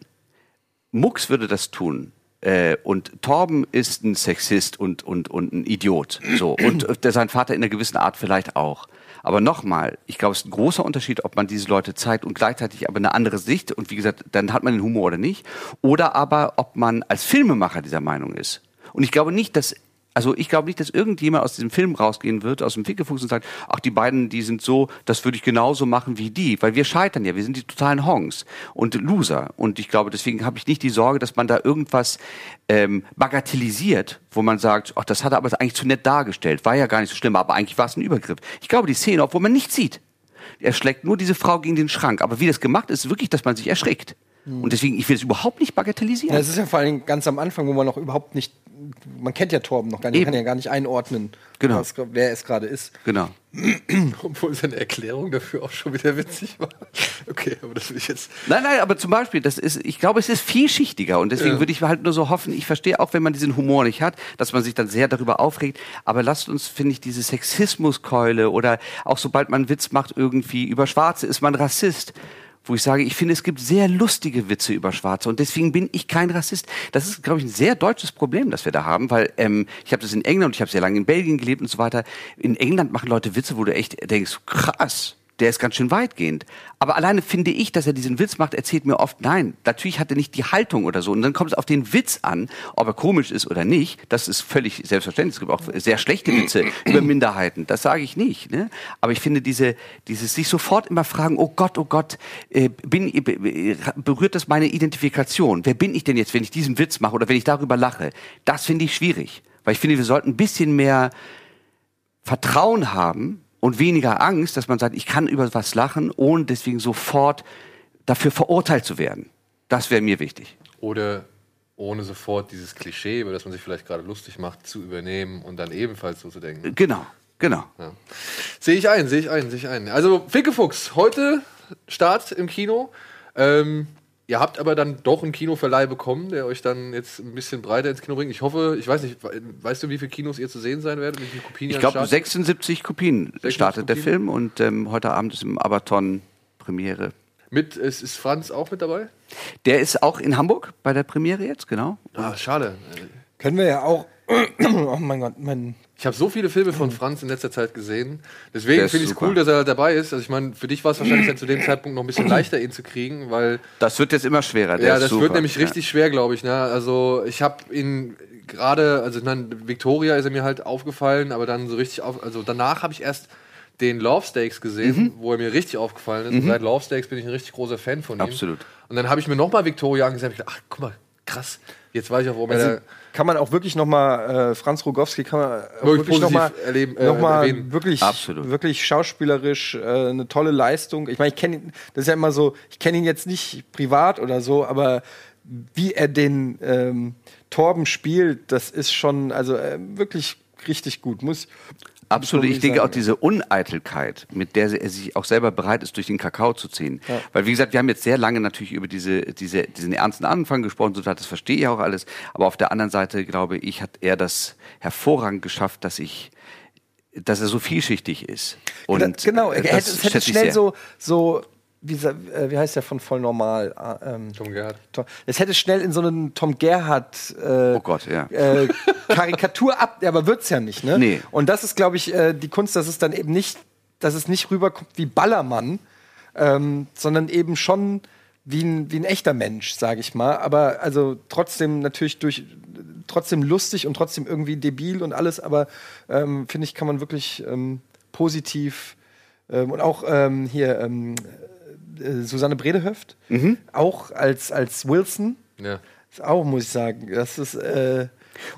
Mucks würde das tun. Äh, und Torben ist ein Sexist und, und, und ein Idiot. So. Und äh, sein Vater in einer gewissen Art vielleicht auch. Aber nochmal, ich glaube, es ist ein großer Unterschied, ob man diese Leute zeigt und gleichzeitig aber eine andere Sicht. Und wie gesagt, dann hat man den Humor oder nicht. Oder aber, ob man als Filmemacher dieser Meinung ist. Und ich glaube nicht, dass also ich glaube nicht, dass irgendjemand aus diesem Film rausgehen wird, aus dem Fickefuchs und sagt, ach, die beiden, die sind so, das würde ich genauso machen wie die. Weil wir scheitern ja, wir sind die totalen Honks und Loser. Und ich glaube, deswegen habe ich nicht die Sorge, dass man da irgendwas ähm, bagatellisiert, wo man sagt, ach, das hat er aber eigentlich zu nett dargestellt, war ja gar nicht so schlimm, aber eigentlich war es ein Übergriff. Ich glaube, die Szene, obwohl man nichts sieht, er schlägt nur diese Frau gegen den Schrank. Aber wie das gemacht ist, ist wirklich, dass man sich erschrickt. Und deswegen, ich will es überhaupt nicht bagatellisieren. Ja, es ist ja vor allem ganz am Anfang, wo man noch überhaupt nicht, man kennt ja Torben noch gar nicht, man Eben. kann ja gar nicht einordnen, Genau. was, wer es gerade ist. Genau. Obwohl seine Erklärung dafür auch schon wieder witzig war. Okay, aber das will ich jetzt. Nein, nein, aber zum Beispiel, das ist, ich glaube, es ist vielschichtiger und deswegen Ja. würde ich halt nur so hoffen, ich verstehe auch, wenn man diesen Humor nicht hat, dass man sich dann sehr darüber aufregt, aber lasst uns, finde ich, diese Sexismuskeule oder auch sobald man einen Witz macht irgendwie über Schwarze, ist man Rassist. Wo ich sage, ich finde, es gibt sehr lustige Witze über Schwarze und deswegen bin ich kein Rassist. Das ist, glaube ich, ein sehr deutsches Problem, das wir da haben, weil ähm, ich habe das in England und ich habe sehr lange in Belgien gelebt und so weiter. In England machen Leute Witze, wo du echt denkst, krass, der ist ganz schön weitgehend. Aber alleine finde ich, dass er diesen Witz macht, erzählt mir oft, nein, natürlich hat er nicht die Haltung oder so. Und dann kommt es auf den Witz an, ob er komisch ist oder nicht. Das ist völlig selbstverständlich. Es gibt auch sehr schlechte Witze über Minderheiten. Das sage ich nicht. Ne? Aber ich finde diese, dieses sich sofort immer fragen, oh Gott, oh Gott, äh, bin, äh, berührt das meine Identifikation? Wer bin ich denn jetzt, wenn ich diesen Witz mache oder wenn ich darüber lache? Das finde ich schwierig. Weil ich finde, wir sollten ein bisschen mehr Vertrauen haben und weniger Angst, dass man sagt, ich kann über was lachen, ohne deswegen sofort dafür verurteilt zu werden. Das wäre mir wichtig. Oder ohne sofort dieses Klischee, über das man sich vielleicht gerade lustig macht, zu übernehmen und dann ebenfalls so zu denken. Genau, genau. Ja. Sehe ich ein, sehe ich ein, sehe ich ein. Also Fickefuchs, heute Start im Kino. Ähm, ihr habt aber dann doch einen Kinoverleih bekommen, der euch dann jetzt ein bisschen breiter ins Kino bringt. Ich hoffe, ich weiß nicht, we- weißt du, wie viele Kinos ihr zu sehen sein werdet? Wie viele Kopien ihr Ich glaube, Start habt? 76 Kopien 76 startet der Kopien? Film und ähm, heute Abend ist im Abaton Premiere. Mit, ist, ist Franz auch mit dabei? Der ist auch in Hamburg bei der Premiere jetzt, genau. Ah, schade. Können wir ja auch, oh mein Gott, mein, Ich habe so viele Filme von Franz in letzter Zeit gesehen. Deswegen finde ich es cool, dass er halt dabei ist. Also ich meine, für dich war es wahrscheinlich dann zu dem Zeitpunkt noch ein bisschen leichter, ihn zu kriegen, weil Das wird jetzt immer schwerer. Der ja, ist das super. wird nämlich Ja. richtig schwer, glaube ich. Ne? Also ich habe ihn gerade, also ich meine, Victoria ist er mir halt aufgefallen, aber dann so richtig auf, also danach habe ich erst den Love Stakes gesehen, Mhm. wo er mir richtig aufgefallen ist. Und seit Love Stakes bin ich ein richtig großer Fan von ihm. Absolut. Und dann habe ich mir nochmal Victoria angesehen und gedacht, ach, guck mal, krass. Jetzt weiß ich auch, warum also er kann man auch wirklich noch mal, äh, Franz Rogowski kann man Wirklich wirklich noch mal, positiv erleben, äh, noch mal erwähnen. wirklich, Absolut. wirklich schauspielerisch äh, eine tolle Leistung. Ich meine, ich kenne ihn, das ist ja immer so, ich kenne ihn jetzt nicht privat oder so, aber wie er den ähm, Torben spielt, das ist schon, also äh, wirklich richtig gut. Muss, Absolut. Ich denke auch diese Uneitelkeit, mit der er sich auch selber bereit ist, durch den Kakao zu ziehen. Ja. Weil, wie gesagt, wir haben jetzt sehr lange natürlich über diese, diese, diesen ernsten Anfang gesprochen, so, das verstehe ich auch alles. Aber auf der anderen Seite, glaube ich, hat er das hervorragend geschafft, dass ich, dass er so vielschichtig ist. Und Gena- genau, er das hätte, es hätte schnell sehr. so, so wie, äh, wie heißt der von voll normal? Ah, ähm, Tom Gerhardt. Tom, es hätte schnell in so einen Tom Gerhardt äh, Oh Gott, ja. äh, Karikatur ab, aber wird's ja nicht, ne? Nee. Und das ist, glaube ich, äh, die Kunst, dass es dann eben nicht, dass es nicht rüberkommt wie Ballermann, ähm, sondern eben schon wie ein, wie ein echter Mensch, sage ich mal. Aber also trotzdem natürlich durch trotzdem lustig und trotzdem irgendwie debil und alles, aber ähm, finde ich, kann man wirklich ähm, positiv ähm, und auch ähm, hier ähm, äh, Susanne Bredehöft, auch als, als Wilson, Ja. auch, muss ich sagen, das ist äh,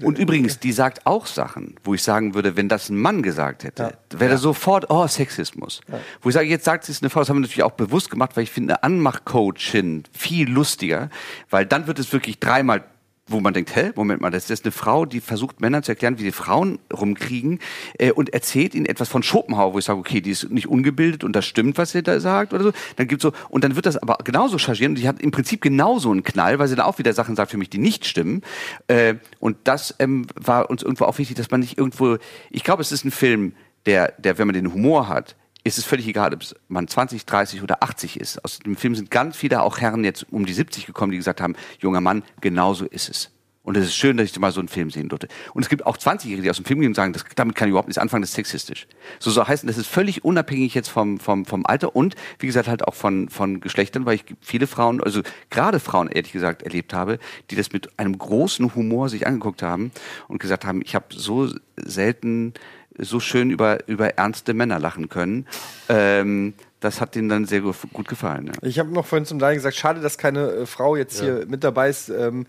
Und übrigens, die sagt auch Sachen, wo ich sagen würde, wenn das ein Mann gesagt hätte, wäre sofort, oh, Sexismus. Wo ich sage, jetzt sagt sie es eine Frau, das haben wir natürlich auch bewusst gemacht, weil ich finde eine Anmachcoachin viel lustiger, weil dann wird es wirklich dreimal wo man denkt, hä, Moment mal, das ist eine Frau, die versucht Männern zu erklären, wie die Frauen rumkriegen äh, und erzählt ihnen etwas von Schopenhauer, wo ich sage, okay, die ist nicht ungebildet und das stimmt, was sie da sagt oder so. Dann gibt's so und dann wird das aber genauso chargieren und die hat im Prinzip genauso einen Knall, weil sie dann auch wieder Sachen sagt für mich, die nicht stimmen. Äh, und das ähm, war uns irgendwo auch wichtig, dass man nicht irgendwo, ich glaube, es ist ein Film, der, der, wenn man den Humor hat, ist es völlig egal, ob man 20, 30 oder 80 ist. Aus dem Film sind ganz viele auch Herren jetzt um die 70 gekommen, die gesagt haben, junger Mann, genauso ist es. Und es ist schön, dass ich mal so einen Film sehen durfte. Und es gibt auch 20-Jährige, die aus dem Film gehen und sagen, das, damit kann ich überhaupt nichts anfangen, das ist sexistisch. So soll heißen, das ist völlig unabhängig jetzt vom, vom, vom Alter und, wie gesagt, halt auch von, von Geschlechtern, weil ich viele Frauen, also gerade Frauen, ehrlich gesagt, erlebt habe, die das mit einem großen Humor sich angeguckt haben und gesagt haben, ich habe so selten so schön über, über ernste Männer lachen können. Ähm, das hat denen dann sehr gu- gut gefallen. Ja. Ich habe noch vorhin zum Daniel gesagt, schade, dass keine äh, Frau jetzt hier mit dabei ist ähm,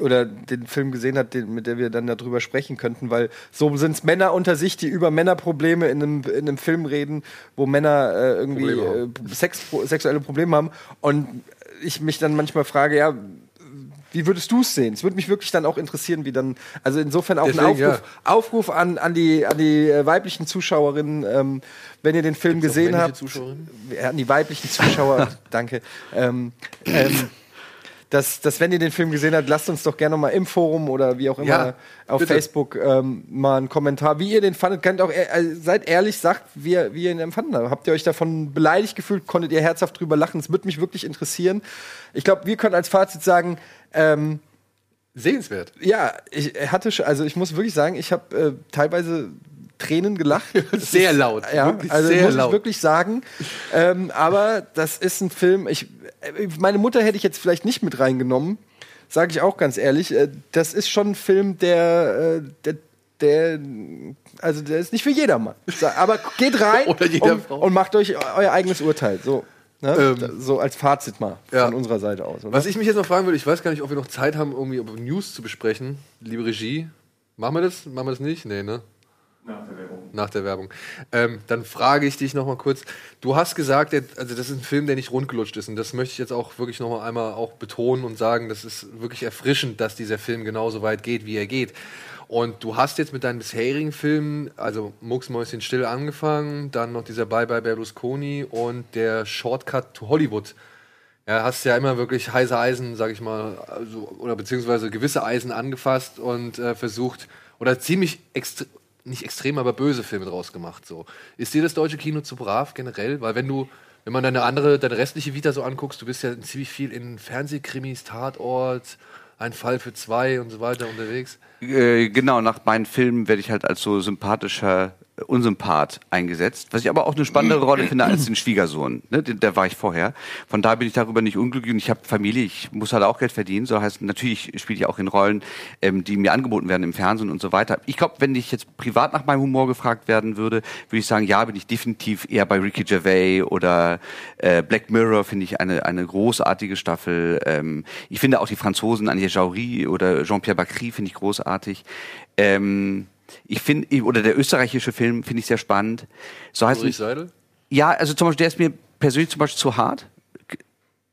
oder den Film gesehen hat, den, mit der wir dann darüber sprechen könnten, weil so sind es Männer unter sich, die über Männerprobleme in einem, in einem Film reden, wo Männer äh, irgendwie Probleme äh, Sex, sexuelle Probleme haben und ich mich dann manchmal frage, ja, wie würdest du es sehen? Es würde mich wirklich dann auch interessieren, wie dann, also insofern auch Deswegen, ein Aufruf, ja. Aufruf an, an, die, an die äh, weiblichen Zuschauerinnen, ähm, wenn ihr den Film Gibt's gesehen habt. Ja, an die weiblichen Zuschauer, danke. Ähm, ähm, dass, dass, wenn ihr den Film gesehen habt, lasst uns doch gerne mal im Forum oder wie auch immer Ja, auf bitte. Facebook ähm, mal einen Kommentar, wie ihr den fandet. Könnt auch, äh, seid ehrlich, sagt, wie, ihr- wie ihr ihn empfanden habt. Habt ihr euch davon beleidigt gefühlt? Konntet ihr herzhaft drüber lachen? Es würde mich wirklich interessieren. Ich glaube, wir können als Fazit sagen, ähm, Sehenswert. ja, ich hatte schon, also ich muss wirklich sagen, ich habe äh, teilweise Tränen gelacht. Sehr laut, Ja, also sehr muss laut. ich wirklich sagen. Ähm, aber das ist ein Film, ich, äh, meine Mutter hätte ich jetzt vielleicht nicht mit reingenommen, sage ich auch ganz ehrlich. Äh, das ist schon ein Film, der, äh, der, der, also der ist nicht für jedermann. Aber geht rein und, und macht euch eu- euer eigenes Urteil. So, ne? Ähm, so als Fazit mal ja. von unserer Seite aus. Oder? Was ich mich jetzt noch fragen würde, ich weiß gar nicht, ob wir noch Zeit haben, irgendwie über News zu besprechen. Liebe Regie, machen wir das? Machen wir das nicht? Nee, ne? Nach der Werbung. Nach der Werbung. Ähm, dann frage ich dich noch mal kurz. Du hast gesagt, der- also das ist ein Film, der nicht rundgelutscht ist. Und das möchte ich jetzt auch wirklich noch mal einmal auch betonen und sagen, das ist wirklich erfrischend, dass dieser Film genauso weit geht, wie er geht. Und du hast jetzt mit deinen bisherigen Filmen, also Mucksmäuschen still angefangen, dann noch dieser Bye Bye Berlusconi und der Shortcut to Hollywood. Ja, hast ja immer wirklich heiße Eisen, sag ich mal, also, oder beziehungsweise gewisse Eisen angefasst und äh, versucht, oder ziemlich extre nicht extrem, aber böse Filme draus gemacht. So. Ist dir das deutsche Kino zu brav generell? Weil wenn du, wenn man deine andere, deine restliche Vita so anguckst, du bist ja ziemlich viel in Fernsehkrimis, Tatort, ein Fall für zwei und so weiter unterwegs. Äh, genau, nach meinen Filmen werde ich halt als so sympathischer Unsympath eingesetzt, was ich aber auch eine spannendere Rolle finde als den Schwiegersohn. Ne? Der war ich vorher. Von daher bin ich darüber nicht unglücklich und ich habe Familie, ich muss halt auch Geld verdienen. So heißt natürlich spiele ich auch in Rollen, ähm, die mir angeboten werden im Fernsehen und so weiter. Ich glaube, wenn ich jetzt privat nach meinem Humor gefragt werden würde, würde ich sagen, ja, bin ich definitiv eher bei Ricky Gervais oder äh, Black Mirror finde ich eine eine großartige Staffel. Ähm, ich finde auch die Franzosen Agnès Jaury oder Jean-Pierre Bacry finde ich großartig. Ähm, ich finde, oder der österreichische Film finde ich sehr spannend. So heißt Ulrich Seidel? ja, also zum Beispiel, der ist mir persönlich zum Beispiel zu hart.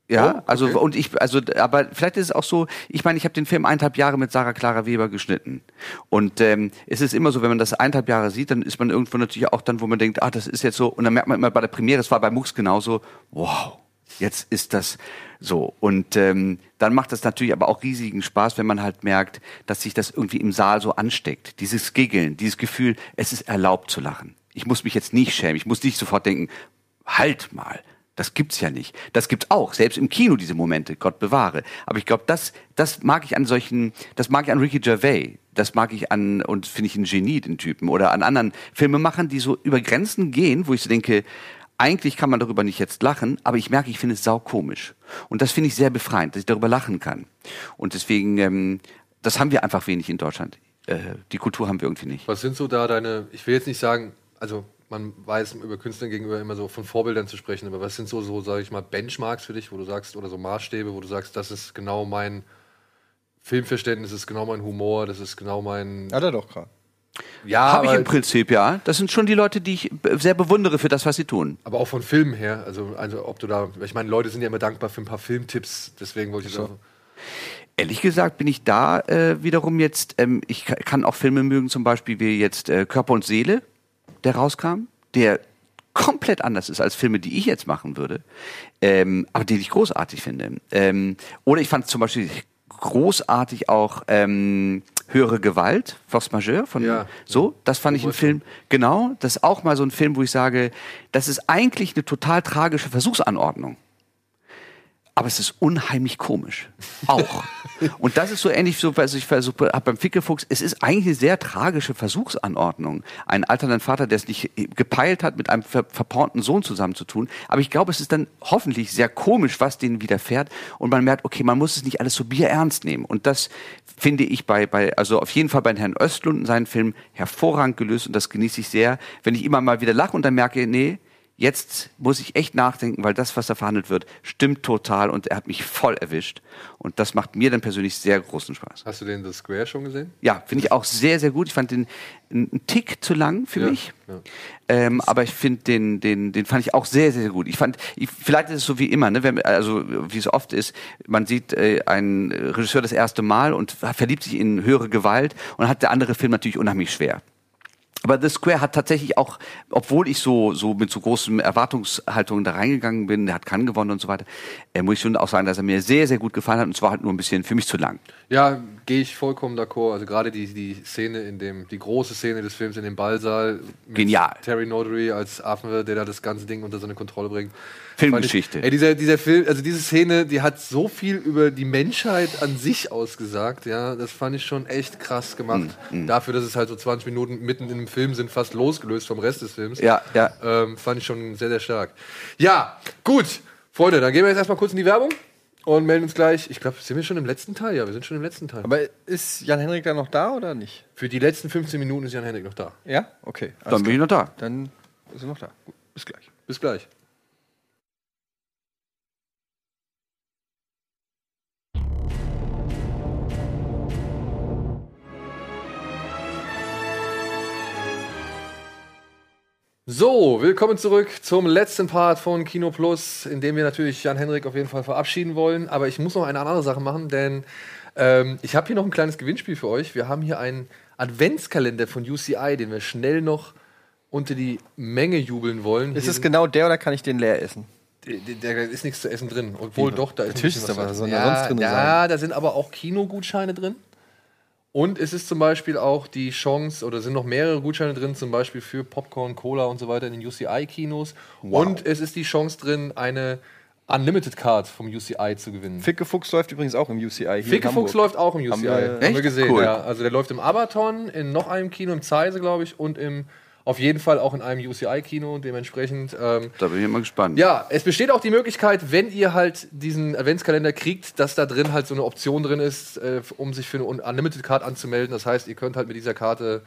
Ja, Oh, also okay. und ich, also, aber vielleicht ist es auch so, ich meine, ich habe den Film eineinhalb Jahre mit Sarah Clara Weber geschnitten. Und ähm, es ist immer so, wenn man das eineinhalb Jahre sieht, dann ist man irgendwo natürlich auch dann, wo man denkt, ah, das ist jetzt so, und dann merkt man immer bei der Premiere, es war bei Mux genauso, wow, jetzt ist das so. Und ähm, dann macht das natürlich aber auch riesigen Spaß, wenn man halt merkt, dass sich das irgendwie im Saal so ansteckt. Dieses Giggeln, dieses Gefühl, es ist erlaubt zu lachen. Ich muss mich jetzt nicht schämen, ich muss nicht sofort denken, halt mal. Das gibt's ja nicht. Das gibt's auch, selbst im Kino diese Momente, Gott bewahre. Aber ich glaube, das, das mag ich an solchen, das mag ich an Ricky Gervais, das mag ich an, und finde ich ein Genie, den Typen, oder an anderen Filmemachern, die so über Grenzen gehen, wo ich so denke, eigentlich kann man darüber nicht jetzt lachen, aber ich merke, ich finde es saukomisch. Und das finde ich sehr befreiend, dass ich darüber lachen kann. Und deswegen, ähm, das haben wir einfach wenig in Deutschland. Äh, die Kultur haben wir irgendwie nicht. Was sind so da deine, ich will jetzt nicht sagen, also man weiß über Künstler gegenüber immer so von Vorbildern zu sprechen, aber was sind so, so sage ich mal, Benchmarks für dich, wo du sagst, oder so Maßstäbe, wo du sagst, das ist genau mein Filmverständnis, das ist genau mein Humor, das ist genau mein. Hat er doch gerade. Ja, Habe ich im Prinzip, ja. Das sind schon die Leute, die ich sehr bewundere für das, was sie tun. Aber auch von Filmen her, also, also ob du da, ich meine, Leute sind ja immer dankbar für ein paar Filmtipps, deswegen wollte ich so. Ehrlich gesagt bin ich da äh, wiederum jetzt, ähm, ich ka- kann auch Filme mögen, zum Beispiel wie jetzt äh, Körper und Seele, der rauskam, der komplett anders ist als Filme, die ich jetzt machen würde, ähm, aber den ich großartig finde. Ähm, oder ich fand zum Beispiel großartig auch ähm, Höhere Gewalt, Force Majeure von Ja. so, das fand ich ein Film, genau, das ist auch mal so ein Film, wo ich sage, das ist eigentlich eine total tragische Versuchsanordnung. Aber es ist unheimlich komisch. Auch. Und das ist so ähnlich, so, also ich versuche, beim Fickelfuchs, es ist eigentlich eine sehr tragische Versuchsanordnung. Einen alternden Vater, der es nicht gepeilt hat, mit einem ver verpornten Sohn zusammenzutun. Aber ich glaube, es ist dann hoffentlich sehr komisch, was denen widerfährt. Und man merkt, okay, man muss es nicht alles so bierernst nehmen. Und das finde ich bei, bei, also auf jeden Fall bei Herrn Östlund in seinen Filmen hervorragend gelöst. Und das genieße ich sehr, wenn ich immer mal wieder lache und dann merke, nee, Jetzt muss ich echt nachdenken, weil das, was da verhandelt wird, stimmt total und er hat mich voll erwischt. Und das macht mir dann persönlich sehr großen Spaß. Hast du den The Square schon gesehen? Ja, finde ich auch sehr, sehr gut. Ich fand den einen Tick zu lang für Ja, mich. ja. Ähm, aber ich finde den, den, den fand ich auch sehr, sehr gut. Ich fand, ich, vielleicht ist es so wie immer, ne, wenn, also wie es oft ist, man sieht äh, einen Regisseur das erste Mal und verliebt sich in höhere Gewalt und hat der andere Film natürlich unheimlich schwer. Aber The Square hat tatsächlich auch, obwohl ich so, so mit so großen Erwartungshaltungen da reingegangen bin, der hat Cannes gewonnen und so weiter, äh, muss ich schon auch sagen, dass er mir sehr, sehr gut gefallen hat und zwar halt nur ein bisschen für mich zu lang. Ja, gehe ich vollkommen d'accord. Also gerade die, die Szene in dem, die große Szene des Films in dem Ballsaal. Genial. Terry Notary als Affe, der da das ganze Ding unter seine Kontrolle bringt. Filmgeschichte. Ich, ey, dieser, dieser Film, also diese Szene, die hat so viel über die Menschheit an sich ausgesagt, ja. Das fand ich schon echt krass gemacht. Mm, Dafür, dass es halt so 20 Minuten mitten in dem Film sind, fast losgelöst vom Rest des Films. Ja, ja. Ähm, fand ich schon sehr, sehr stark. Ja, gut. Freunde, dann gehen wir jetzt erstmal kurz in die Werbung und melden uns gleich. Ich glaube, sind wir schon im letzten Teil? Ja, wir sind schon im letzten Teil. Aber ist Jan-Henrik da noch da oder nicht? Für die letzten 15 Minuten ist Jan Henrik noch da. Ja? Okay. Dann bin ich noch da. Dann ist er noch da. Gut, bis gleich. Bis gleich. So, willkommen zurück zum letzten Part von Kino Plus, in dem wir natürlich Jan-Henrik auf jeden Fall verabschieden wollen. Aber ich muss noch eine andere Sache machen, denn ähm, ich habe hier noch ein kleines Gewinnspiel für euch. Wir haben hier einen Adventskalender von UCI, den wir schnell noch unter die Menge jubeln wollen. Ist es genau der oder kann ich den leer essen? da ist nichts zu essen drin. Obwohl Wie? doch, da ist da was, sonst drin Ja, da sind aber auch Kinogutscheine drin. Und es ist zum Beispiel auch die Chance, oder sind noch mehrere Gutscheine drin, zum Beispiel für Popcorn, Cola und so weiter in den UCI-Kinos. Und es ist die Chance drin, eine Unlimited Card vom UCI zu gewinnen. Fickefuchs läuft übrigens auch im UCI. Hier Fickefuchs läuft auch im UCI. Haben wir- Haben wir gesehen, Cool. ja. Also der läuft im Abaton, in noch einem Kino, im Zeise, glaube ich, und im, auf jeden Fall auch in einem UCI-Kino. Dementsprechend ähm, Da bin ich mal gespannt. ja, es besteht auch die Möglichkeit, wenn ihr halt diesen Adventskalender kriegt, dass da drin halt so eine Option drin ist, äh, um sich für eine Un- Unlimited Card anzumelden. Das heißt, ihr könnt halt mit dieser Karte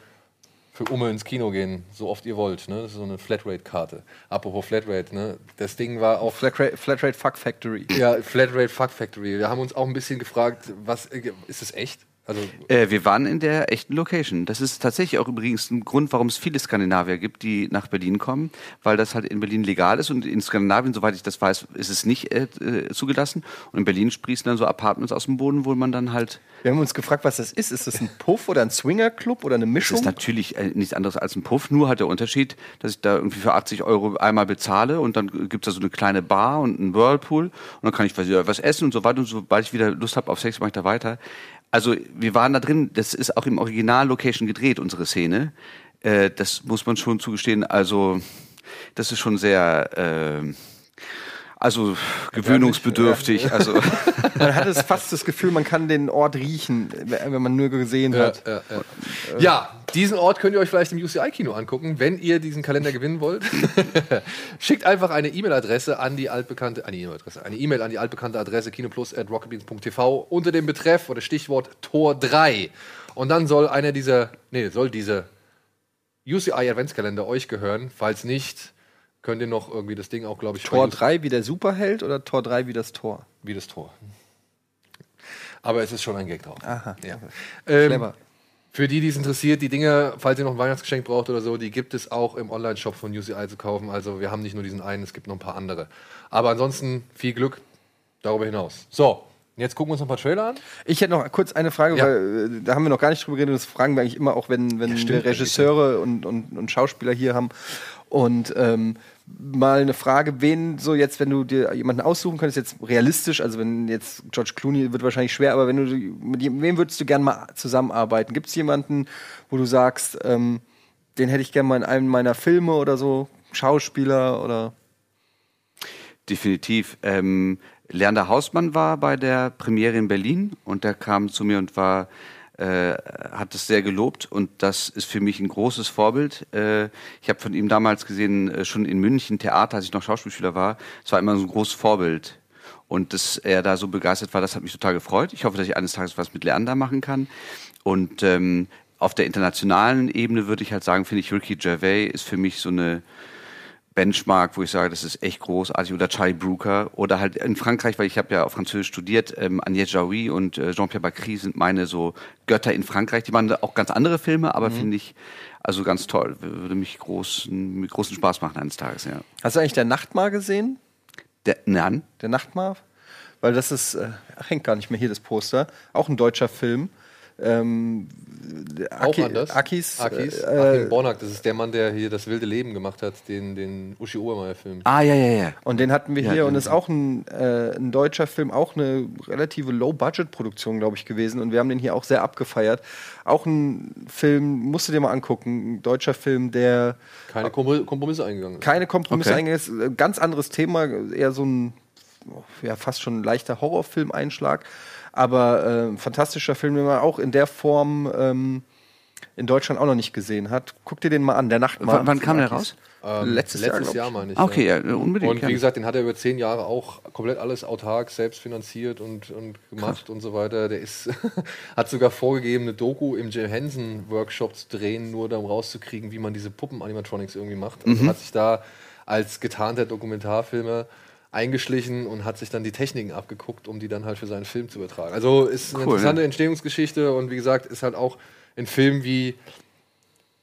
für Umme ins Kino gehen, so oft ihr wollt. Ne? Das ist so eine Flatrate-Karte. Apropos Flatrate, ne? das Ding war auch Flatrate, Flatrate Fuck Factory. ja, Flatrate Fuck Factory. Wir haben uns auch ein bisschen gefragt, was äh, ist es echt? Also Äh, wir waren in der echten Location. Das ist tatsächlich auch übrigens ein Grund, warum es viele Skandinavier gibt, die nach Berlin kommen, weil das halt in Berlin legal ist und in Skandinavien, soweit ich das weiß, ist es nicht äh, zugelassen. Und in Berlin sprießen dann so Apartments aus dem Boden, wo man dann halt. Wir haben uns gefragt, was das ist. Ist das ein Puff oder ein Swingerclub oder eine Es Mischung? ist natürlich äh, nichts anderes als ein Puff, nur halt der Unterschied, dass ich da irgendwie für 80 Euro einmal bezahle und dann gibt's da so eine kleine Bar und einen Whirlpool und dann kann ich was, was essen und so weiter und sobald ich wieder Lust habe auf Sex, mache ich da weiter. Also wir waren da drin, das ist auch im Original-Location gedreht, unsere Szene. Äh, das muss man schon zugestehen, also das ist schon sehr... Äh, also gewöhnungsbedürftig. Also man hat es fast das Gefühl, man kann den Ort riechen, wenn man nur gesehen Ja, hat. ja, ja. ja, diesen Ort könnt ihr euch vielleicht im UCI-Kino angucken, wenn ihr diesen Kalender gewinnen wollt. Schickt einfach eine E-Mail-Adresse an die altbekannte, eine E-Mail-Adresse, eine E-Mail an die altbekannte Adresse kinoplus.rocketbeans.tv unter dem Betreff oder Stichwort Tor 3. Und dann soll einer dieser, nee, soll dieser UCI Adventskalender euch gehören. Falls nicht, könnt ihr noch irgendwie das Ding auch, glaube ich, Tor UCI 3 wie der Superheld oder Tor 3 wie das Tor? wie das Tor. Aber es ist schon ein Gag drauf. Aha. Ja. Ähm, Clever. für die, die es interessiert, die Dinge, falls ihr noch ein Weihnachtsgeschenk braucht oder so, die gibt es auch im Online-Shop von UCI zu kaufen. Also wir haben nicht nur diesen einen, es gibt noch ein paar andere. Aber ansonsten viel Glück darüber hinaus. So, jetzt gucken wir uns noch ein paar Trailer an. Ich hätte noch kurz eine Frage, Ja. weil äh, da haben wir noch gar nicht drüber geredet. Das fragen wir eigentlich immer auch, wenn, wenn stimmt wir Regisseure und, und, und Schauspieler hier haben. Und ähm, mal eine Frage, wen so jetzt, wenn du dir jemanden aussuchen könntest, jetzt realistisch, also wenn jetzt George Clooney wird wahrscheinlich schwer, aber wenn du mit wem würdest du gerne mal zusammenarbeiten? Gibt es jemanden, wo du sagst, ähm, den hätte ich gerne mal in einem meiner Filme oder so, Schauspieler oder Definitiv. Ähm, Lerner Hausmann war bei der Premiere in Berlin und der kam zu mir und war äh, hat es sehr gelobt und das ist für mich ein großes Vorbild. Äh, ich habe von ihm damals gesehen, äh, schon in München Theater, als ich noch Schauspielschüler war. Es war immer so ein großes Vorbild. Und dass er da so begeistert war, das hat mich total gefreut. Ich hoffe, dass ich eines Tages was mit Leander machen kann. Und ähm, auf der internationalen Ebene würde ich halt sagen, finde ich, Ricky Gervais ist für mich so eine Benchmark, wo ich sage, das ist echt großartig, oder Charlie Brooker, oder halt in Frankreich, weil ich habe ja auf Französisch studiert, ähm, Agnès Jaoui und äh, Jean-Pierre Bacry sind meine so Götter in Frankreich. Die machen auch ganz andere Filme, aber finde ich also ganz toll. Würde mich großen, mit großen Spaß machen eines Tages, ja. Hast du eigentlich der Nachtmar gesehen? Der, nein, Der Nachtmar? Weil das ist, äh, hängt gar nicht mehr hier das Poster. Auch ein deutscher Film. Ähm, Auch Aki- anders. Akis. Akis. Äh, Achim Bornack, das ist der Mann, der hier das wilde Leben gemacht hat, den, den Uschi Obermeier-Film. Ah, ja, ja, ja. und den hatten wir Ja, hier und ist auch ein, äh, ein deutscher Film, auch eine relative Low-Budget-Produktion, glaube ich, gewesen. Und wir haben den hier auch sehr abgefeiert. Auch ein Film, musst du dir mal angucken, ein deutscher Film, der Keine Kom Kompromisse eingegangen ist. keine Kompromisse Okay. eingegangen ist. Äh, Ganz anderes Thema, eher so ein ja, fast schon leichter Horrorfilm-Einschlag. Aber äh, ein fantastischer Film, den man auch in der Form ähm, in Deutschland auch noch nicht gesehen hat. Guck dir den mal an, der Nachtmann. W wann kam der raus? Ähm, Letztes Jahr, glaub ich. Jahr, meine ich. Okay, ja, unbedingt. Und ja. wie gesagt, den hat er über zehn Jahre auch komplett alles autark selbst finanziert und, und gemacht und so weiter. Der ist, hat sogar vorgegeben, eine Doku im Jim Henson Workshop zu drehen, nur um rauszukriegen, wie man diese Puppen-Animatronics irgendwie macht. Also Mhm. hat sich da als getarnter Dokumentarfilmer eingeschlichen und hat sich dann die Techniken abgeguckt, um die dann halt für seinen Film zu übertragen. Also ist eine Cool, interessante ja. Entstehungsgeschichte und wie gesagt, ist halt auch ein Film wie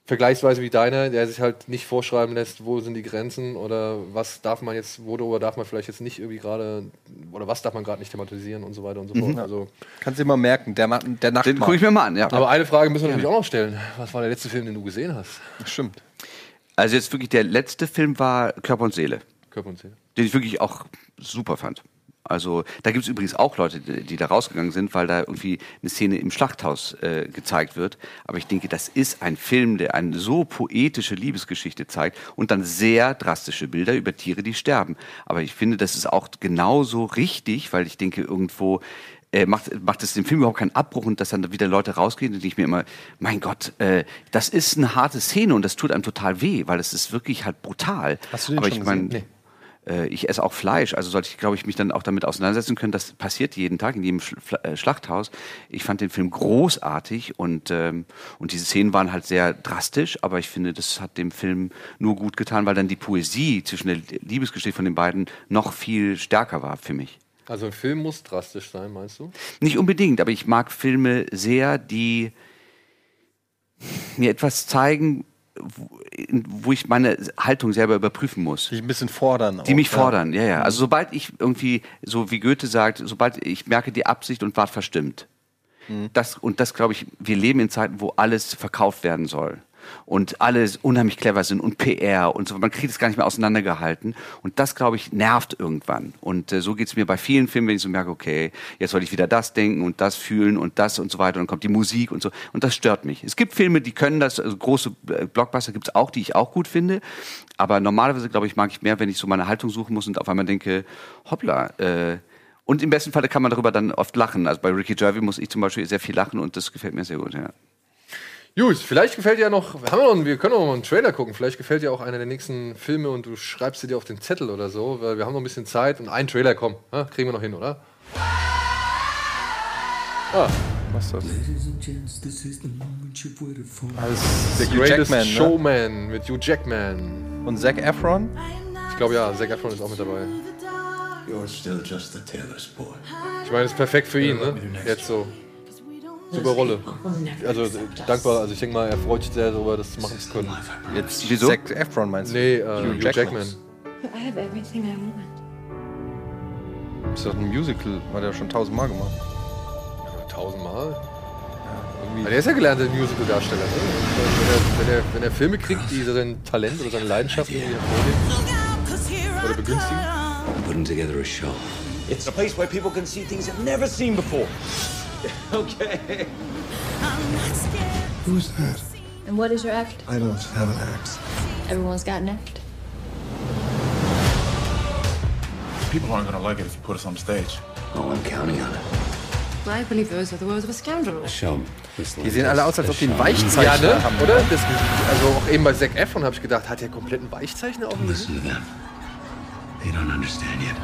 vergleichsweise wie deiner, der sich halt nicht vorschreiben lässt, wo sind die Grenzen oder was darf man jetzt, worüber darf man vielleicht jetzt nicht irgendwie gerade, oder was darf man gerade nicht thematisieren und so weiter und so fort. Also, Kannst du dir mal merken, der, der Den Nachtmann. gucke ich mir mal an, ja. aber eine Frage müssen wir natürlich auch noch stellen. Was war der letzte Film, den du gesehen hast? Stimmt. Also jetzt wirklich der letzte Film war Körper und Seele. Körper und Seele. den ich wirklich auch super fand. Also da gibt es übrigens auch Leute, die, die da rausgegangen sind, weil da irgendwie eine Szene im Schlachthaus äh, gezeigt wird. Aber ich denke, das ist ein Film, der eine so poetische Liebesgeschichte zeigt und dann sehr drastische Bilder über Tiere, die sterben. Aber ich finde, das ist auch genauso richtig, weil ich denke, irgendwo äh, macht, macht es dem Film überhaupt keinen Abbruch und dass dann wieder Leute rausgehen, denke ich mir immer, mein Gott, äh, das ist eine harte Szene und das tut einem total weh, weil es ist wirklich halt brutal. Hast du den Aber schon ich meine, gesehen? Äh, ich esse auch Fleisch, also sollte ich, glaube ich, mich dann auch damit auseinandersetzen können. Das passiert jeden Tag in jedem Sch äh, Schlachthaus. Ich fand den Film großartig und, ähm, und diese Szenen waren halt sehr drastisch, aber ich finde, das hat dem Film nur gut getan, weil dann die Poesie zwischen der Liebesgeschichte von den beiden noch viel stärker war für mich. Also ein Film muss drastisch sein, meinst du? Nicht unbedingt, aber ich mag Filme sehr, die mir etwas zeigen, wo, ich meine Haltung selber überprüfen muss. Die ein bisschen fordern. Die auch, mich ja. fordern, ja, ja. Also sobald ich irgendwie, so wie Goethe sagt, sobald ich merke die Absicht und ward verstimmt. Das, und das glaube ich, wir leben in Zeiten, wo alles verkauft werden soll. Und alles unheimlich clever sind und PR und so. Man kriegt es gar nicht mehr auseinandergehalten. Und das, glaube ich, nervt irgendwann. Und äh, so geht es mir bei vielen Filmen, wenn ich so merke, okay, jetzt soll ich wieder das denken und das fühlen und das und so weiter. Und dann kommt die Musik und so. Und das stört mich. Es gibt Filme, die können das, also große äh, Blockbuster gibt es auch, die ich auch gut finde. Aber normalerweise, glaube ich, mag ich mehr, wenn ich so meine Haltung suchen muss und auf einmal denke, hoppla, äh, und im besten Falle kann man darüber dann oft lachen. Also bei Ricky Gervais muss ich zum Beispiel sehr viel lachen und das gefällt mir sehr gut, ja. Gut, vielleicht gefällt dir ja noch, haben wir, noch, wir können auch mal einen Trailer gucken, vielleicht gefällt dir auch einer der nächsten Filme und du schreibst sie dir auf den Zettel oder so, weil wir haben noch ein bisschen Zeit und ein Trailer, komm, ha, kriegen wir noch hin, oder? Ah, Was ist das? also der The Hugh Greatest Jackman, ne? Showman mit Hugh Jackman. Und Zac Efron? Ich glaube ja, Zac Efron ist auch mit dabei. You're still just a tailor's boy. Ich meine, das ist perfekt für ihn, ne? Jetzt so. Super Rolle. Also äh, dankbar, also ich denke mal, er freut sich sehr darüber, das machen zu können. Jetzt Wieso? Zac Efron meinst du? Nee, äh, Hugh Jackman. I have everything I want. Das ist doch ein Musical, hat er schon tausendmal gemacht. Tausendmal. Irgendwie. Der ist ja gelernter Musical-Darsteller. Ne? Wenn, er, wenn, er, wenn er Filme kriegt, die sein Talent oder seine Leidenschaft irgendwie hervorheben oder begünstigen. Putting together a show. It's a place where people can see things they've never seen before. okay. Who's that? And what is your act? I don't have an act. Everyone's got an act. People aren't gonna like it if you put us on stage. Oh, I'm counting on it. I believe those are the words of a scoundrel. Show me. Die sehen alle aus, als ob die einen Ja, Weichzeichner ne? haben. Oder? Das, also auch eben bei Zac Efron habe ich gedacht, hat er komplett einen Weichzeichner auf dem Gesicht? Listen to them. They don't understand yet.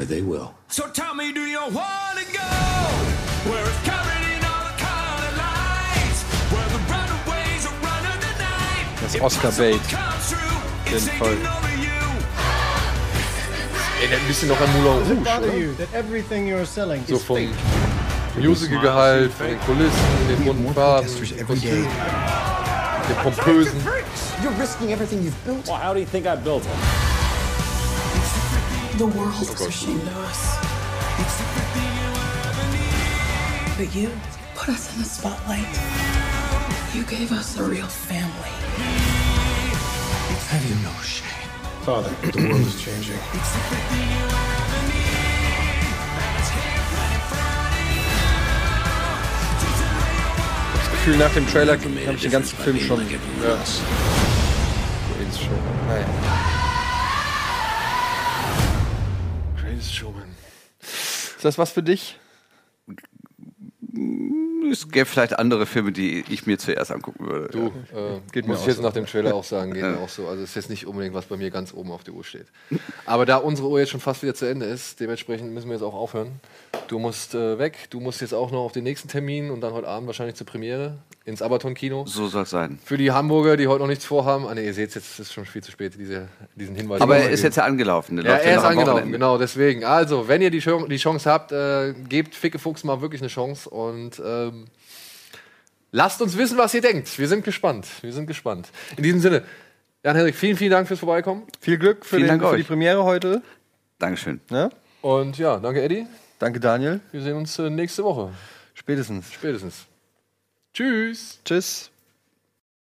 But they will. So tell me, do you wanna go where it's covered in all the colored lights, where the runaways are running the night? Das Oscar Bate. Comes true, Auf it's jeden Fall. taking over you. Erinnert ein bisschen noch an Moulin Rouge, oder? you that everything you're selling So vom Musical-Gehalt, von den Kulissen, den bunten Farben, den Kostümen, den pompösen. You're risking everything you've built. Well, how do you think I built it? The world is ashamed of us. But you put us in the spotlight. You gave us a real family. Have you no shame? Father, the world is changing. Das Gefühl, nach dem Trailer habe ich den ganzen Film schon. Ja. Greatest Show. Naja. Greatest Showman. Ist das was für dich? Es gäbe vielleicht andere Filme, die ich mir zuerst angucken würde. Du, äh, Geht mir muss ich jetzt so. nach dem Trailer auch sagen, geht mir auch so. Also es ist jetzt nicht unbedingt, was bei mir ganz oben auf der Uhr steht. Aber da unsere Uhr jetzt schon fast wieder zu Ende ist, dementsprechend müssen wir jetzt auch aufhören. Du musst äh, weg, du musst jetzt auch noch auf den nächsten Termin und dann heute Abend wahrscheinlich zur Premiere ins Abaton-Kino. So soll es sein. Für die Hamburger, die heute noch nichts vorhaben, ah ne, ihr seht jetzt, es ist schon viel zu spät, diese, diesen Hinweis. Aber er ist jetzt ja angelaufen. Ja, er ist angelaufen, genau, deswegen. Also, wenn ihr die, Chance- die Chance habt, äh, gebt Ficke Fuchs mal wirklich eine Chance und ähm, lasst uns wissen, was ihr denkt. Wir sind gespannt. Wir sind gespannt. In diesem Sinne, Jan-Henrik, vielen, vielen Dank fürs Vorbeikommen. Viel Glück für, den, für die Premiere heute. Dankeschön. Ne? Und ja, danke, Eddie. Danke, Daniel. Wir sehen uns äh, nächste Woche. Spätestens. Spätestens. Tschüss. Tschüss.